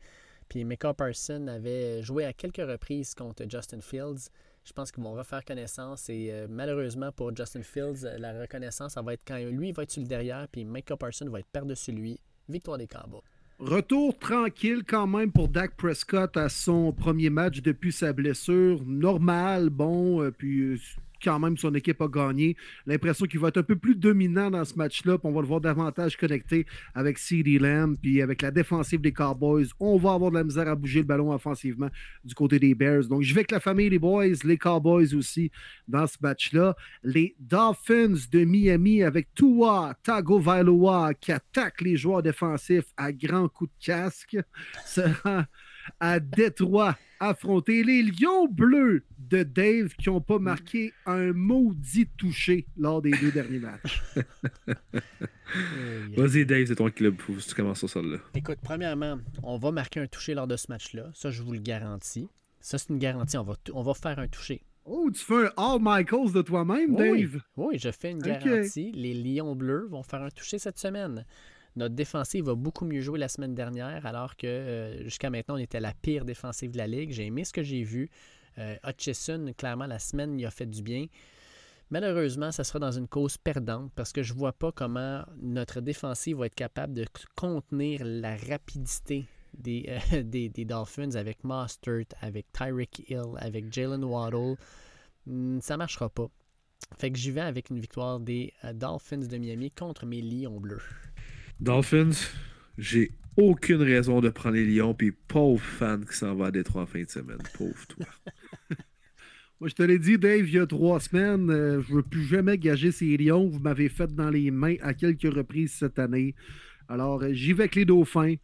Puis Micah Parson avait joué à quelques reprises contre Justin Fields. Je pense qu'ils vont refaire connaissance et euh, malheureusement pour Justin Fields, la reconnaissance, va être quand lui va être sur le derrière puis Micah Parson va être par-dessus lui. Victoire des Cowboys. Retour tranquille quand même pour Dak Prescott à son premier match depuis sa blessure. Normal, bon, euh, puis euh, quand même son équipe a gagné. L'impression qu'il va être un peu plus dominant dans ce match-là, on va le voir davantage connecté avec CeeDee Lamb, puis avec la défensive des Cowboys. On va avoir de la misère à bouger le ballon offensivement du côté des Bears. Donc je vais avec la famille, les Boys, les Cowboys aussi dans ce match-là. Les Dolphins de Miami avec Tua Tagovailoa qui attaque les joueurs défensifs à grands coups de casque sera à Détroit affronter les Lions bleus de Dave qui n'ont pas marqué un maudit touché lors des deux derniers matchs. Vas-y, Dave, c'est ton club. Faut que tu commences sur celle-là. Écoute, premièrement, on va marquer un touché lors de ce match-là. Ça, je vous le garantis. Ça, c'est une garantie. On va, on va faire un touché. Oh, tu fais un All Michaels de toi-même, Oui, Dave? Oui, je fais une garantie. Les Lions bleus vont faire un touché cette semaine. Notre défensive va beaucoup mieux jouer la semaine dernière, alors que euh, jusqu'à maintenant, on était la pire défensive de la Ligue. J'ai aimé ce que j'ai vu. Euh, Hutchison, clairement, la semaine, il a fait du bien. Malheureusement, ça sera dans une cause perdante parce que je ne vois pas comment notre défensive va être capable de contenir la rapidité des, euh, des, Dolphins avec Mostert, avec Tyreek Hill, avec Jalen Waddle. Hmm, Ça ne marchera pas. Fait que j'y vais avec une victoire des Dolphins de Miami contre mes Lions bleus. Dolphins, j'ai aucune raison de prendre les Lions, puis pauvre fan qui s'en va à Détroit en fin de semaine. Pauvre toi. Moi, je te l'ai dit, Dave, il y a trois semaines, euh, je ne veux plus jamais gager ces lions. Vous m'avez fait dans les mains à quelques reprises cette année. Alors, euh, j'y vais avec les Dauphins.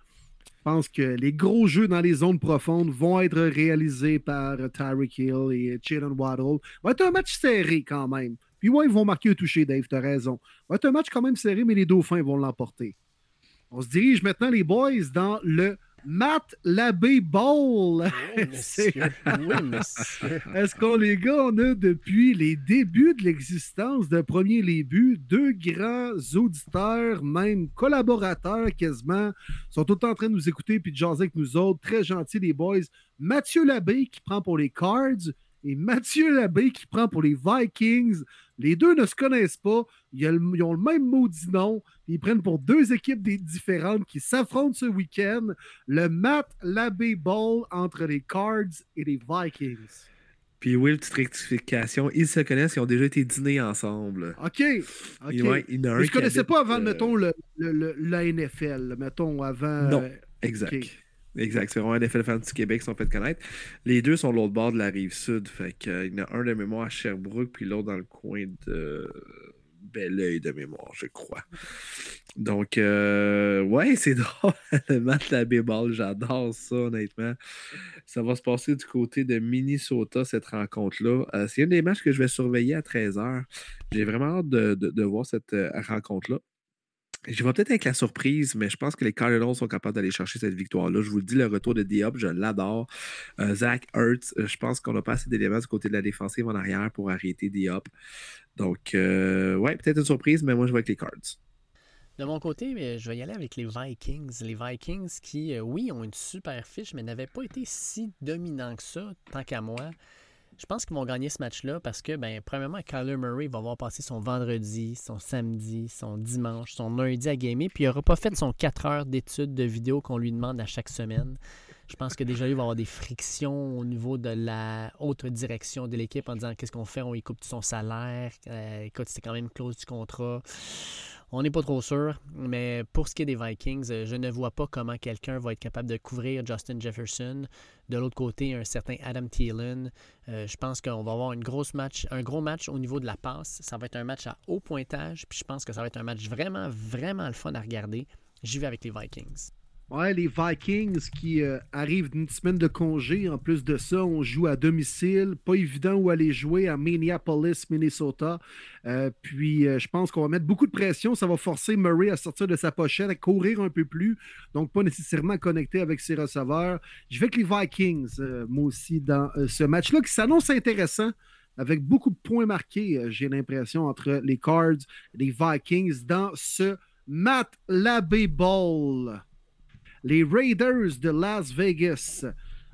Je pense que les gros jeux dans les zones profondes vont être réalisés par Tyreek Hill et Jalen Waddle. Ça va être un match serré quand même. Puis ouais, ils vont marquer un toucher, Dave, t'as raison. Va être un match quand même serré, mais les Dauphins vont l'emporter. On se dirige maintenant, les boys, dans le Matt Labbé Bowl. Oui, monsieur. Oui, monsieur. Est-ce qu'on, les gars, on a depuis les débuts de l'existence de Premier Buts, deux grands auditeurs, même collaborateurs quasiment, sont tout en train de nous écouter puis de jaser avec nous autres. Très gentils, les boys. Mathieu Labbé qui prend pour les Cards et Mathieu Labbé qui prend pour les Vikings. Les deux ne se connaissent pas. Ils ont le, même maudit nom. Ils prennent pour deux équipes différentes qui s'affrontent ce week-end. Le Matt Labbé Bowl entre les Cards et les Vikings. Puis Will, petite rectification, ils se connaissent, ils ont déjà été dîner ensemble. OK. OK. Et ouais, il y en a un Mais je qui connaissais pas avant, euh, mettons, le, le- le- la NFL. Mettons, avant. Non. euh, Exact. Exact. C'est vraiment un NFL fan du Québec qui sont fait connaître. Les deux sont l'autre bord de la rive sud. Fait que, euh, il y en a un de mémoire à Sherbrooke, puis l'autre dans le coin de Belleuil de mémoire, je crois. Donc, euh, ouais, c'est drôle. le match de la B-Ball, j'adore ça, honnêtement. Ça va se passer du côté de Minnesota, cette rencontre-là. Euh, c'est un des matchs que je vais surveiller à 13h. J'ai vraiment hâte de voir cette euh, rencontre-là. Je vais peut-être avec la surprise, mais je pense que les Cardinals sont capables d'aller chercher cette victoire-là. Je vous le dis, le retour de Diop, je l'adore. Euh, Zach Ertz, euh, je pense qu'on n'a pas assez d'éléments du côté de la défensive en arrière pour arrêter Diop. Donc, euh, ouais, peut-être une surprise, mais moi, je vais avec les Cards. De mon côté, je vais y aller avec les Vikings. Les Vikings qui, oui, ont une super fiche, mais n'avaient pas été si dominants que ça, tant qu'à moi. Je pense qu'ils vont gagner ce match-là parce que, ben, premièrement, Kyler Murray va avoir passé son vendredi, son samedi, son dimanche, son lundi à gamer, puis il n'aura pas fait son 4 heures d'études de vidéo qu'on lui demande à chaque semaine. Je pense que déjà, il va avoir des frictions au niveau de la haute direction de l'équipe en disant qu'est-ce qu'on fait, on y coupe son salaire. Euh, écoute, c'est quand même close du contrat. On n'est pas trop sûr, mais pour ce qui est des Vikings, euh, je ne vois pas comment quelqu'un va être capable de couvrir Justin Jefferson. De l'autre côté, un certain Adam Thielen. Euh, je pense qu'on va avoir une grosse match, un gros match au niveau de la passe. Ça va être un match à haut pointage, puis je pense que ça va être un match vraiment, vraiment le fun à regarder. J'y vais avec les Vikings. Ouais, les Vikings qui euh, arrivent d'une semaine de congé. En plus de ça, on joue à domicile. Pas évident où aller jouer à Minneapolis, Minnesota. Euh, puis, euh, je pense qu'on va mettre beaucoup de pression. Ça va forcer Murray à sortir de sa pochette, à courir un peu plus. Donc, pas nécessairement connecté avec ses receveurs. Je vais avec les Vikings, moi aussi, dans ce match-là qui s'annonce intéressant. Avec beaucoup de points marqués, j'ai l'impression, entre les Cards et les Vikings dans ce Matt Labbé Bowl les Raiders de Las Vegas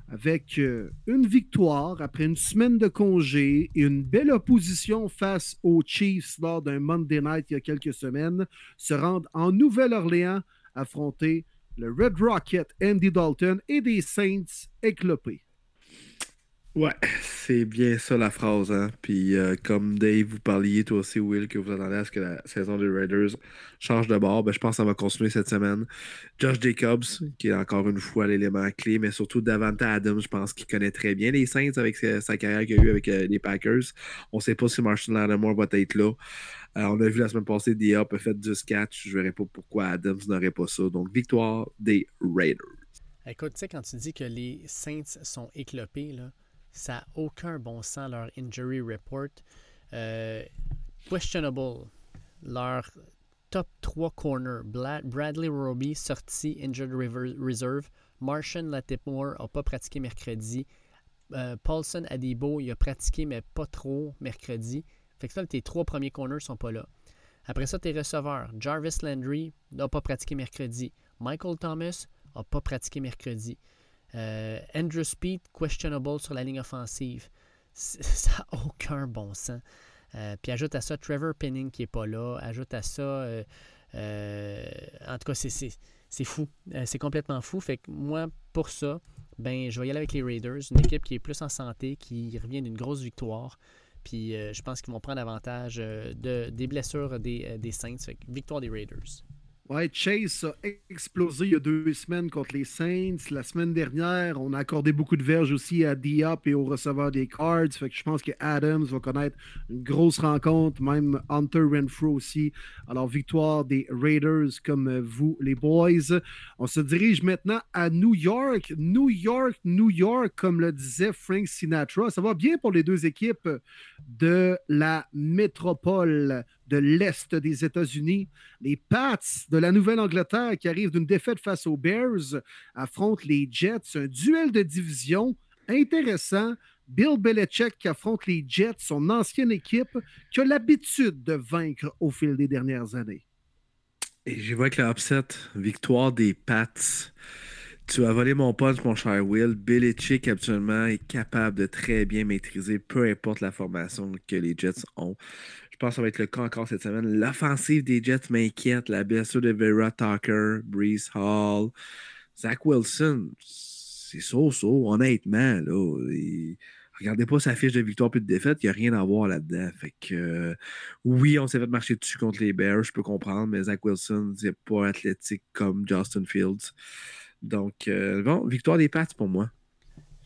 avec euh, une victoire après une semaine de congé et une belle opposition face aux Chiefs lors d'un Monday Night il y a quelques semaines, se rendent en Nouvelle-Orléans affronter le Red Rocket Andy Dalton et des Saints éclopés. Ouais, c'est bien ça la phrase. Hein? Puis euh, comme Dave, vous parliez toi aussi, Will, que vous attendez à ce que la saison des Raiders change de bord, ben, je pense que ça va continuer cette semaine. Josh Jacobs, qui est encore une fois l'élément clé, mais surtout Davante Adams, je pense qu'il connaît très bien les Saints avec sa, carrière qu'il a eue avec euh, les Packers. On ne sait pas si Marshall Lattimore va être là. Euh, on a vu la semaine passée, Diop a fait 10 catch. Je ne verrai pas pourquoi Adams n'aurait pas ça. Donc, victoire des Raiders. Écoute, tu sais, quand tu dis que les Saints sont éclopés, là, ça n'a aucun bon sens, leur injury report. Euh, questionable. Leur top 3 corner, Bradley Roby, sorti injured reserve. Martian Lattimore n'a pas pratiqué mercredi. Euh, Paulson Adibo, il a pratiqué, mais pas trop mercredi. Fait que tes trois premiers corners sont pas là. Après ça, tes receveurs. Jarvis Landry n'a pas pratiqué mercredi. Michael Thomas n'a pas pratiqué mercredi. Euh, Andrew Speed, questionable sur la ligne offensive. Ça n'a aucun bon sens. Euh, puis ajoute à ça Trevor Penning qui n'est pas là. Ajoute à ça. euh, en tout cas, c'est- fou. C'est complètement fou. Fait que moi, pour ça, ben, je vais y aller avec les Raiders. Une équipe qui est plus en santé, qui revient d'une grosse victoire. Puis je pense qu'ils vont prendre avantage de, des blessures des, des Saints. Fait que victoire des Raiders. Ouais, Chase a explosé il y a deux semaines contre les Saints. La semaine dernière, on a accordé beaucoup de verges aussi à Diop et au receveur des Cards. Je pense que Adams va connaître une grosse rencontre, même Hunter Renfro aussi. Alors, victoire des Raiders comme vous, les boys. On se dirige maintenant à New York. New York, New York, comme le disait Frank Sinatra. Ça va bien pour les deux équipes de la métropole de l'Est des États-Unis. Les Pats de la Nouvelle-Angleterre qui arrivent d'une défaite face aux Bears affrontent les Jets. Un duel de division intéressant. Bill Belichick qui affronte les Jets, son ancienne équipe, qui a l'habitude de vaincre au fil des dernières années. Et j'y vois avec l'upset, victoire des Pats. Tu as volé mon punch, mon cher Will. Belichick, actuellement, est capable de très bien maîtriser peu importe la formation que les Jets ont. Pense que ça va être le cas encore cette semaine. L'offensive des Jets m'inquiète. La blessure de Vera Tucker, Brees Hall, Zach Wilson, c'est so-so, honnêtement. Là, regardez pas sa fiche de victoire puis de défaite, il n'y a rien à voir là-dedans. Fait que euh, oui, on s'est fait marcher dessus contre les Bears, je peux comprendre, mais Zach Wilson n'est pas athlétique comme Justin Fields. Donc, euh, bon, victoire des Pats pour moi.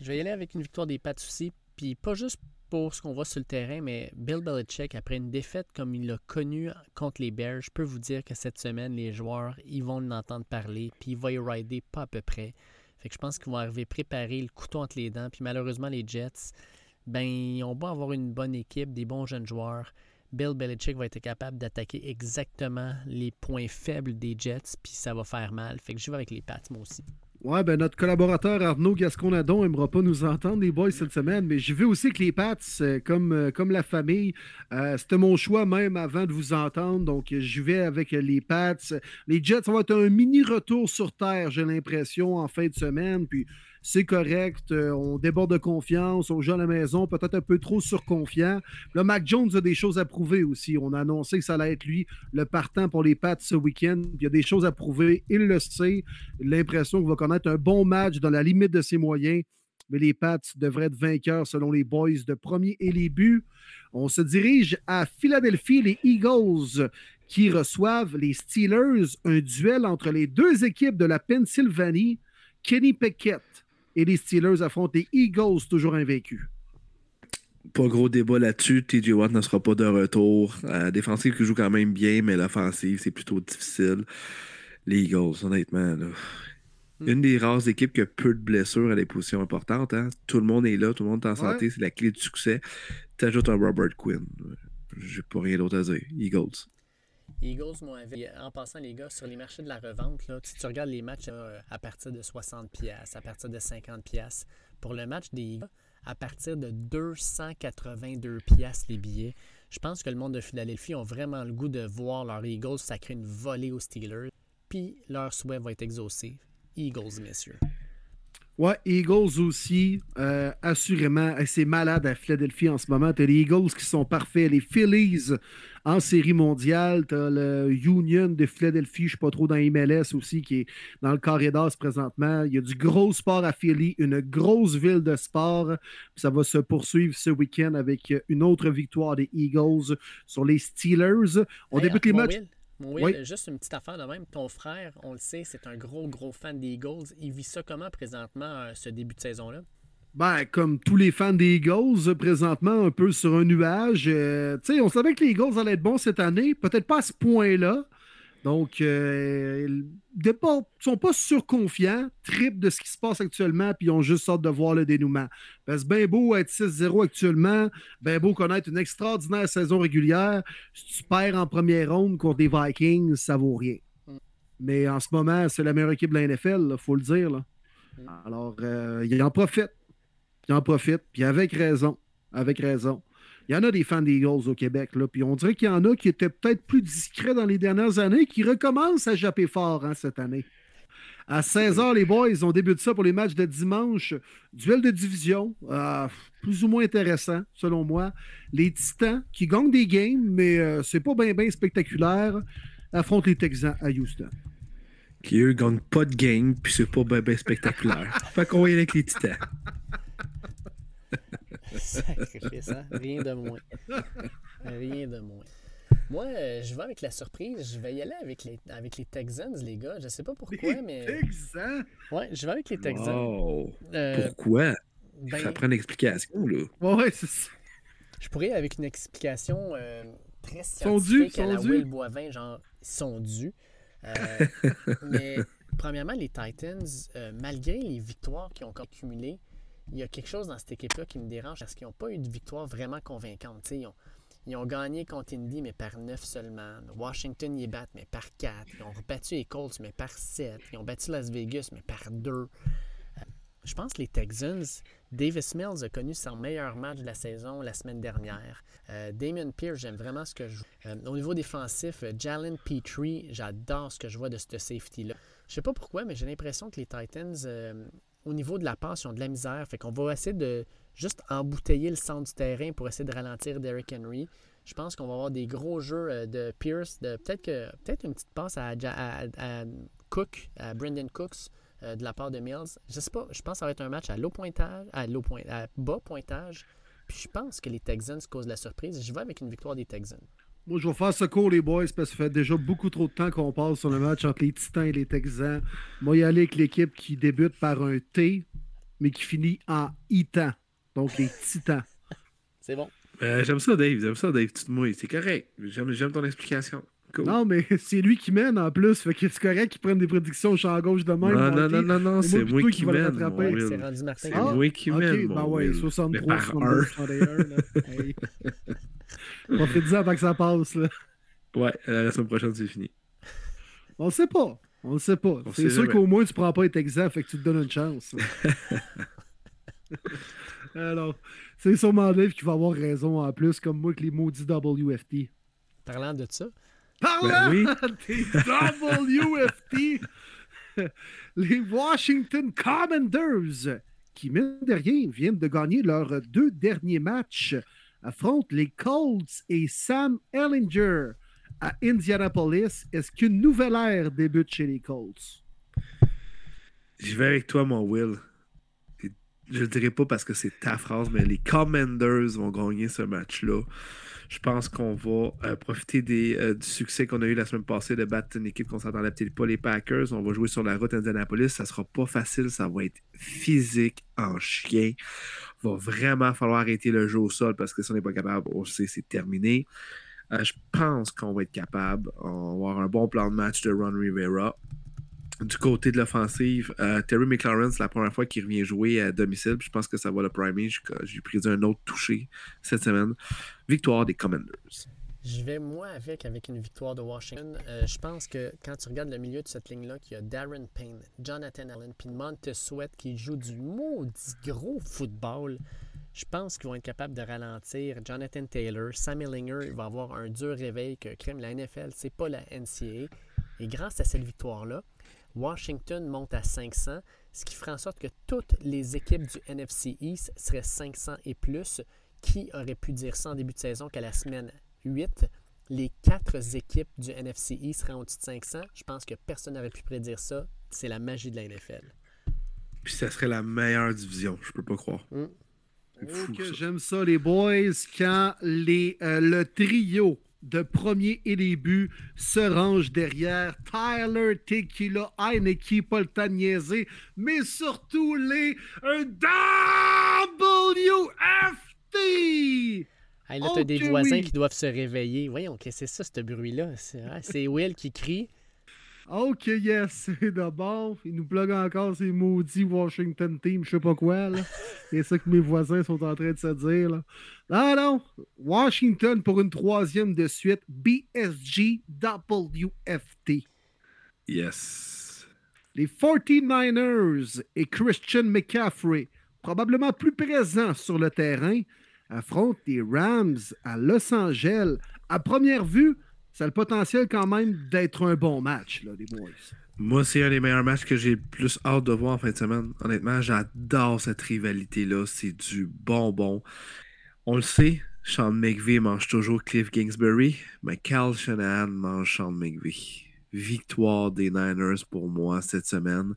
Je vais y aller avec une victoire des Pats aussi, puis pas juste pour ce qu'on voit sur le terrain, mais Bill Belichick, après une défaite comme il l'a connu contre les Bears, je peux vous dire que cette semaine, les joueurs, ils vont l'entendre parler, puis il va y rider pas à peu près. Fait que je pense qu'ils vont arriver préparer le couteau entre les dents. Puis malheureusement, les Jets, ben, ils ont beau avoir une bonne équipe, des bons jeunes joueurs. Bill Belichick va être capable d'attaquer exactement les points faibles des Jets, puis ça va faire mal. Fait que je vais avec les Pats, moi aussi. Ouais, ben notre collaborateur Arnaud Gasconadon n'aimera pas nous entendre, les boys, cette semaine, mais je veux aussi que les Pats, euh, comme, euh, comme la famille, euh, c'était mon choix même avant de vous entendre, donc je vais avec les Pats. Les Jets, ça va être un mini retour sur Terre, j'ai l'impression, en fin de semaine, puis c'est correct, euh, on déborde de confiance, on joue à la maison, peut-être un peu trop surconfiant. Là, Mac Jones a des choses à prouver aussi. On a annoncé que ça allait être lui le partant pour les Pats ce week-end. Il y a des choses à prouver, il le sait. L'impression qu'il va connaître un bon match dans la limite de ses moyens. Mais les Pats devraient être vainqueurs selon les boys de premier et les buts. On se dirige à Philadelphie, les Eagles qui reçoivent les Steelers, un duel entre les deux équipes de la Pennsylvanie. Kenny Pickett et les Steelers affrontent les Eagles, toujours invaincus. Pas gros débat là-dessus. TJ Watt ne sera pas de retour. La défensive qui joue quand même bien, mais l'offensive, c'est plutôt difficile. Les Eagles, honnêtement. Là. Hmm. Une des rares équipes qui a peu de blessures à des positions importantes. Hein. Tout le monde est là, tout le monde est en santé, c'est la clé du succès. T'ajoutes un Robert Quinn. J'ai pas rien d'autre à dire. Eagles. Eagles m'ont en passant les gars sur les marchés de la revente là, si tu regardes les matchs à partir de 60 pièces, à partir de 50 pièces pour le match des Eagles à partir de 282 pièces les billets. Je pense que le monde de Philadelphie ont vraiment le goût de voir leur Eagles sacrer une volée aux Steelers, puis leur souhait va être exaucé. Eagles, messieurs. Ouais, Eagles aussi, euh, assurément. C'est malade à Philadelphie en ce moment. Tu as les Eagles qui sont parfaits, les Phillies en série mondiale. Tu as le Union de Philadelphie, je ne suis pas trop dans MLS aussi, qui est dans le corridor présentement. Il y a du gros sport à Philly, une grosse ville de sport. Ça va se poursuivre ce week-end avec une autre victoire des Eagles sur les Steelers. On débute les matchs. Oui, juste une petite affaire de même. Ton frère, on le sait, c'est un gros, gros fan des Eagles. Il vit ça comment présentement, euh, ce début de saison-là? Ben, comme tous les fans des Eagles, présentement, un peu sur un nuage. Euh, tu sais, on savait que les Eagles allaient être bons cette année. Peut-être pas à ce point-là. Donc, euh, ils ne sont pas surconfiants, trip de ce qui se passe actuellement, puis ils ont juste hâte de voir le dénouement. Parce que bien beau être 6-0 actuellement, bien beau connaître une extraordinaire saison régulière, si tu perds en première ronde contre des Vikings, ça vaut rien. Mais en ce moment, c'est la meilleure équipe de la NFL, il faut le dire. Là. Mm. Alors, euh, il en profite. Il en profite, puis avec raison. Avec raison. Il y en a des fans des Eagles au Québec, là, puis on dirait qu'il y en a qui étaient peut-être plus discrets dans les dernières années, qui recommencent à japper fort hein, cette année. À 16h, les boys, on débute ça pour les matchs de dimanche. Duel de division, euh, plus ou moins intéressant, selon moi. Les Titans, qui gagnent des games, mais euh, c'est pas bien spectaculaire, affrontent les Texans à Houston. Qui, eux, gagnent pas de game, puis c'est pas bien ben spectaculaire. fait qu'on va y aller avec les Titans. Sacrifice, hein? Rien de moins. Rien de moins. Moi, euh, je vais avec la surprise. Je vais y aller avec les, avec les Texans, les gars. Je sais pas pourquoi, Les mais. Texans? Ouais, je vais avec les Texans. Wow. Euh, Pourquoi? ben, Ça prend une explication, là. Ouais, c'est ça. Je pourrais avec une explication euh, très Sont scientifique dus, à la sont dus. Will Boivin, genre, ils sont dus. Euh, mais premièrement, les Titans, euh, malgré les victoires qu'ils ont accumulées, il y a quelque chose dans cette équipe-là qui me dérange parce qu'ils n'ont pas eu de victoire vraiment convaincante. Ils ont, ils ont gagné contre Indy, mais par 9 seulement. Washington, ils battent, mais par 4. Ils ont battu les Colts, mais par 7. Ils ont battu Las Vegas, mais par 2. Euh, je pense que les Texans, Davis Mills a connu son meilleur match de la saison la semaine dernière. Euh, Damon Pierce, j'aime vraiment ce que je joue. Euh, au niveau défensif, Jalen Petrie, j'adore ce que je vois de ce safety-là. Je sais pas pourquoi, mais j'ai l'impression que les Titans, au niveau de la passe, ils de la misère. Fait qu'on va essayer de juste embouteiller le centre du terrain pour essayer de ralentir Derrick Henry. Je pense qu'on va avoir des gros jeux euh, de Pierce, de peut-être que peut-être une petite passe à, Cook, à Brendan Cooks euh, de la part de Mills. Je sais pas, je pense que ça va être un match à low pointage, à bas pointage. Puis je pense que les Texans causent la surprise. Je vais avec une victoire des Texans. Moi, je vais faire ce cours, les boys, parce que ça fait déjà beaucoup trop de temps qu'on passe sur le match entre les Titans et les Texans. Moi, y aller avec l'équipe qui débute par un T, mais qui finit en Itan. Donc, les Titans. C'est bon. Euh, j'aime ça, Dave. J'aime ça, Dave. Tu te mouilles. C'est correct. J'aime, j'aime ton explication. Cool. Non, mais c'est lui qui mène en plus. Fait que c'est correct qu'il prenne des prédictions au champ gauche de même. non, non, non, non, non, C'est c'est moi qui mène, C'est rendu Martin. C'est Ah, moi qui Ok, mène, ben ouais, Will. 63, Mais par 62, un. 61. là. Hey. Profite-en avant que ça passe. Là. Ouais, euh, la semaine prochaine, c'est fini. On le sait pas. On le sait pas. C'est sûr qu'au moins, tu prends pas être exempt, fait que tu te donnes une chance. Alors, c'est sûrement Dave qui va avoir raison en plus, comme moi, que les maudits WFT. Parlant de ça, Parlant oui. des WFT, les Washington Commanders, qui, mine de rien, viennent de gagner leurs deux derniers matchs, affrontent les Colts et Sam Ellinger à Indianapolis. Est-ce qu'une nouvelle ère débute chez les Colts? Je vais avec toi, mon Will. Je le dirai pas parce que c'est ta phrase, mais les Commanders vont gagner ce match-là. Je pense qu'on va euh, profiter euh, du succès qu'on a eu la semaine passée de battre une équipe qu'on s'attendait peut-être pas, les Packers. On va jouer sur la route Indianapolis. Ça sera pas facile, ça va être physique en chien. Va vraiment falloir arrêter le jeu au sol parce que si on n'est pas capable, on sait, c'est terminé. Euh, je pense qu'on va être capable. On va un bon plan de match de Ron Rivera. Du côté de l'offensive, euh, Terry McLaurin, c'est la première fois qu'il revient jouer à domicile. Je pense que ça va le primer. J'ai pris un autre touché cette semaine. Victoire des Commanders. je vais moi avec avec une victoire de Washington. Euh, je pense que quand tu regardes le milieu de cette ligne-là, qu'il y a Darren Payne, Jonathan Allen, puis Montez Sweat qui joue du maudit gros football. Je pense qu'ils vont être capables de ralentir Jonathan Taylor. Sam Ellinger il va avoir un dur réveil que crème la NFL, c'est pas la NCAA. Et grâce à cette victoire-là, Washington monte à 500, ce qui fera en sorte que toutes les équipes du NFC East seraient 500 et plus. Qui aurait pu dire ça en début de saison qu'à la semaine 8, les quatre équipes du NFC East seraient au-dessus de 500? Je pense que personne n'aurait pu prédire ça. C'est la magie de la NFL. Puis ça serait la meilleure division, je peux pas croire. C'est fou, Ok, ça. J'aime ça, les boys, quand les, euh, le trio de premier et les buts se range derrière Tyler Tequila, Heineke, pas le temps de niaiser, mais surtout les WFT! Hey, là, Oh t'as des que voisins oui! qui doivent se réveiller. Voyons, qu'est-ce que c'est ça, ce bruit-là? C'est ah, c'est Will qui crie. Ok, yes, c'est d'abord. Il nous plug encore ces maudits Washington Team, je sais pas quoi, là. C'est ça que mes voisins sont en train de se dire, là. Non, non. Washington pour une troisième de suite. BSG WFT. Yes. Les 49ers et Christian McCaffrey, probablement plus présents sur le terrain, affrontent les Rams à Los Angeles. À première vue, ça a le potentiel quand même d'être un bon match, là, les boys. Moi, c'est un des meilleurs matchs que j'ai le plus hâte de voir en fin de semaine. Honnêtement, j'adore cette rivalité-là. C'est du bonbon. On le sait, Sean McVay mange toujours Cliff Kingsbury, mais Cal Shanahan mange Sean McVay. Victoire des Niners pour moi cette semaine.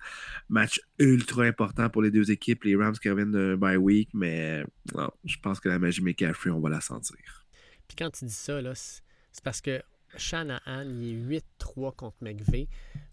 Match ultra important pour les deux équipes. Les Rams qui reviennent d'un bye week, mais non, je pense que la magie McCaffrey, on va la sentir. Puis quand tu dis ça, là, C'est parce que Shanahan, il est 8-3 contre McVeigh.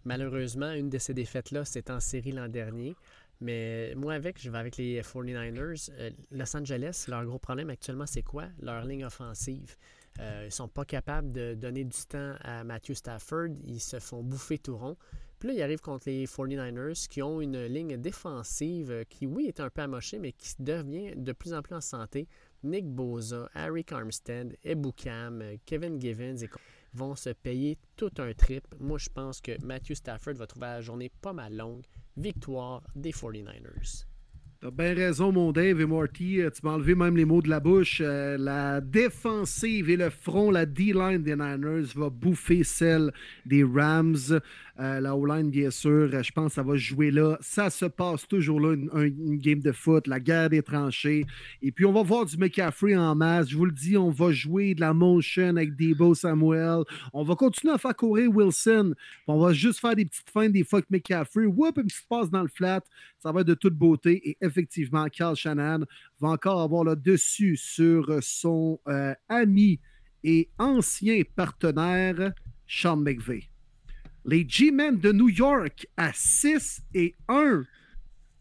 Malheureusement, une de ces défaites-là, c'est en série l'an dernier. Mais moi, avec, je vais avec les 49ers. Euh, Los Angeles, leur gros problème actuellement, c'est quoi? Leur ligne offensive. Euh, ils sont pas capables de donner du temps à Matthew Stafford. Ils se font bouffer tout rond. Puis là, ils arrivent contre les 49ers qui ont une ligne défensive euh, qui, oui, est un peu amochée, mais qui devient de plus en plus en santé. Nick Boza, Harry Armstead, Ebukam, Kevin Givens et vont se payer tout un trip. Moi, je pense que Matthew Stafford va trouver la journée pas mal longue. Victoire des 49ers. T'as bien raison, mon Dave et Marty. Euh, tu m'as enlevé même les mots de la bouche. Euh, la défensive et le front, la D-line des Niners va bouffer celle des Rams. Euh, la O-line, bien sûr, je pense que ça va jouer là. Ça se passe toujours là, une, game de foot, la guerre des tranchées. Et puis, on va voir du McCaffrey en masse. Je vous le dis, on va jouer de la motion avec Debo Samuel. On va continuer à faire courir Wilson. On va juste faire des petites feintes des fois que McCaffrey. Whoop, une petite passe dans le flat. Ça va être de toute beauté. Et effectivement, Carl Shannon va encore avoir le dessus sur son euh, ami et ancien partenaire, Sean McVeigh. Les G-Men de New York à 6 et 1.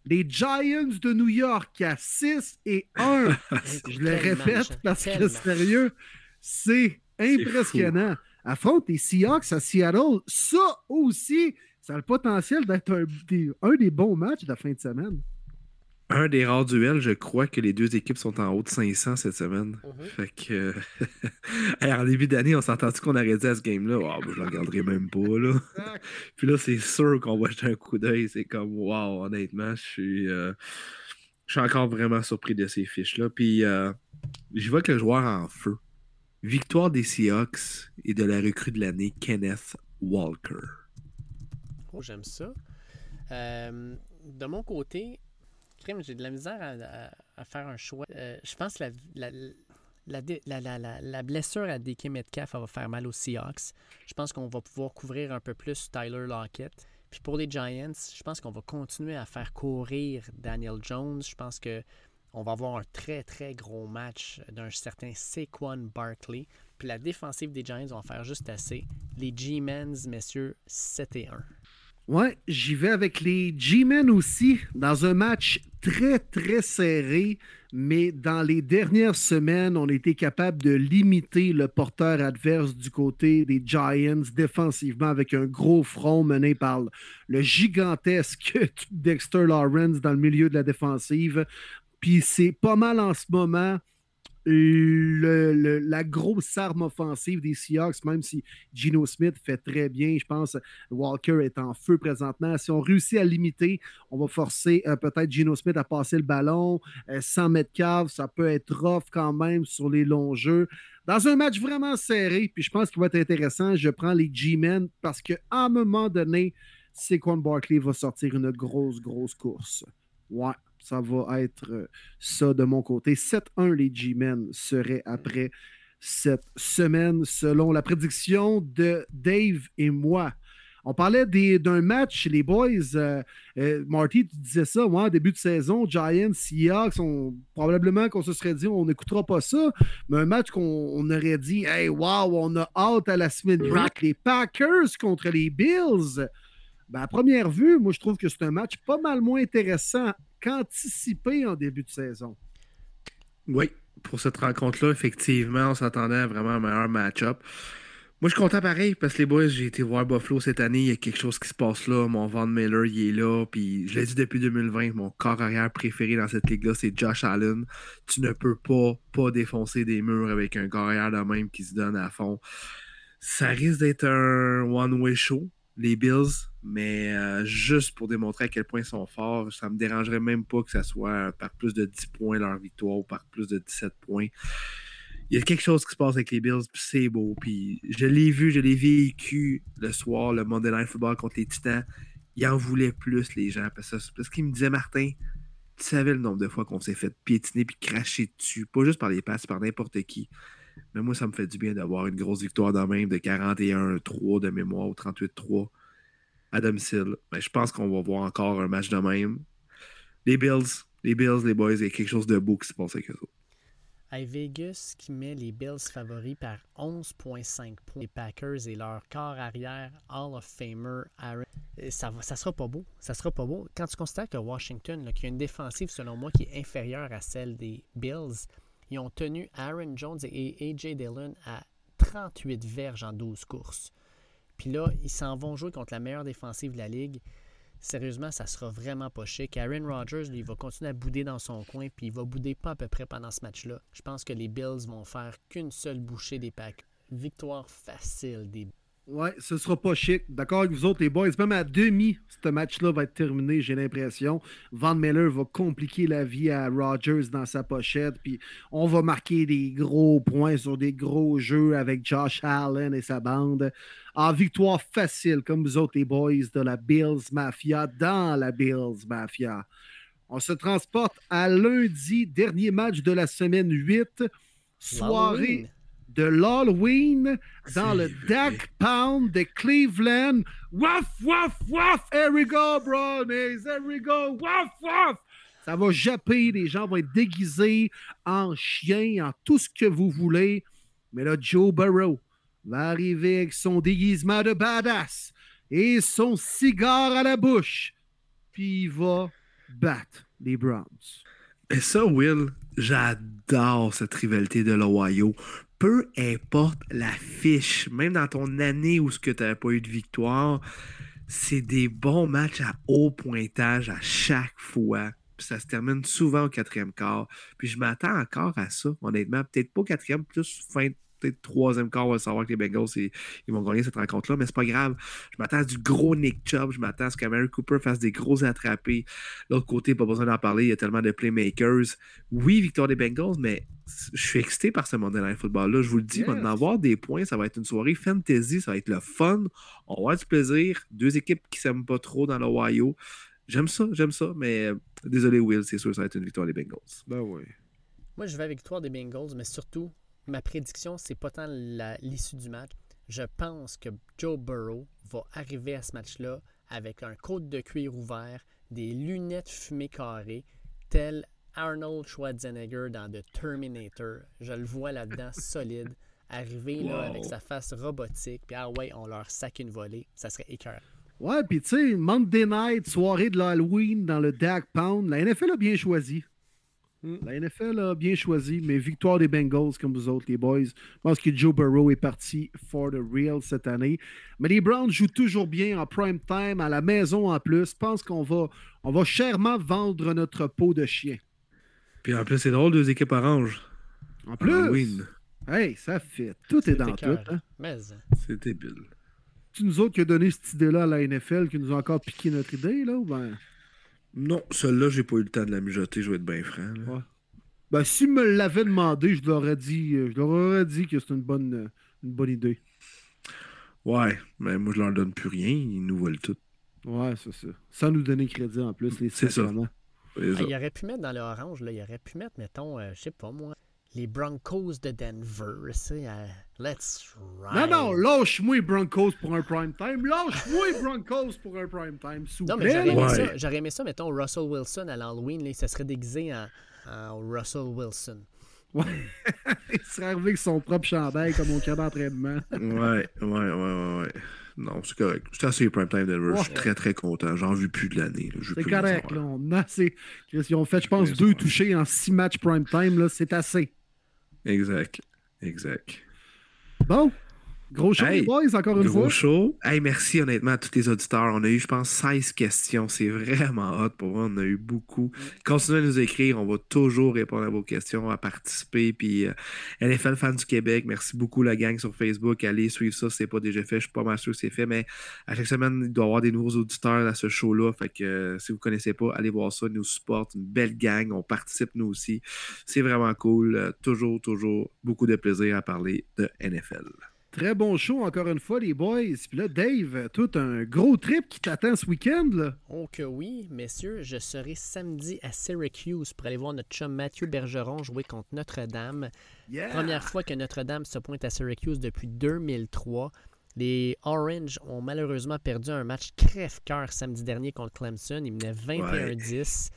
Les Giants de New York à 6 et 1. Je le répète parce que sérieux, c'est impressionnant. Affronte les Seahawks à Seattle. Ça aussi, ça a le potentiel d'être un, un des bons matchs de la fin de semaine un des rares duels, je crois que les deux équipes sont en haut de 500 cette semaine. Mhm. Fait que. en début d'année, on s'est entendu qu'on aurait dit à ce game-là, oh, ben, je le regarderai même pas. Là. Puis là, c'est sûr qu'on va jeter un coup d'œil. C'est comme, wow, honnêtement, je suis. Euh, je suis encore vraiment surpris de ces fiches-là. Puis, euh, je vois que le joueur en feu. Victoire des Seahawks et de la recrue de l'année, Kenneth Walker. Oh, j'aime ça. Euh, de mon côté, j'ai de la misère à, faire un choix. Euh, je pense que la, la, la, blessure à DK Metcalf va faire mal aux Seahawks. Je pense qu'on va pouvoir couvrir un peu plus Tyler Lockett. Puis pour les Giants, je pense qu'on va continuer à faire courir Daniel Jones. Je pense que on va avoir un très très gros match d'un certain Saquon Barkley. Puis la défensive des Giants va faire juste assez. Les G-Men's, messieurs, 7 et 1. Ouais, j'y vais avec les G-Men aussi, dans un match très, très serré, mais dans les dernières semaines, on a été capable de limiter le porteur adverse du côté des Giants défensivement avec un gros front mené par le gigantesque Dexter Lawrence dans le milieu de la défensive. Puis c'est pas mal en ce moment la grosse arme offensive des Seahawks, même si Gino Smith fait très bien, je pense Walker est en feu présentement. Si on réussit à limiter, on va forcer euh, peut-être Gino Smith à passer le ballon. Euh, sans mettre cave, ça peut être rough quand même sur les longs jeux. Dans un match vraiment serré, puis je pense qu'il va être intéressant, je prends les G-Men parce qu'à un moment donné, Saquon Barkley va sortir une grosse, grosse course. Ouais ça va être euh, ça de mon côté. 7-1, les G-Men seraient après cette semaine, selon la prédiction de Dave et moi. On parlait d'un match, les boys. Euh, euh, Marty, tu disais ça, moi, début de saison, Giants, Seahawks, probablement qu'on se serait dit, on n'écoutera pas ça, mais un match qu'on aurait dit, hey, wow, on a hâte à la semaine. Les Packers contre les Bills. Ben, à première vue, moi, je trouve que c'est un match pas mal moins intéressant qu'anticipé en début de saison. Oui, pour cette rencontre-là, effectivement, on s'attendait à vraiment un meilleur match-up. Moi, je suis content pareil parce que les boys, j'ai été voir Buffalo cette année. Il y a quelque chose qui se passe là. Mon Van Miller, il est là. Puis je l'ai dit depuis 2020, mon corps arrière préféré dans cette ligue-là, c'est Josh Allen. Tu ne peux pas, pas défoncer des murs avec un corps arrière de même qui se donne à fond. Ça risque d'être un one-way show les Bills, mais euh, juste pour démontrer à quel point ils sont forts, ça me dérangerait même pas que ça soit par plus de 10 points leur victoire ou par plus de 17 points. Il y a quelque chose qui se passe avec les Bills, puis c'est beau. Puis je l'ai vu, je l'ai vécu le soir, le Monday Night Football contre les Titans. Ils en voulaient plus, les gens. Parce, parce qu'ils me disaient, Martin, tu savais le nombre de fois qu'on s'est fait piétiner puis cracher dessus, pas juste par les passes, par n'importe qui. Mais moi, ça me fait du bien d'avoir une grosse victoire dans même de 41-3 de mémoire ou 38-3 à domicile. Mais je pense qu'on va voir encore un match de même. Les Bills, les Bills, les Boys, il y a quelque chose de beau qui se passe avec eux Vegas qui met les Bills favoris par 11,5 points. Les Packers et leur corps arrière, Hall of Famer, Aaron. Euh, Ça, ça sera pas beau. Ça sera pas beau. Quand tu constates que Washington, qui a une défensive, selon moi, qui est inférieure à celle des Bills, ils ont tenu Aaron Jones et A.J. Dillon à 38 verges en 12 courses. Puis là, ils s'en vont jouer contre la meilleure défensive de la ligue. Sérieusement, ça sera vraiment pas chic. Aaron Rodgers, lui, il va continuer à bouder dans son coin, puis il va bouder pas à peu près pendant ce match-là. Je pense que les Bills vont faire qu'une seule bouchée des packs. Victoire facile des Ouais, ce sera pas chic. D'accord avec vous autres, les boys? Même à demi, ce match-là va être terminé, j'ai l'impression. Van Miller va compliquer la vie à Rodgers dans sa pochette. Puis on va marquer des gros points sur des gros jeux avec Josh Allen et sa bande. En victoire facile, comme vous autres, les boys de la Bills Mafia, dans la Bills Mafia. On se transporte à lundi, dernier match de la semaine 8. Soirée. De l'Halloween dans le vrai. Pound de Cleveland. Waf, waf, waf! Here we go, brownies! Here we go! Waf, waf! Ça va japper, les gens vont être déguisés en chien, en tout ce que vous voulez. Mais là, Joe Burrow va arriver avec son déguisement de badass et son cigare à la bouche. Puis il va battre les Browns. Et ça, Will, j'adore cette rivalité de l'Ohio. Peu importe la fiche, même dans ton année où tu n'avais pas eu de victoire, c'est des bons matchs à haut pointage à chaque fois. Ça se termine souvent au quatrième quart. Puis je m'attends encore à ça, honnêtement. Peut-être pas au quatrième, plus fin, peut-être troisième quart, on va savoir que les Bengals, ils, ils vont gagner cette rencontre-là, mais c'est pas grave. Je m'attends à du gros Nick Chubb, je m'attends à ce qu'Amari Cooper fasse des gros attrapés. L'autre côté, pas besoin d'en parler, il y a tellement de playmakers. Oui, victoire des Bengals, mais je suis excité par ce Monday Night Football-là. Je vous le dis, Yes. il va en avoir des points, ça va être une soirée fantasy, ça va être le fun. On va avoir du plaisir. Deux équipes qui s'aiment pas trop dans l'Ohio. J'aime ça, j'aime ça, mais désolé, Will, c'est sûr, ça va être une victoire des Bengals. Ben oui. Moi, je vais avec victoire des Bengals, mais surtout, ma prédiction, c'est pas tant l'issue du match. Je pense que Joe Burrow va arriver à ce match-là avec un côte de cuir ouvert, des lunettes fumées carrées, tel Arnold Schwarzenegger dans The Terminator. Je le vois là-dedans solide, arriver là, avec sa face robotique, puis ah ouais, on leur sac une volée. Ça serait écœurant. Ouais, puis tu sais, Monday night, soirée de l'Halloween dans le Dak Pound, la NFL a bien choisi. Mm. La NFL a bien choisi, mais victoire des Bengals comme vous autres, les boys. Je pense que Joe Burrow est parti for the real cette année. Mais les Browns jouent toujours bien en prime time, à la maison en plus. Je pense qu'on va, on va chèrement vendre notre peau de chien. Puis en plus, c'est drôle, deux équipes oranges. En plus, Halloween. hey, ça fit. Tout est dans tout. hein. Mais, C'est débile. C'est nous autres qui a donné cette idée-là à la NFL, qui nous a encore piqué notre idée, là, ou ben... Non, celle-là, j'ai pas eu le temps de la mijoter, je vais être bien franc. là. Ouais. Ben, s'ils me l'avaient demandé, je leur aurais dit, euh, je leur aurais dit que c'est une bonne, euh, une bonne idée. Ouais, mais moi, je leur donne plus rien, ils nous volent tout. Ouais, c'est ça. Sans nous donner crédit en plus, les C'est ça. Ah, ça. il aurait pu mettre dans le orange, là, il aurait pu mettre, mettons, euh, je sais pas moi, les Broncos de Denver, sais, euh, let's Non, ride. non, lâche-moi Broncos pour un prime time. Lâche-moi Broncos pour un prime time, Non, mais j'aurais aimé, Ouais. ça, aimé ça, mettons, Russell Wilson à l'Halloween, il se serait déguisé en, en Russell Wilson. Il serait arrivé avec son propre chandail comme au camp d'entraînement. Ouais, ouais, ouais, ouais, ouais. Non, c'est correct. J'étais assez prime time Denver. Je suis Ouais. très, très content. J'en veux plus de l'année. là. Je veux C'est correct, là. On a assez. Ils ont fait, je pense, deux touchés en six matchs prime time, là. C'est assez. Exact. Exact. Bon. Gros show, Hey, les boys, encore une Gros fois. show. Hey, merci honnêtement à tous les auditeurs. On a eu, je pense, 16 questions. C'est vraiment hot pour moi. On a eu beaucoup. Continuez à nous écrire. On va toujours répondre à vos questions, à participer. Puis euh, NFL Fans du Québec, merci beaucoup la gang sur Facebook. Allez suivre ça. C'est pas déjà fait. Je suis pas mal sûr que c'est fait. Mais à chaque semaine, il doit y avoir des nouveaux auditeurs à ce show-là. Fait que euh, si vous connaissez pas, allez voir ça. Ils nous supportent. Une belle gang. On participe nous aussi. C'est vraiment cool. Euh, toujours, toujours beaucoup de plaisir à parler de NFL. Très bon show, encore une fois, les boys. Puis là, Dave, tout un gros trip qui t'attend ce week-end, là. Oh que oui, messieurs, je serai samedi à Syracuse pour aller voir notre chum Mathieu Bergeron jouer contre Notre-Dame. Yeah! Première fois que Notre-Dame se pointe à Syracuse depuis 2003. Les Orange ont malheureusement perdu un match crève-cœur samedi dernier contre Clemson. Ils menaient 21-10.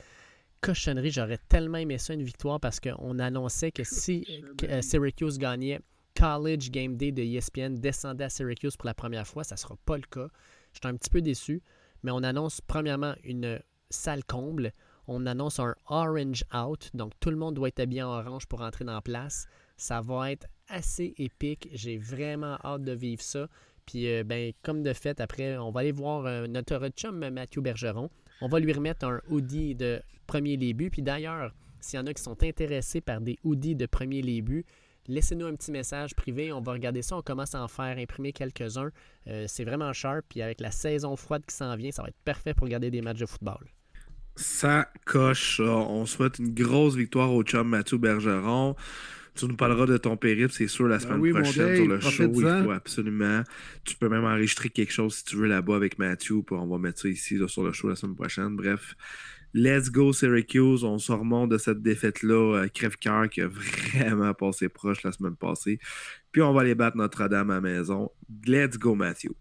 cochonnerie. J'aurais tellement aimé ça, une victoire, parce qu'on annonçait que si euh, Syracuse gagnait, College Game Day de ESPN descendait à Syracuse pour la première fois. Ça ne sera pas le cas. J'étais un petit peu déçu, mais on annonce premièrement une salle comble. On annonce un orange out, donc tout le monde doit être habillé en orange pour entrer dans la place. Ça va être assez épique. J'ai vraiment hâte de vivre ça. Puis, euh, ben, comme de fait, après, on va aller voir euh, notre chum Mathieu Bergeron. On va lui remettre un hoodie de premier début. Puis d'ailleurs, s'il y en a qui sont intéressés par des hoodies de premier début, laissez-nous un petit message privé. On va regarder ça. On commence à en faire imprimer quelques-uns. Euh, c'est vraiment sharp. Puis avec la saison froide qui s'en vient, ça va être parfait pour regarder des matchs de football. Ça coche. On souhaite une grosse victoire au chum Mathieu Bergeron. Tu nous parleras de ton périple, c'est sûr, la Ben semaine oui, prochaine sur le show. Il faut absolument. Tu peux même enregistrer quelque chose si tu veux là-bas avec Mathieu. Puis on va mettre ça ici là, sur le show la semaine prochaine. Bref, let's go Syracuse. On se remonte de cette défaite-là. euh, Crève-cœur qui a vraiment passé proche la semaine passée. Puis on va aller battre Notre-Dame à la maison. Let's go Mathieu.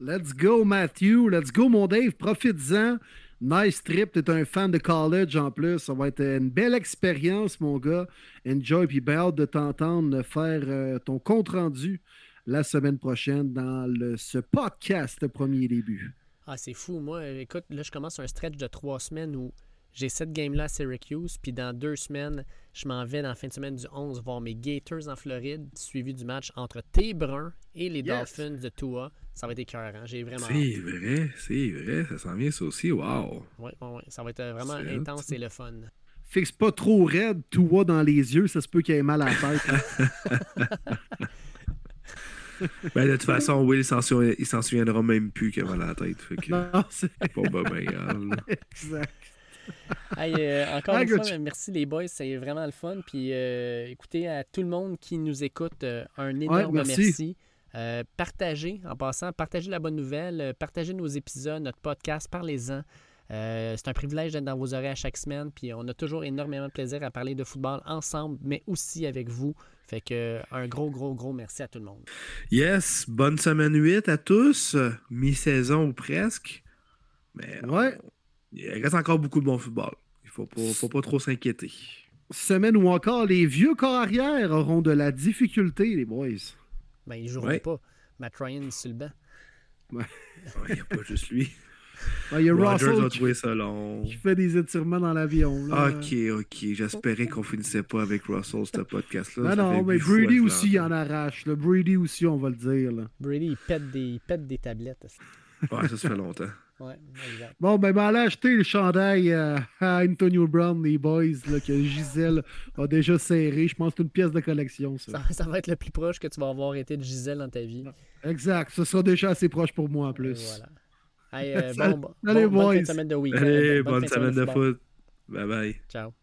Let's go, Matthew. Let's go, mon Dave. Profites-en. Nice trip. T'es un fan de college en plus. Ça va être une belle expérience, mon gars. Enjoy. Puis bien hâte de t'entendre faire euh, ton compte-rendu la semaine prochaine dans ce podcast Premier Début. Ah, c'est fou. Moi, écoute, là, je commence un stretch de trois semaines où j'ai cette game-là à Syracuse, puis dans deux semaines, je m'en vais dans la fin de semaine du 11 voir mes Gators en Floride, suivi du match entre T. Et les Yes. Dolphins de Tua. Ça va être écœurant. J'ai vraiment. C'est vrai, c'est vrai. Ça s'en vient ça aussi. Wow. Ouais, ouais, ouais. Ça va être euh, vraiment intense et le fun. Fixe pas trop raide, tout va dans les yeux, ça se peut qu'il ait mal à la tête. Ben, de toute façon, Will, il s'en souviendra même plus qu'il a mal à la tête. Fait que, non, c'est pas ben, grave, exact. Hey, euh, encore Ah, une fois, merci les boys, c'est vraiment le fun. Puis euh, écoutez, à tout le monde qui nous écoute, euh, un énorme merci. merci. Euh, partagez, en passant, partagez la bonne nouvelle, partagez nos épisodes, notre podcast, parlez-en. Euh, c'est un privilège d'être dans vos oreilles à chaque semaine, puis on a toujours énormément de plaisir à parler de football ensemble, mais aussi avec vous. Fait que un gros, gros, gros merci à tout le monde. Yes, bonne semaine 8 à tous. Mi-saison ou presque. Mais Ouais. on- il reste encore beaucoup de bon football. Il faut pas, faut pas trop s'inquiéter. Semaine où encore les vieux corps arrière auront de la difficulté, les boys. Ben, ils joueront Ouais. pas. Matt Ryan sur le banc. Il n'y a pas juste lui. Ah, Il y a Rogers Russell a trouvé ça long. qui fait des étirements dans l'avion. là. Ok, ok. J'espérais qu'on finissait pas avec Russell, ce podcast-là. Non, Ça non, fait mais Brady aussi, il en arrache. là. Brady aussi, on va le dire. là. Brady, il pète des, il pète des tablettes. Ouais, ça, ça fait longtemps. Ouais, exact. Bon, ben, ben allez acheter le chandail euh, à Antonio Brown, les boys, là, que Gisèle a déjà serré. Je pense que c'est une pièce de collection, ça. Ça, ça va être le plus proche que tu vas avoir été de Gisèle dans ta vie. Exact. Ce sera déjà assez proche pour moi, en Et plus. Voilà. Hey, euh, bon, bon, bon- bonne boys. semaine de week-end. Allez, Bonne bonne semaine de foot. Bye bye. Ciao.